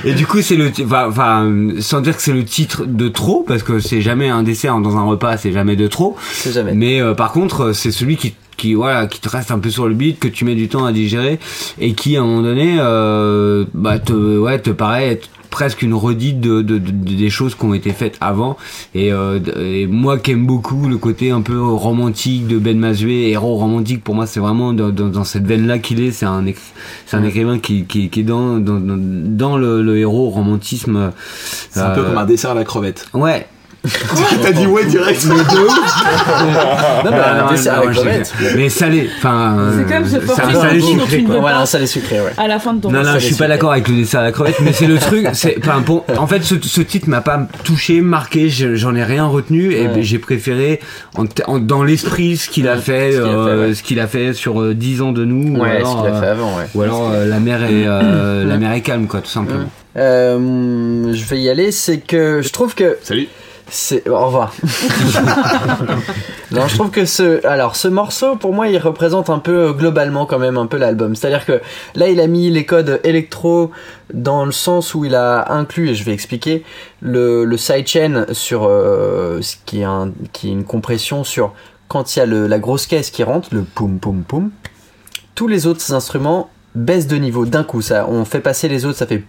Speaker 3: Et du coup, c'est le, enfin, enfin, sans dire que c'est le titre de trop, parce que c'est jamais un dessert dans un repas, c'est jamais de trop.
Speaker 4: C'est jamais.
Speaker 3: Mais euh, par contre, c'est celui qui, qui, voilà, qui te reste un peu sur le beat, que tu mets du temps à digérer, et qui, à un moment donné, euh, bah, te, ouais, te paraît être presque une redite de, de, de- de- des choses qui ont été faites avant. Et, euh, et moi qui aime beaucoup le côté un peu romantique de Ben Mazué héros romantique pour moi c'est vraiment dans, dans, dans cette veine là qu'il est. C'est un c'est un écrivain qui, qui, qui est dans dans, dans, le, le héros romantisme
Speaker 1: C'est un peu comme un dessert à la crevette.
Speaker 3: ouais (laughs)
Speaker 1: T'as dit ouais direct. (laughs)
Speaker 4: Non, mais un
Speaker 3: non,
Speaker 4: dessert avec
Speaker 3: mais salé enfin
Speaker 2: C'est quand même se
Speaker 3: euh,
Speaker 2: forcer
Speaker 3: salé sucré
Speaker 4: Voilà, un salé sucré, ouais.
Speaker 2: À la fin de ton
Speaker 3: Non, non, je suis pas d'accord avec le dessin à la crevette, mais c'est le truc. C'est, enfin, pour, en fait, ce, ce titre m'a pas touché, marqué. je- J'en ai rien retenu et
Speaker 4: Ouais.
Speaker 3: j'ai préféré en, t- en- dans l'esprit ce qu'il a fait,
Speaker 4: Ce qu'il a fait,
Speaker 3: euh, ce qu'il a fait sur euh, 10 ans de nous. ou
Speaker 4: Ouais, ce
Speaker 3: alors,
Speaker 4: qu'il a
Speaker 3: euh,
Speaker 4: fait avant, ouais.
Speaker 3: ou alors euh, la mer est euh, la mer est calme, quoi, tout simplement.
Speaker 4: Euh, je vais y aller, c'est que je trouve que
Speaker 1: Salut.
Speaker 4: C'est au revoir. (laughs) non, je trouve que ce alors ce morceau pour moi il représente un peu euh, globalement quand même un peu l'album. C'est-à-dire que là il a mis les codes électro dans le sens où il a inclus et je vais expliquer le, le sidechain sur euh, ce qui est un qui est une compression sur quand il y a le, la grosse caisse qui rentre, le poum poum poum. Tous les autres instruments baissent de niveau d'un coup. Ça, on fait passer les autres, ça fait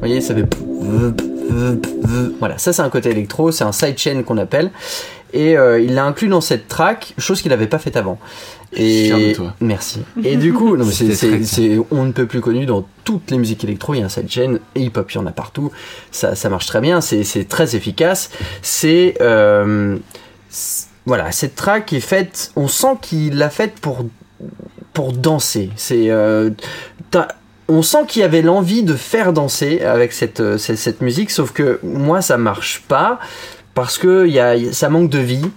Speaker 4: Vous voyez, ça fait. Voilà, ça c'est un côté électro, c'est un sidechain qu'on appelle. Et euh, il l'a inclus dans cette track, chose qu'il n'avait pas faite avant. Et
Speaker 1: Fier de toi.
Speaker 4: merci. Et du coup, non, c'est, c'est, c'est on ne peut plus connu dans toutes les musiques électro. Il y a un sidechain et hip-hop, il y en a partout. Ça, ça marche très bien. C'est, c'est très efficace. C'est euh, voilà, cette track est faite. On sent qu'il l'a faite pour pour danser. C'est euh, t'as- on sent qu'il y avait l'envie de faire danser avec cette, euh, cette, cette musique, sauf que moi ça marche pas parce que il y a, ça manque de vie.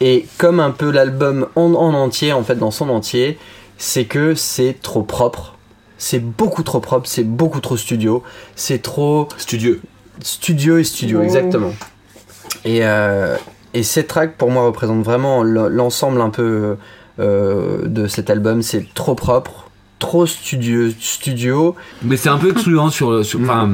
Speaker 4: Et comme un peu l'album en, en entier, en fait dans son entier, c'est que c'est trop propre. C'est beaucoup trop propre, c'est beaucoup trop studio, c'est trop
Speaker 1: Studieux.
Speaker 4: studio et studio,
Speaker 2: Oh.
Speaker 4: exactement. Et, euh, et cette track pour moi représente vraiment l'ensemble un peu euh, de cet album. C'est trop propre, trop studieux, studio.
Speaker 3: Mais c'est un peu excluant sur, sur enfin,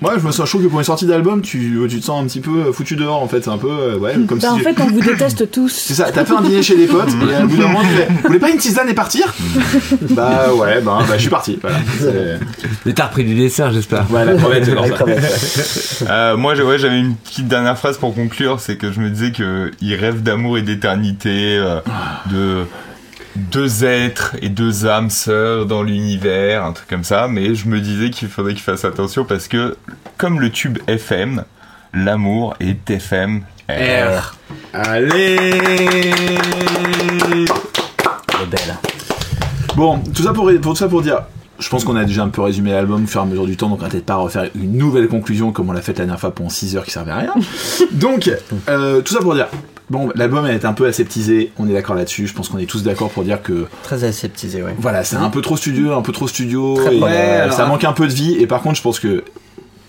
Speaker 1: Moi, je me sens chaud que pour une sortie d'album, tu, tu te sens un petit peu foutu dehors en fait. C'est un peu, euh, ouais, comme
Speaker 2: Bah,
Speaker 1: si.
Speaker 2: en
Speaker 1: tu-
Speaker 2: fait, on vous déteste (laughs) tous.
Speaker 1: C'est ça, t'as fait un dîner chez des potes, et à bout d'un moment, tu fais, vous voulez pas une tisane et partir? (laughs) Bah ouais, bah, bah je suis parti, voilà.
Speaker 3: Mais t'as repris du dessert, j'espère.
Speaker 1: Ouais, la
Speaker 4: ouais. (laughs)
Speaker 5: Euh, moi, ouais, j'avais une petite dernière phrase pour conclure, c'est que je me disais que il rêve d'amour et d'éternité, euh, de deux êtres et deux âmes sœurs dans l'univers, un truc comme ça. Mais je me disais qu'il faudrait qu'il fasse attention parce que, comme le tube FM, l'amour est FM.
Speaker 3: R. Allez
Speaker 4: belle.
Speaker 1: Bon, tout ça pour, pour, tout ça pour dire, je pense qu'on a déjà un peu résumé l'album au fur et à mesure du temps, donc on va peut-être pas refaire une nouvelle conclusion comme on l'a fait la dernière fois pendant 6 heures qui servait à rien. (laughs) donc, euh, tout ça pour dire, bon, l'album est un peu aseptisé, on est d'accord là-dessus, je pense qu'on est tous d'accord pour dire que,
Speaker 4: Très aseptisé, ouais.
Speaker 1: voilà, c'est un peu trop studieux, un peu trop studio,
Speaker 4: Très
Speaker 1: et,
Speaker 4: propre.
Speaker 3: Ouais, alors-
Speaker 1: ça manque un peu de vie, et par contre, je pense que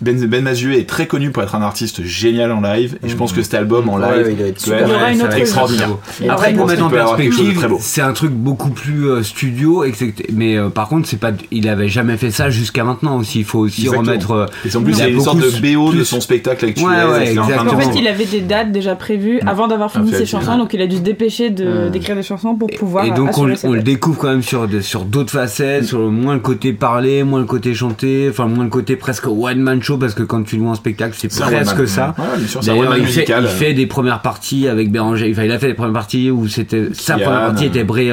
Speaker 1: Ben, ben Mazué est très connu pour être un artiste génial en live, et je pense que cet album en
Speaker 4: Ouais,
Speaker 1: live
Speaker 4: ouais, il doit être super.
Speaker 1: être
Speaker 2: Il y aura une
Speaker 3: ça va
Speaker 2: autre
Speaker 3: être
Speaker 1: extraordinaire.
Speaker 3: Après, pour mettre en perspective, c'est un truc beaucoup plus euh, studio, mais euh, par contre, c'est pas, il avait jamais fait ça jusqu'à maintenant aussi. Il faut aussi
Speaker 1: Exactement.
Speaker 3: remettre. euh,
Speaker 1: Et en plus,
Speaker 3: il
Speaker 1: y
Speaker 3: a
Speaker 1: a une sorte de BO de son spectacle actuel.
Speaker 3: Ouais, ouais,
Speaker 1: en
Speaker 2: fait, il avait des dates déjà prévues avant d'avoir fini
Speaker 1: Ah,
Speaker 2: ses
Speaker 1: fait,
Speaker 2: chansons,
Speaker 1: ouais.
Speaker 2: donc il a dû se dépêcher de-
Speaker 4: Mm.
Speaker 2: d'écrire des chansons pour pouvoir
Speaker 3: et donc on,
Speaker 2: ses
Speaker 3: le découvre quand même sur d'autres facettes, sur le- moins le côté parler, moins le côté chanter, enfin moins le côté presque one man show parce que quand tu le vois en spectacle, c'est presque ça.
Speaker 1: Ouais, sûr,
Speaker 3: D'ailleurs, il, fait, il fait des premières parties avec Béranger. Enfin, il a fait des premières parties où c'était sa première partie était
Speaker 1: euh,
Speaker 3: Bré-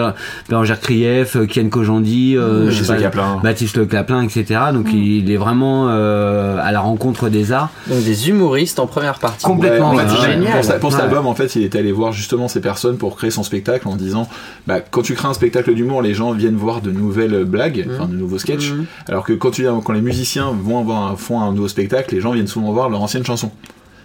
Speaker 3: Bérangère Krief, euh, Kian Kojandi, euh, je sais
Speaker 1: Baptiste
Speaker 3: pas,
Speaker 1: Le Caplin.
Speaker 3: Baptiste Le Caplin, etc. Donc il est vraiment euh, à la rencontre des arts.
Speaker 4: Donc des humoristes en première partie.
Speaker 3: Complètement,
Speaker 1: Ouais,
Speaker 3: ouais.
Speaker 1: pour, sa- pour cet album, en fait, il était allé voir justement ces personnes pour créer son spectacle en disant, bah, quand tu crées un spectacle d'humour, les gens viennent voir de nouvelles blagues, enfin de nouveaux sketchs,
Speaker 4: Mhm.
Speaker 1: alors que quand, tu, quand les musiciens vont avoir un, font un spectacle, les gens viennent souvent voir leur ancienne chanson.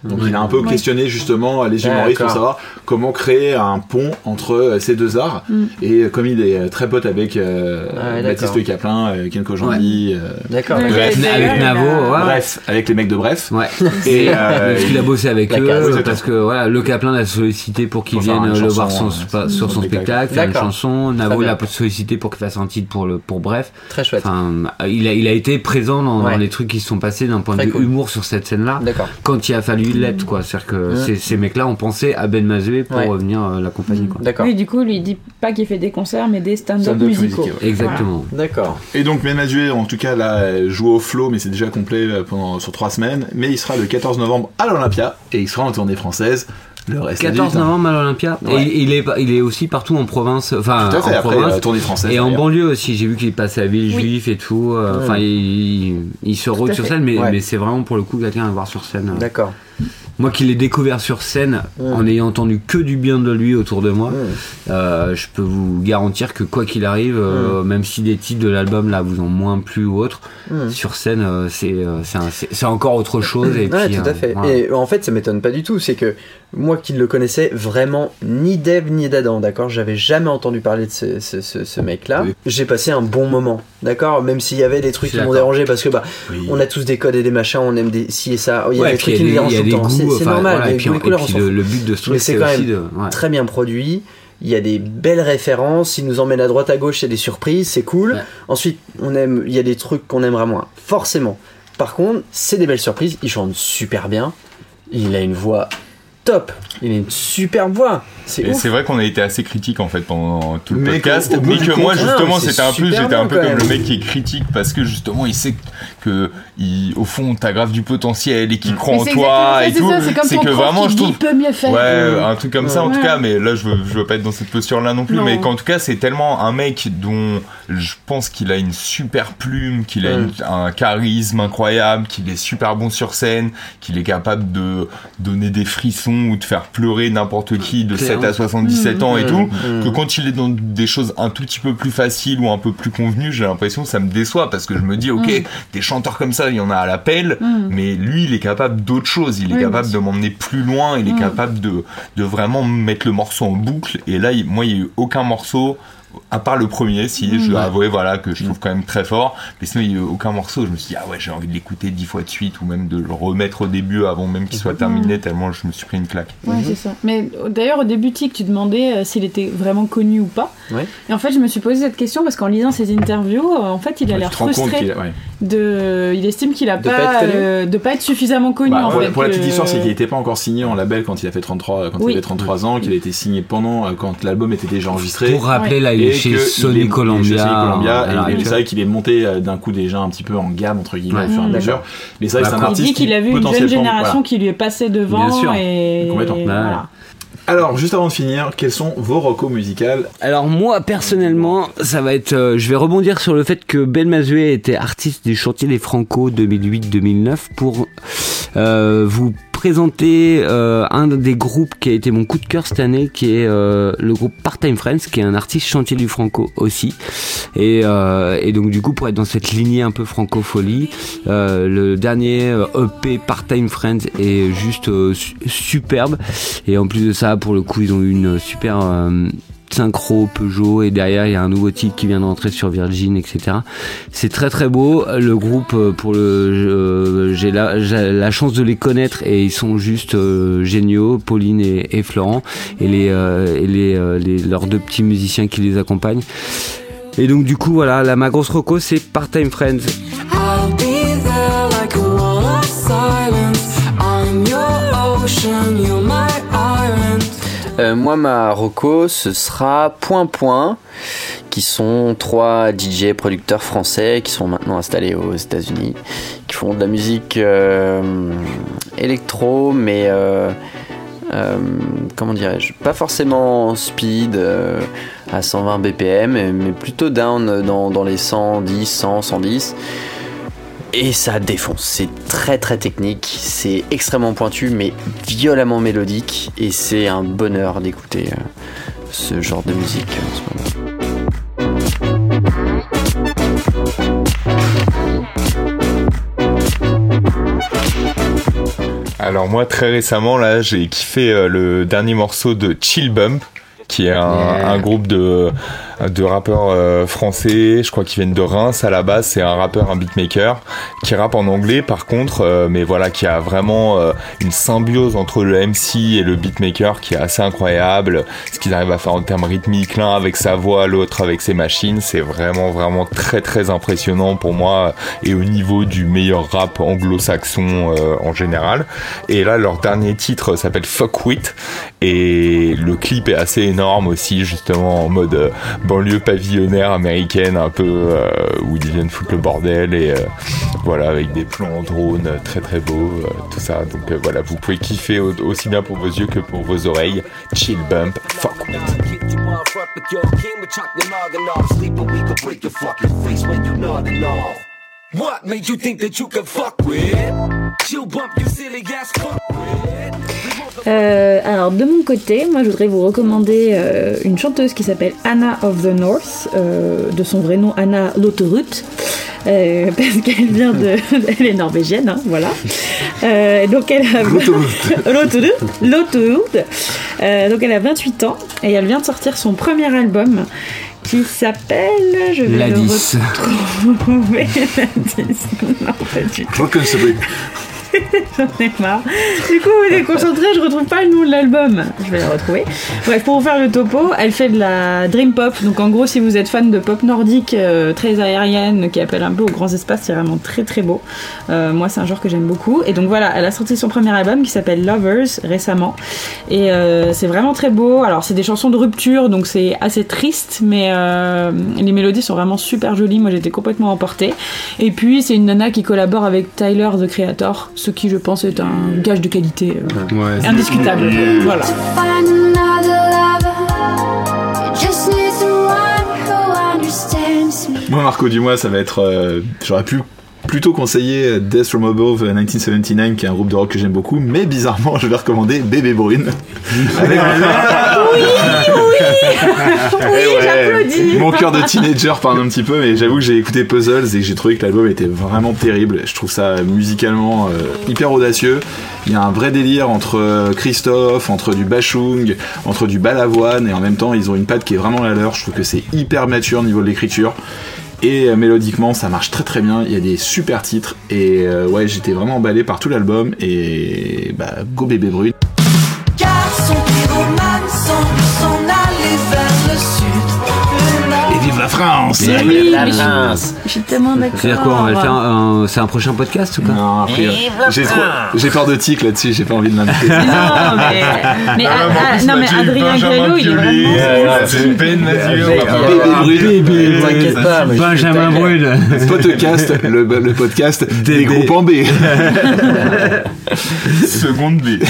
Speaker 1: Donc il a un peu questionné justement les humoristes pour savoir comment créer un pont entre euh, ces deux arts.
Speaker 2: Mm.
Speaker 1: Et euh, comme il est euh, très pote avec euh,
Speaker 4: Ah ouais,
Speaker 1: Baptiste Caplin, euh, Ken Kojandi, euh,
Speaker 4: D'accord.
Speaker 3: Avec Navo, ouais.
Speaker 1: bref, avec les mecs de Bref.
Speaker 3: Ouais.
Speaker 1: Et, (laughs) euh,
Speaker 3: Parce qu'il a bossé avec eux,
Speaker 4: case,
Speaker 3: parce que voilà, le Caplin l'a sollicité pour qu'il vienne le
Speaker 1: chanson,
Speaker 3: voir son- sur son
Speaker 1: son
Speaker 3: spectacle, faire une chanson. Navo l'a sollicité pour qu'il fasse un titre pour le pour Bref.
Speaker 4: Très chouette.
Speaker 3: Enfin, il a il a été présent dans,
Speaker 4: Ouais.
Speaker 3: dans les trucs qui se sont passés d'un point de vue humour sur cette scène-là.
Speaker 4: D'accord.
Speaker 3: Quand il a fallu quoi. C'est-à-dire que
Speaker 4: Mm.
Speaker 3: ces, ces mecs-là ont pensé à Ben Mazué pour
Speaker 4: Ouais.
Speaker 3: euh, venir euh, l'accompagner, quoi.
Speaker 4: D'accord.
Speaker 2: Oui, du coup, lui, il dit pas qu'il fait des concerts, mais des stand-up musicaux.
Speaker 1: musicaux.
Speaker 3: Exactement.
Speaker 4: D'accord.
Speaker 1: Et donc Ben Mazué, en tout cas, là, joue au flow, mais c'est déjà complet euh, pendant, sur trois semaines. Mais il sera le 14 novembre à l'Olympia et il sera en tournée française. Le reste à
Speaker 3: 14
Speaker 1: vite, hein.
Speaker 3: novembre à l'Olympia.
Speaker 1: Ouais.
Speaker 3: Et il est, il est aussi partout en province, enfin
Speaker 1: Tout à fait,
Speaker 3: en
Speaker 1: après
Speaker 3: province.
Speaker 1: la tournée française.
Speaker 3: Et en banlieue aussi, j'ai vu qu'il passait à Villejuif et tout. euh,
Speaker 4: Ouais.
Speaker 3: Enfin, il, il se rôde sur scène, mais,
Speaker 4: Ouais.
Speaker 3: mais c'est vraiment pour le coup quelqu'un à voir sur scène.
Speaker 4: D'accord.
Speaker 3: Moi qui l'ai découvert sur scène en ayant entendu que du bien de lui autour de moi, euh, je peux vous garantir que quoi qu'il arrive, euh, même si des titres de l'album là vous ont moins plu ou autre, sur scène euh, c'est euh, encore autre chose. Et
Speaker 4: Ouais,
Speaker 3: puis,
Speaker 4: tout
Speaker 3: euh,
Speaker 4: à fait.
Speaker 3: voilà.
Speaker 4: Et en fait, ça m'étonne pas du tout. C'est que moi qui ne le connaissais vraiment ni d'Eve ni d'Adam, d'accord? J'avais jamais entendu parler de ce, ce- ce- ce mec-là.
Speaker 1: Oui.
Speaker 4: J'ai passé un bon moment, d'accord? Même s'il y avait des trucs qui m'ont dérangé parce que bah,
Speaker 1: Oui.
Speaker 4: on a tous des codes et des machins, on aime des ci et ça. Il y a
Speaker 3: Ouais,
Speaker 4: des
Speaker 3: et
Speaker 4: trucs qui nous dérangent tout le temps. C'est normal.
Speaker 3: voilà, et
Speaker 4: les
Speaker 3: puis,
Speaker 4: et
Speaker 3: et
Speaker 4: couleurs, on
Speaker 3: puis le, but de ce truc
Speaker 4: c'est quand même
Speaker 3: de ouais.
Speaker 4: très bien produit. Il y a des belles références, il nous emmène à droite à gauche, il y a des surprises, c'est cool.
Speaker 3: Ouais.
Speaker 4: Ensuite, on aime, il y a des trucs qu'on aimera moins, forcément. Par contre, c'est des belles surprises, il chante super bien, il a une voix top, il a une superbe voix, c'est
Speaker 5: c'est vrai qu'on a été assez critique en fait pendant tout le
Speaker 1: Mais
Speaker 5: podcast, mais que moi
Speaker 4: Ah,
Speaker 5: justement c'était un peu, j'étais un peu comme le mec qui est critique parce que justement il sait que il, au fond t'as grave du potentiel et qu'il croit
Speaker 2: Mais
Speaker 5: en toi et
Speaker 2: ça,
Speaker 5: tout.
Speaker 2: c'est ça, C'est comme ton
Speaker 5: que vraiment je trouve
Speaker 2: peut mieux faire.
Speaker 5: Ouais, un truc comme ça en
Speaker 2: Ouais.
Speaker 5: tout cas, mais là je veux, je veux pas être dans cette posture-là non plus,
Speaker 2: Non.
Speaker 5: mais qu'en tout cas c'est tellement un mec dont je pense qu'il a une super plume, qu'il a une- un charisme incroyable, qu'il est super bon sur scène, qu'il est capable de donner des frissons ou de faire pleurer n'importe qui de
Speaker 3: Clairement.
Speaker 5: 7 à 77 ans et tout,
Speaker 4: Mm.
Speaker 5: que quand il est dans des choses un tout petit peu plus faciles ou un peu plus convenues, j'ai l'impression que ça me déçoit parce que je me dis ok, des chanteurs comme ça, il y en a à l'appel,
Speaker 2: Mm.
Speaker 5: mais lui il est capable d'autre chose, il est
Speaker 2: Oui,
Speaker 5: capable de m'emmener plus loin, il est capable de, de vraiment mettre le morceau en boucle. Et là il- moi il y a eu aucun morceau à part le premier si
Speaker 2: Mm.
Speaker 5: je dois avouer voilà que je trouve quand même très fort mais sinon il y a eu aucun morceau je me suis dit ah ouais j'ai envie de l'écouter dix fois de suite ou même de le remettre au début avant même qu'il soit terminé tellement je me suis pris une claque
Speaker 2: Ouais, c'est ça. Mais euh, d'ailleurs, au début, Tic, tu demandais euh, s'il était vraiment connu ou pas.
Speaker 4: Ouais.
Speaker 2: Et en fait, je me suis posé cette question parce qu'en lisant ses interviews, euh, en fait, il a
Speaker 1: Ouais,
Speaker 2: l'air
Speaker 1: compte
Speaker 2: frustré. De. Il estime qu'il a
Speaker 4: De
Speaker 2: pas,
Speaker 4: pas
Speaker 2: euh, de pas être suffisamment connu.
Speaker 1: Bah,
Speaker 2: en
Speaker 1: pour,
Speaker 2: fait,
Speaker 1: la, pour la petite
Speaker 2: que-
Speaker 1: histoire, c'est qu'il n'était pas encore signé en label quand il a fait 33, quand
Speaker 2: Oui.
Speaker 1: il avait 33 ans, qu'il a été signé pendant, euh, quand l'album était déjà enregistré.
Speaker 3: Pour rappeler, là, il est chez Sony Columbia.
Speaker 1: c'est vrai qu'il est monté euh, d'un coup déjà un petit peu en gamme, entre guillemets,
Speaker 3: Ouais.
Speaker 1: au fur et à mesure. Mais c'est vrai que c'est un
Speaker 3: Bah,
Speaker 2: Il
Speaker 1: artiste
Speaker 2: dit qu'il
Speaker 1: qui,
Speaker 2: a vu une jeune génération
Speaker 1: voilà.
Speaker 2: qui lui est passée devant.
Speaker 3: Bien sûr.
Speaker 2: Et...
Speaker 1: Complètement.
Speaker 2: et
Speaker 3: Bah,
Speaker 2: voilà.
Speaker 1: Alors, juste avant de finir, quels sont vos recos musicales
Speaker 3: Alors moi personnellement, ça va être, euh, je vais rebondir sur le fait que Ben Mazué était artiste du chantier des Franco 2008-2009 pour euh, vous présenter euh, un des groupes qui a été mon coup de cœur cette année, qui est euh, le groupe Part-Time Friends, qui est un artiste chantier du Franco aussi. Et, euh, et donc du coup pour être dans cette lignée un peu francofolie, le dernier EP Part-Time Friends est juste su- superbe. Et en plus de ça, pour le coup, ils ont eu une super synchro Peugeot et derrière il y a un nouveau titre qui vient d'entrer sur Virgin, etc. C'est très très beau. Le groupe, euh, pour le, euh, j'ai la, chance de les connaître et ils sont juste euh, géniaux, Pauline et, Florent et les les, les- leurs deux petits musiciens qui les accompagnent. Et donc du coup voilà, la ma grosse reco c'est Part-Time Friends.
Speaker 4: Euh, moi, ma Rocco, ce sera Point Point, qui sont trois DJ producteurs français qui sont maintenant installés aux États-Unis, qui font de la musique euh, électro, mais euh, comment dirais-je, pas forcément speed à 120 BPM, mais- mais plutôt down dans, dans les 110, 100, 110. Et ça défonce, c'est très très technique, c'est extrêmement pointu mais violemment mélodique. Et c'est un bonheur d'écouter euh, ce genre de musique en ce moment.
Speaker 5: Alors moi très récemment là j'ai kiffé euh, le dernier morceau de Chill Bump qui est un,
Speaker 4: Yeah.
Speaker 5: un groupe de de rappeurs euh, français, je crois qu'ils viennent de Reims à la base, c'est un rappeur, un beatmaker qui rappe en anglais par contre, euh, mais voilà qui a vraiment euh, une symbiose entre le MC et le beatmaker qui est assez incroyable, ce qu'ils arrivent à faire en termes rythmiques, l'un avec sa voix, l'autre avec ses machines, c'est vraiment vraiment très très impressionnant pour moi et au niveau du meilleur rap anglo-saxon euh, en général. Et là leur dernier titre s'appelle Fuck With et le clip est assez énorme aussi justement en mode euh, banlieue pavillonnaire américaine un peu euh, où ils viennent foutre le bordel et euh, voilà avec des plans en drone très très beaux tout ça donc voilà vous pouvez kiffer au- aussi bien pour vos yeux que pour vos oreilles chill bump fuck.
Speaker 8: What made you think that you fuck with? Silly fuck with.
Speaker 2: Euh, alors de mon côté, moi je voudrais vous recommander euh, une chanteuse qui s'appelle Anna of the North, euh, de son vrai nom Anna euh, (laughs) parce qu'elle vient de, (laughs) elle est norvégienne, hein, voilà. Donc elle a (laughs) donc elle a 28 ans et elle vient de sortir son premier album qui s'appelle, je vais le
Speaker 3: 10.
Speaker 2: retrouver, la 10. Non, pas du tout. J'en ai marre. Du coup, vous êtes concentrés, je retrouve pas le nom de l'album. Je vais le retrouver. Bref, pour vous faire le topo, elle fait de la dream pop. Donc en gros, si vous êtes fan de pop nordique euh, très aérienne, qui appelle un peu aux grands espaces, c'est vraiment très très beau. Euh, moi, c'est un genre que j'aime beaucoup. Et donc voilà, elle a sorti son premier album qui s'appelle Lovers récemment. Et euh, c'est vraiment très beau. Alors c'est des chansons de rupture, donc c'est assez triste, mais les mélodies sont vraiment super jolies. Moi, j'étais complètement emportée. Et puis c'est une nana qui collabore avec Tyler the Creator, ce qui je pense est un gage de qualité euh,
Speaker 3: Ouais.
Speaker 2: indiscutable. Voilà.
Speaker 1: Moi, Marco Dumois, ça va être. euh, J'aurais pu plutôt conseiller Death from Above euh, 1979, qui est un groupe de rock que j'aime beaucoup, mais bizarrement, je vais recommander Bébé Brune. Avec- (laughs)
Speaker 2: Oui,
Speaker 1: Eh ouais,
Speaker 2: j'applaudis.
Speaker 1: Mon cœur de teenager parle un petit peu, mais j'avoue que j'ai écouté Puzzles et j'ai trouvé que l'album était vraiment terrible. Je trouve ça musicalement euh, hyper audacieux. Il y a un vrai délire entre euh, Christophe, entre du bashung, entre du balavoine, et en même temps, ils ont une patte qui est vraiment la leur. Je trouve que c'est hyper mature au niveau de l'écriture. Et euh, mélodiquement, ça marche très très bien. Il y a des super titres. Et euh, ouais, j'étais vraiment emballé par tout l'album. Et bah, go bébé brune. France
Speaker 2: oui,
Speaker 4: La
Speaker 2: mais je-
Speaker 4: France.
Speaker 2: je suis tellement d'accord.
Speaker 3: C'est-à-dire quoi On va le faire un- C'est un prochain podcast ou quoi
Speaker 1: Non, j'ai trop- j'ai peur de tic là-dessus, j'ai pas envie de l'inviter.
Speaker 2: Non, mais, mais, ah, ah, non, mais Adrien Grello, il est vraiment.
Speaker 5: c'est Ben
Speaker 1: Bébé Brune.
Speaker 4: T'inquiète pas,
Speaker 3: Benjamin. Brune.
Speaker 1: Podcast, le, le podcast des, groupes en B. (laughs)
Speaker 5: seconde B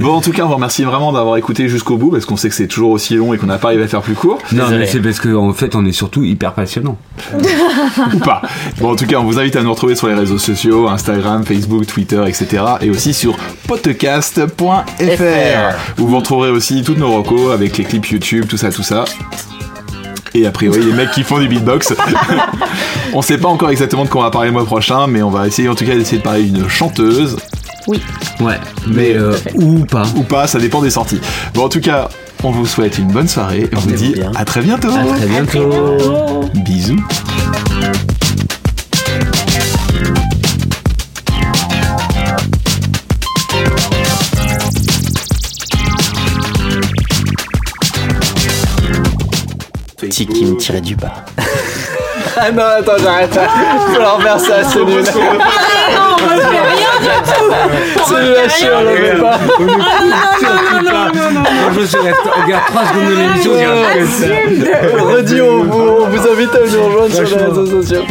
Speaker 1: Bon, en tout cas, on vous remercie vraiment d'avoir écouté jusqu'au bout parce qu'on sait que c'est toujours aussi long et qu'on n'a pas arrivé à faire plus court.
Speaker 3: Non,
Speaker 4: Désolé.
Speaker 3: mais c'est parce qu'en fait, on est surtout hyper passionnant. (laughs)
Speaker 1: ou pas. Bon, en tout cas, on vous invite à nous retrouver sur les réseaux sociaux, Instagram, Facebook, Twitter, etc. Et aussi sur podcast.fr où vous retrouverez aussi toutes nos recos avec les clips YouTube, tout ça, tout ça. Et a priori, les mecs qui font du beatbox. (laughs) on sait pas encore exactement de quoi on va parler le mois prochain, mais on va essayer en tout cas d'essayer de parler d'une chanteuse.
Speaker 3: Ouais, mais euh, ou pas.
Speaker 1: ou pas, ça dépend des sorties. Bon, en tout cas, on vous souhaite une bonne soirée et on vous dit
Speaker 4: bien.
Speaker 1: à très bientôt.
Speaker 3: À très bientôt.
Speaker 1: Bisous.
Speaker 4: Tic qui me tirait du bas. ah non, attends, j'arrête. Faut leur faire ça, c'est nul. C'est lâché, on l'avait pas.
Speaker 3: On ne pas. Je suis resté, regarde 3 secondes de l'émission.
Speaker 4: Redis, on vous, on vous invite à nous rejoindre sur les réseaux sociaux.